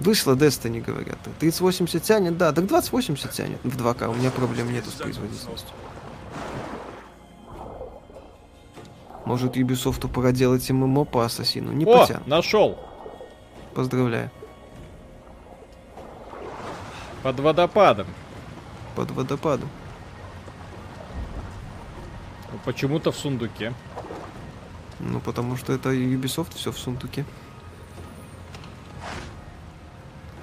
Вышло Destiny, говорят. 3080 тянет, да, так 2080 тянет в 2К. У меня проблем нету с производительностью. Может Ubisoft пора делать ММО по Ассасину? Не О, потянут. нашел. Поздравляю. Под водопадом. Под водопадом. Почему-то в сундуке. Ну, потому что это Ubisoft, все в сундуке.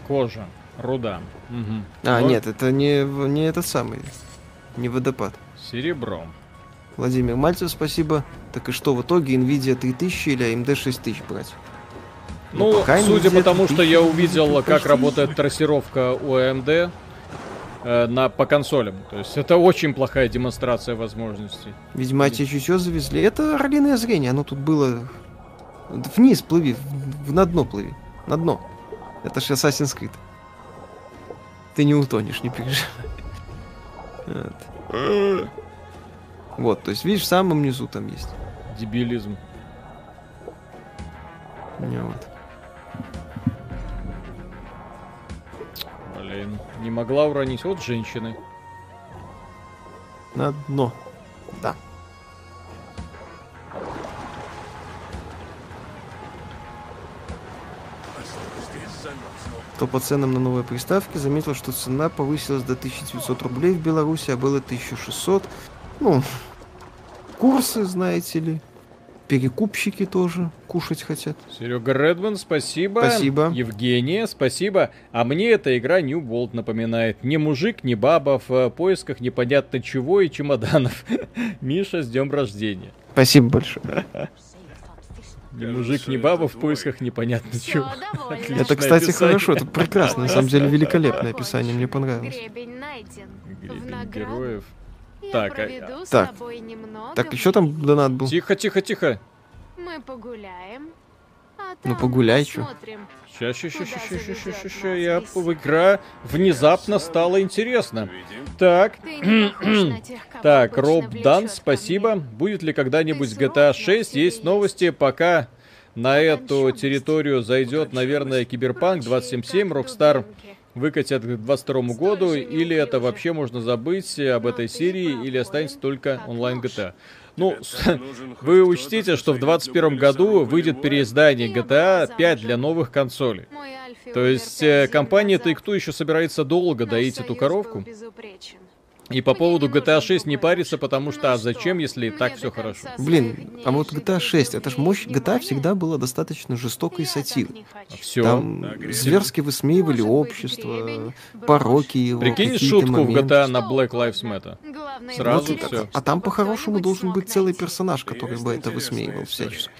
Кожа. Руда. Мгм. А, Вот. нет, это не, не этот самый. Не водопад. Серебром. Владимир Мальцев, спасибо. Так и что в итоге Nvidia 3000 или AMD 6000 брать? Ну, Ну, пока судя по тому, что я увидел, как почти работает трассировка у AMD э, на, по консолям. То есть это очень плохая демонстрация возможностей. Видимо, тебе чуть завезли. Это орлиное зрение, оно тут было... Вниз плыви, в- на дно плыви. На дно. Это же Assassin's Creed. Ты не утонешь, не переживай. Вот. Вот, то есть, видишь, в самом низу там есть. Дебилизм. Вот. Блин. Не могла уронить. Вот женщины. На дно. Да. Кто по ценам на новые приставки заметил, что цена повысилась до 1900 рублей в Беларуси, а было 1600. Ну, курсы, знаете ли. Перекупщики тоже кушать хотят. Серега Редман, спасибо. Спасибо. Евгения, спасибо. А мне эта игра New World напоминает. Ни мужик, ни баба в э, поисках непонятно чего и чемоданов. Миша, с днем рождения. Спасибо большое. Ни мужик, ни баба в поисках непонятно чего. Это, кстати, описание. хорошо, это прекрасно, на самом деле великолепное описание, мне понравилось. Гребень героев. Так, а- Так. Так, еще там донат был? Тихо, тихо, тихо. Мы погуляем. А Ну, погуляй, чё. Ща, ща, ща, ща, заведёт ща, нас я в игра внезапно стало интересно. Так, так, Роб Дан, спасибо. Будет ли когда-нибудь GTA суров, но 6? в тебе Есть новости, пока на эту территорию зайдет, наверное, Киберпанк Прочие, 277, как Rockstar выкатят к 22 Столь году, или это вообще можно забыть об Но этой ты серии, или останется только онлайн. GTA. Ну, с- вы учтите, что в 2021 году выйдет переиздание GTA была 5 замужем. для новых консолей. То есть э, зим компания назад. Take-Two еще собирается долго доить эту коровку. И по поводу GTA нужен 6 не париться, потому что а зачем, если и так все хорошо. Блин, а вот GTA без 6, это ж мощь, GTA всегда была достаточно жестокой сатирой. хочу. Все. Там зверски высмеивали общество, пороки его, Прикинь шутку в моменты. GTA на Black Lives Matter. Сразу будет, всё. А там чтобы по-хорошему должен быть целый персонаж, который бы это высмеивал всячески.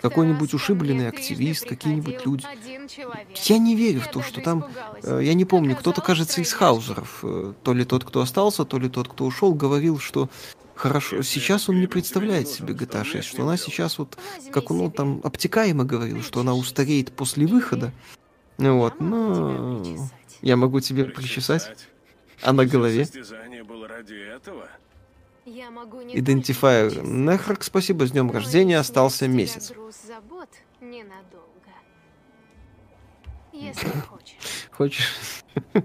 Какой-нибудь ушибленный активист, какие-нибудь люди. Я не верю в то, что там, э, я не помню, кто-то, кажется, из хаузеров, э, то ли тот, кто остался, то ли тот, кто ушел, говорил, что хорошо, сейчас он не представляет себе GTA 6, что она сейчас вот, Возьми как он ну, себе. там обтекаемо говорил, что она устареет после выхода. Ну Вот, но причесать. я могу тебе причесать, а на голове. Состязание было ради этого? Я могу не Идентифайер. только причесать, Нехрак, спасибо, с днем рождения, остался месяц. хочешь. Хочешь?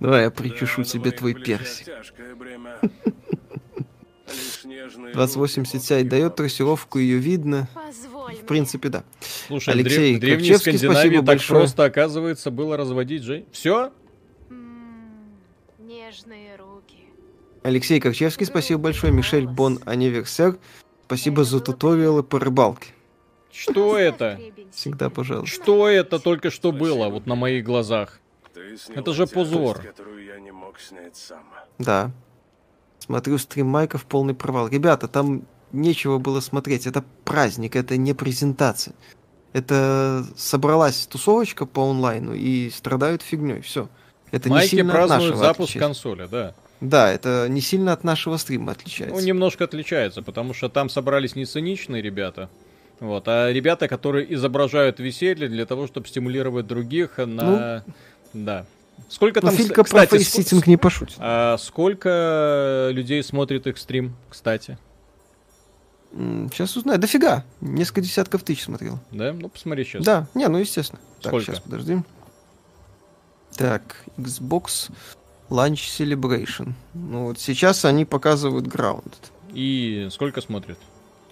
Давай я причешу Да, тебе на твой персик. тяжкое бремя. Лишь нежные 2080 руки Ti дает трассировку, ее видно. В принципе, да. Слушай, Алексей в древ- древней Ковчевский, Скандинавии спасибо так большое. просто, оказывается, было разводить Джей. Все? Алексей Корчевский, спасибо большое. Мишель Бон Аниверсер, спасибо за туториалы по рыбалке. Что это? Всегда пожалуйста. Что это только что было, вот на моих глазах? Это же позор. не. Да. Смотрю стрим Майка в полный провал. Ребята, там нечего было смотреть. Это праздник, это не презентация. Это собралась тусовочка по онлайну и страдают фигней. Все. Это не Майки сильно от празднуют запуск консоли, да. Да, это не сильно от нашего стрима отличается. Ну, немножко отличается, потому что там собрались не циничные ребята, вот, а ребята, которые изображают веселье для того, чтобы стимулировать других на... Да. Сколько там... Филька про кстати, ск- facesitting не пошутит. а сколько людей смотрит их стрим, кстати? Сейчас узнаю. Дофига. Несколько десятков тысяч смотрел. Да? Ну, посмотри сейчас. Да, не, ну естественно. Так, Сколько? сейчас, подожди. Так, Xbox Launch Celebration. Ну вот сейчас они показывают Grounded. И сколько смотрит?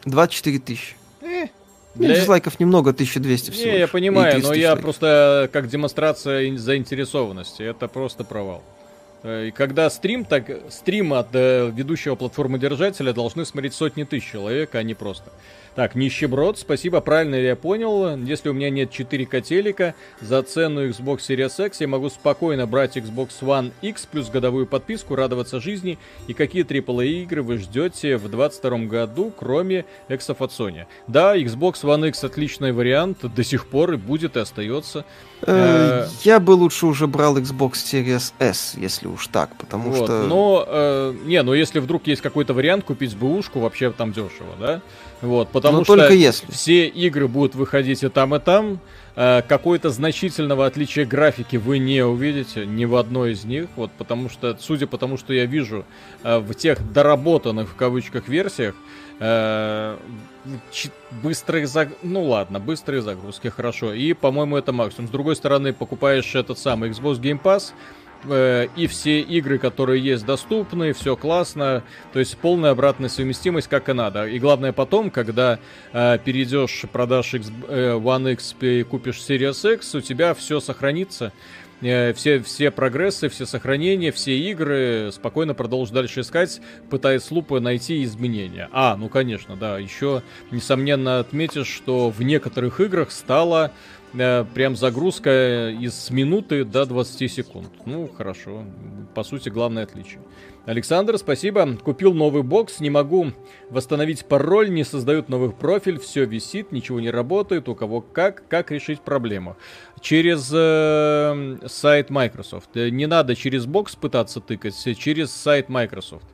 24 тысячи. Ну, Для- Дизлайков немного, 1200 всего. Не, я лишь. И понимаю, 300 но я дизлайков. просто как демонстрация ин- заинтересованности. Это просто провал. Э, И когда стрим, так стрим от э, ведущего платформы-держателя должны смотреть сотни тысяч человек, а не просто. Так, нищеброд, спасибо, правильно ли я понял. Если у меня нет 4К телека, за цену Xbox Series X я могу спокойно брать Xbox One X плюс годовую подписку, радоваться жизни. И какие AAA игры вы ждете в 2022 году, кроме эксов от Sony? Да, Xbox One X отличный вариант, до сих пор и будет и остается. Э, э, Я бы лучше уже брал Xbox Series S, если уж так, потому Вот, что... Но, э, не, ну если вдруг есть какой-то вариант купить БУшку, вообще там дешево, да? Вот, потому Но что только если. все игры будут выходить и там, и там. Э, какой-то значительного отличия графики вы не увидите ни в одной из них, вот потому что, судя по тому, что я вижу э, в тех доработанных в кавычках версиях, э, быстрые заг... ну ладно, быстрые загрузки, хорошо, и по-моему это максимум. С другой стороны, покупаешь этот самый Xbox Game Pass, и все игры, которые есть, доступны, все классно, то есть полная обратная совместимость, как и надо. И главное потом, когда э, перейдешь, продашь X, э, One X и купишь Series X, у тебя все сохранится. Э, Все, все прогрессы, все сохранения, все игры спокойно продолжишь дальше искать, пытаясь лупы найти изменения. А, ну конечно, да, еще несомненно отметишь, что в некоторых играх стала э, прям загрузка из минуты до 20 секунд. Ну, хорошо. По сути, главное отличие. Александр, спасибо. Купил новый бокс, не могу восстановить пароль, не создают новый профиль, все висит, ничего не работает, у кого как, как решить проблему. Через э, сайт Microsoft. Э, Не надо через бокс пытаться тыкать, э, через сайт Microsoft.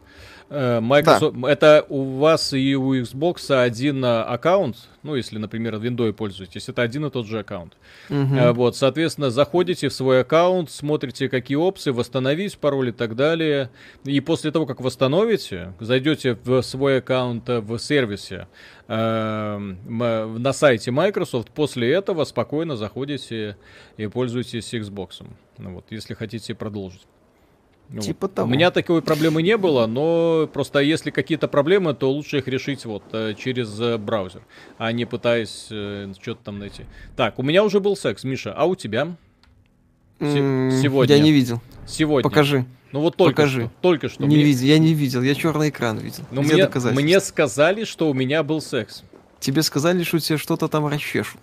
Э, Microsoft, это у вас и у Xbox один э, аккаунт, ну, если, например, Windows пользуетесь, это один и тот же аккаунт. Э, Вот, соответственно, заходите в свой аккаунт, смотрите, какие опции, восстановить пароль и так далее. И после того, как восстановите, зайдете в свой аккаунт э, в сервисе на сайте Microsoft, после этого спокойно заходите и пользуетесь Xbox. Ну вот, если хотите продолжить. Ну. Типа того. У меня такой проблемы не было, но просто если какие-то проблемы, то лучше их решить вот э, через э, браузер, а не пытаясь э, что-то там найти. Так, у меня уже был секс, Миша, а у тебя? сегодня. Я не видел. Сегодня. Покажи. Ну вот только покажи. что. Только что. не Мне- видел. Я не видел. Я черный экран видел. Ну, Где мне, доказательства? мне сказали, что у меня был секс. Тебе сказали, что тебе что-то там расчешут.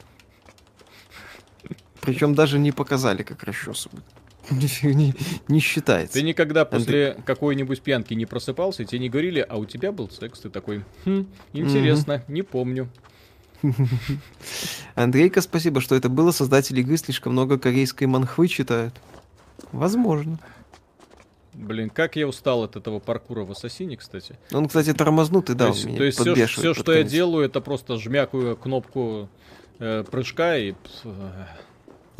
Причем даже не показали, как расчесывают. Не, не считается. Ты никогда после какой-нибудь пьянки не просыпался, и тебе не говорили, а у тебя был секс. Ты такой, хм, интересно, не помню. Андрейка, спасибо, что это было. Создатели игры слишком много корейской манхвы читают. Возможно. Блин, как я устал от этого паркура в Ассасине, кстати. Он, кстати, тормознутый, да, то есть, то есть все, под что я делаю, это просто жмякаю кнопку э, прыжка и... э,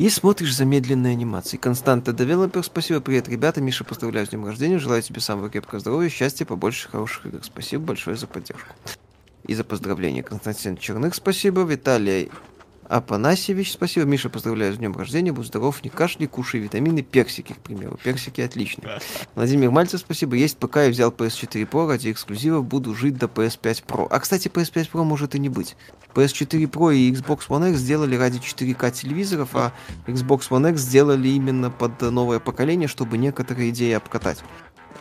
И смотришь замедленные анимации. Константа Девелопер, спасибо. Привет, ребята. Миша, поздравляю с днем рождения. Желаю тебе самого крепкого здоровья, счастья, побольше хороших игр. Спасибо большое за поддержку. И за поздравление. Константин Черных, спасибо. Виталий Апанасьевич, спасибо. Миша, поздравляю с днем рождения. Будь здоров, не кашляй, кушай витамины, персики, к примеру. Персики отличные. Владимир Мальцев, спасибо. Есть ПК, я взял PS4 Pro ради эксклюзива. Буду жить до PS5 Pro. А, кстати, PS5 Pro может и не быть. PS4 Pro и Xbox One X сделали ради 4К телевизоров, а Xbox One X сделали именно под новое поколение, чтобы некоторые идеи обкатать.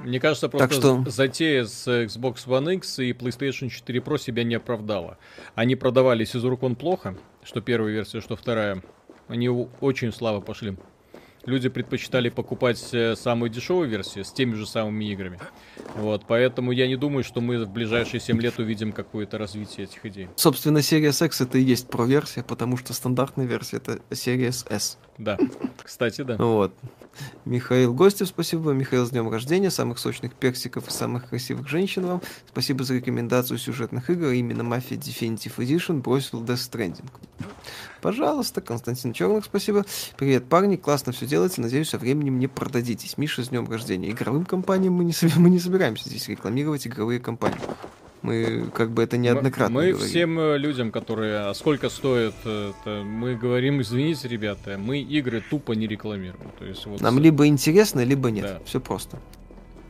Мне кажется, Так просто что- з- затея с Xbox One X и PlayStation 4 Pro себя не оправдала. Они продавались из рук вон плохо, что первая версия, что вторая. Они очень слабо пошли. люди предпочитали покупать э, самую дешевую версию с теми же самыми играми. Вот, поэтому я не думаю, что мы в ближайшие 7 лет увидим какое-то развитие этих идей. Собственно, Series X это и есть про-версия, потому что стандартная версия это Series S. Да, кстати, да. Вот. Михаил Гостев, спасибо. Михаил, с днем рождения. Самых сочных персиков и самых красивых женщин вам. Спасибо за рекомендацию сюжетных игр. Именно Mafia Definitive Edition бросил Death Stranding. Пожалуйста, Константин Черных, спасибо. Привет, парни, классно все делается. Надеюсь, со временем не продадитесь. Миша, с днем рождения. Игровым компаниям мы не, мы не собираемся здесь рекламировать игровые компании. Мы как бы это неоднократно Мы говорили. всем э, людям, которые... А сколько стоит это, мы говорим, извините, ребята, мы игры тупо не рекламируем. То есть вот... Нам либо интересно, либо нет. Да. Все просто.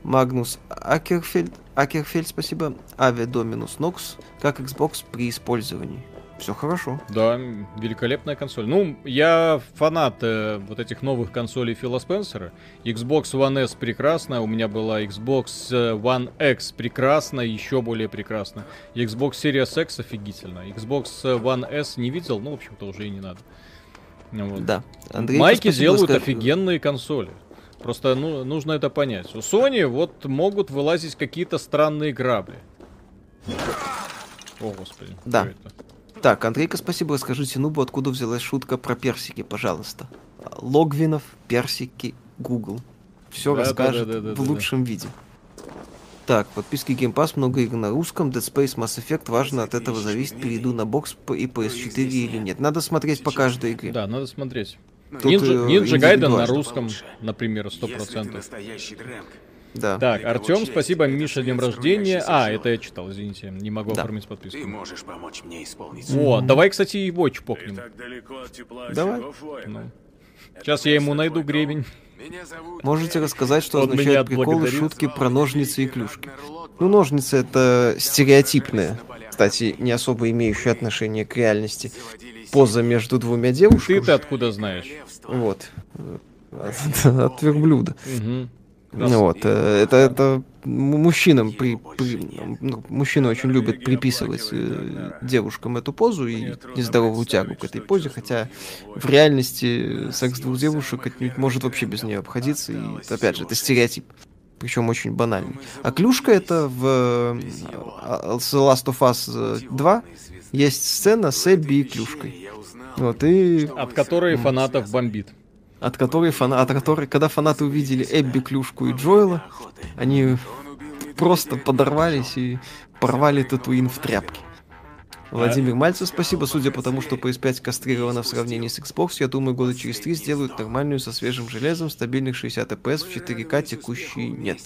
Магнус Акерфельд, Акерфельд, спасибо. Авиа Доминус Нокс. Как Xbox при использовании. Все хорошо. Да, великолепная консоль. Ну, я фанат э, вот этих новых консолей Фила Спенсера. Xbox One S прекрасная, у меня была Xbox э, One X прекрасная, еще более прекрасна. Xbox Series X офигительно. Xbox э, One S не видел, ну, в общем-то, уже и не надо. Вот. Да. Андрей, Майки делают ска- офигенные консоли. Просто ну, нужно это понять. У Sony вот могут вылазить какие-то странные грабли. О, господи. Да. что это? Так, Андрейка, спасибо. Расскажите Нубу, откуда взялась шутка про персики, пожалуйста. Логвинов, персики, Google. Все Да, да, расскажет да, да, да, в да. лучшем виде. Так, подписки Game Pass, много игр на русском, Dead Space, Mass Effect, важно, от этого зависит, перейду на бокс и PS4 или нет. Надо смотреть по каждой игре. Да, надо смотреть. Тут, Нинджа, э, Нинджа Гайден на русском, например, сто Если ты процентов. настоящий дрэнк, Да. Так, Артем, спасибо, это Миша, днем рождения. А, это я читал, извините, не могу Да. оформить ты подписку. можешь помочь мне исполнить. О, давай, кстати, его Ты чпокнем. так далеко от тепла Давай. Ну. Сейчас я ему найду гребень. Меня зовут Можете рассказать, что Он означают приколы, шутки про ножницы и клюшки? Ну, ножницы это стереотипная, кстати, не особо имеющая отношение к реальности. Поза между двумя девушками. Ты-то откуда знаешь? Вот. От, от верблюда. Мгм. Ну Вот. э, Это, это мужчинам при, при- ну, мужчины очень любят приписывать э, девушкам эту позу и нездоровую тягу к этой позе, хотя в реальности секс двух девушек может вообще без нее обходиться. И это, опять же, это стереотип. Причем очень банальный. А клюшка это в э, а, The Last of Us э, 2 есть сцена с Эбби и клюшкой. Вот, и От которой фанатов бомбит. От которой, фана... от которой, когда фанаты увидели Эбби, Клюшку и Джоэла, они просто подорвались и порвали Татуин в тряпки. Владимир Мальцев, спасибо. Судя по тому, что PS5 кастрирована в сравнении с Xbox, я думаю, года через три сделают нормальную со свежим железом, стабильных 60 FPS в 4К текущий нет.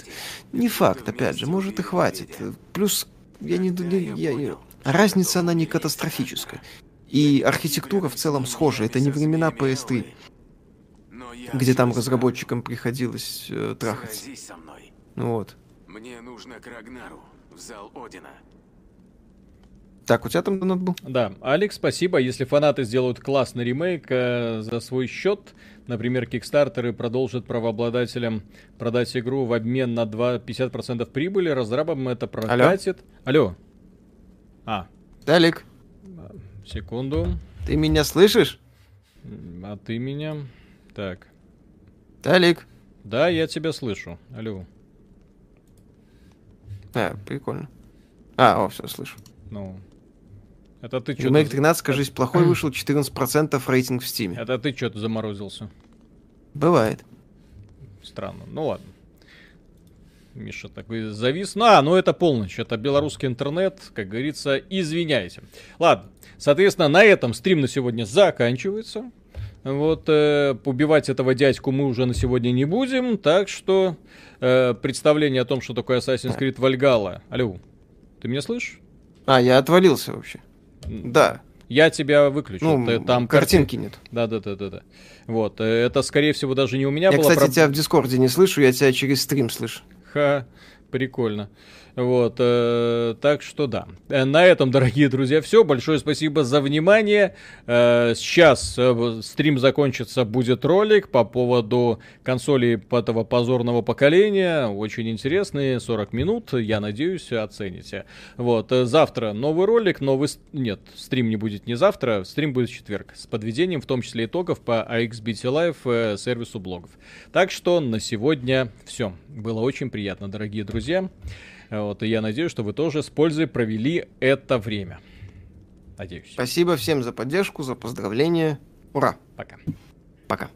Не факт, опять же, может и хватит. Плюс, я не... я Разница, она не катастрофическая. И архитектура в целом схожа. Это не времена PS3 где там разработчикам приходилось э, трахаться. Со мной. Ну Вот. Мне нужно к Рагнару, в зал Одина. Так, у тебя там донат был? Да, Алекс, спасибо. Если фанаты сделают классный ремейк э, за свой счет, например, Кикстартеры продолжат правообладателям продать игру в обмен на 2, 50% прибыли, разрабам это прокатит. Алло. А, Далек, секунду. ты меня слышишь? А ты меня? Так. Далек. Да, я тебя слышу. Алло. А, прикольно. А, о, все, слышу. Ну. Это ты Ремейк что-то... 13, кажись, плохой вышел, 14% рейтинг в стиме. Это ты что-то заморозился. Бывает. Странно. Ну ладно. Миша такой завис. Ну, а, ну это полночь. Это белорусский интернет. Как говорится, извиняйте. Ладно. Соответственно, на этом стрим на сегодня заканчивается. Вот, э, убивать этого дядьку мы уже на сегодня не будем. Так что э, представление о том, что такое Assassin's Creed Valhalla. Алло, ты меня слышишь? А, я отвалился вообще. Да. Я тебя выключил. Ну, Ты- там картинки нет. Да, да, да, да, да. Вот, э, это скорее всего даже не у меня Я, была кстати, проб- тебя в Дискорде не слышу, я тебя через стрим слышу. Ха. Прикольно. Вот, э, так что да. Э, На этом, дорогие друзья, все. Большое спасибо за внимание. Э, сейчас э, стрим закончится, будет ролик по поводу консолей этого позорного поколения. Очень интересные, 40 минут, я надеюсь, оцените. Вот, э, завтра новый ролик, новый... Нет, стрим не будет не завтра, стрим будет в четверг. С подведением, в том числе итогов по AXBT Live э, сервису блогов. Так что на сегодня все. Было очень приятно, дорогие друзья. Вот, и я надеюсь, что вы тоже с пользой провели это время. Надеюсь. Спасибо всем за поддержку, за поздравления. Ура! Пока. Пока.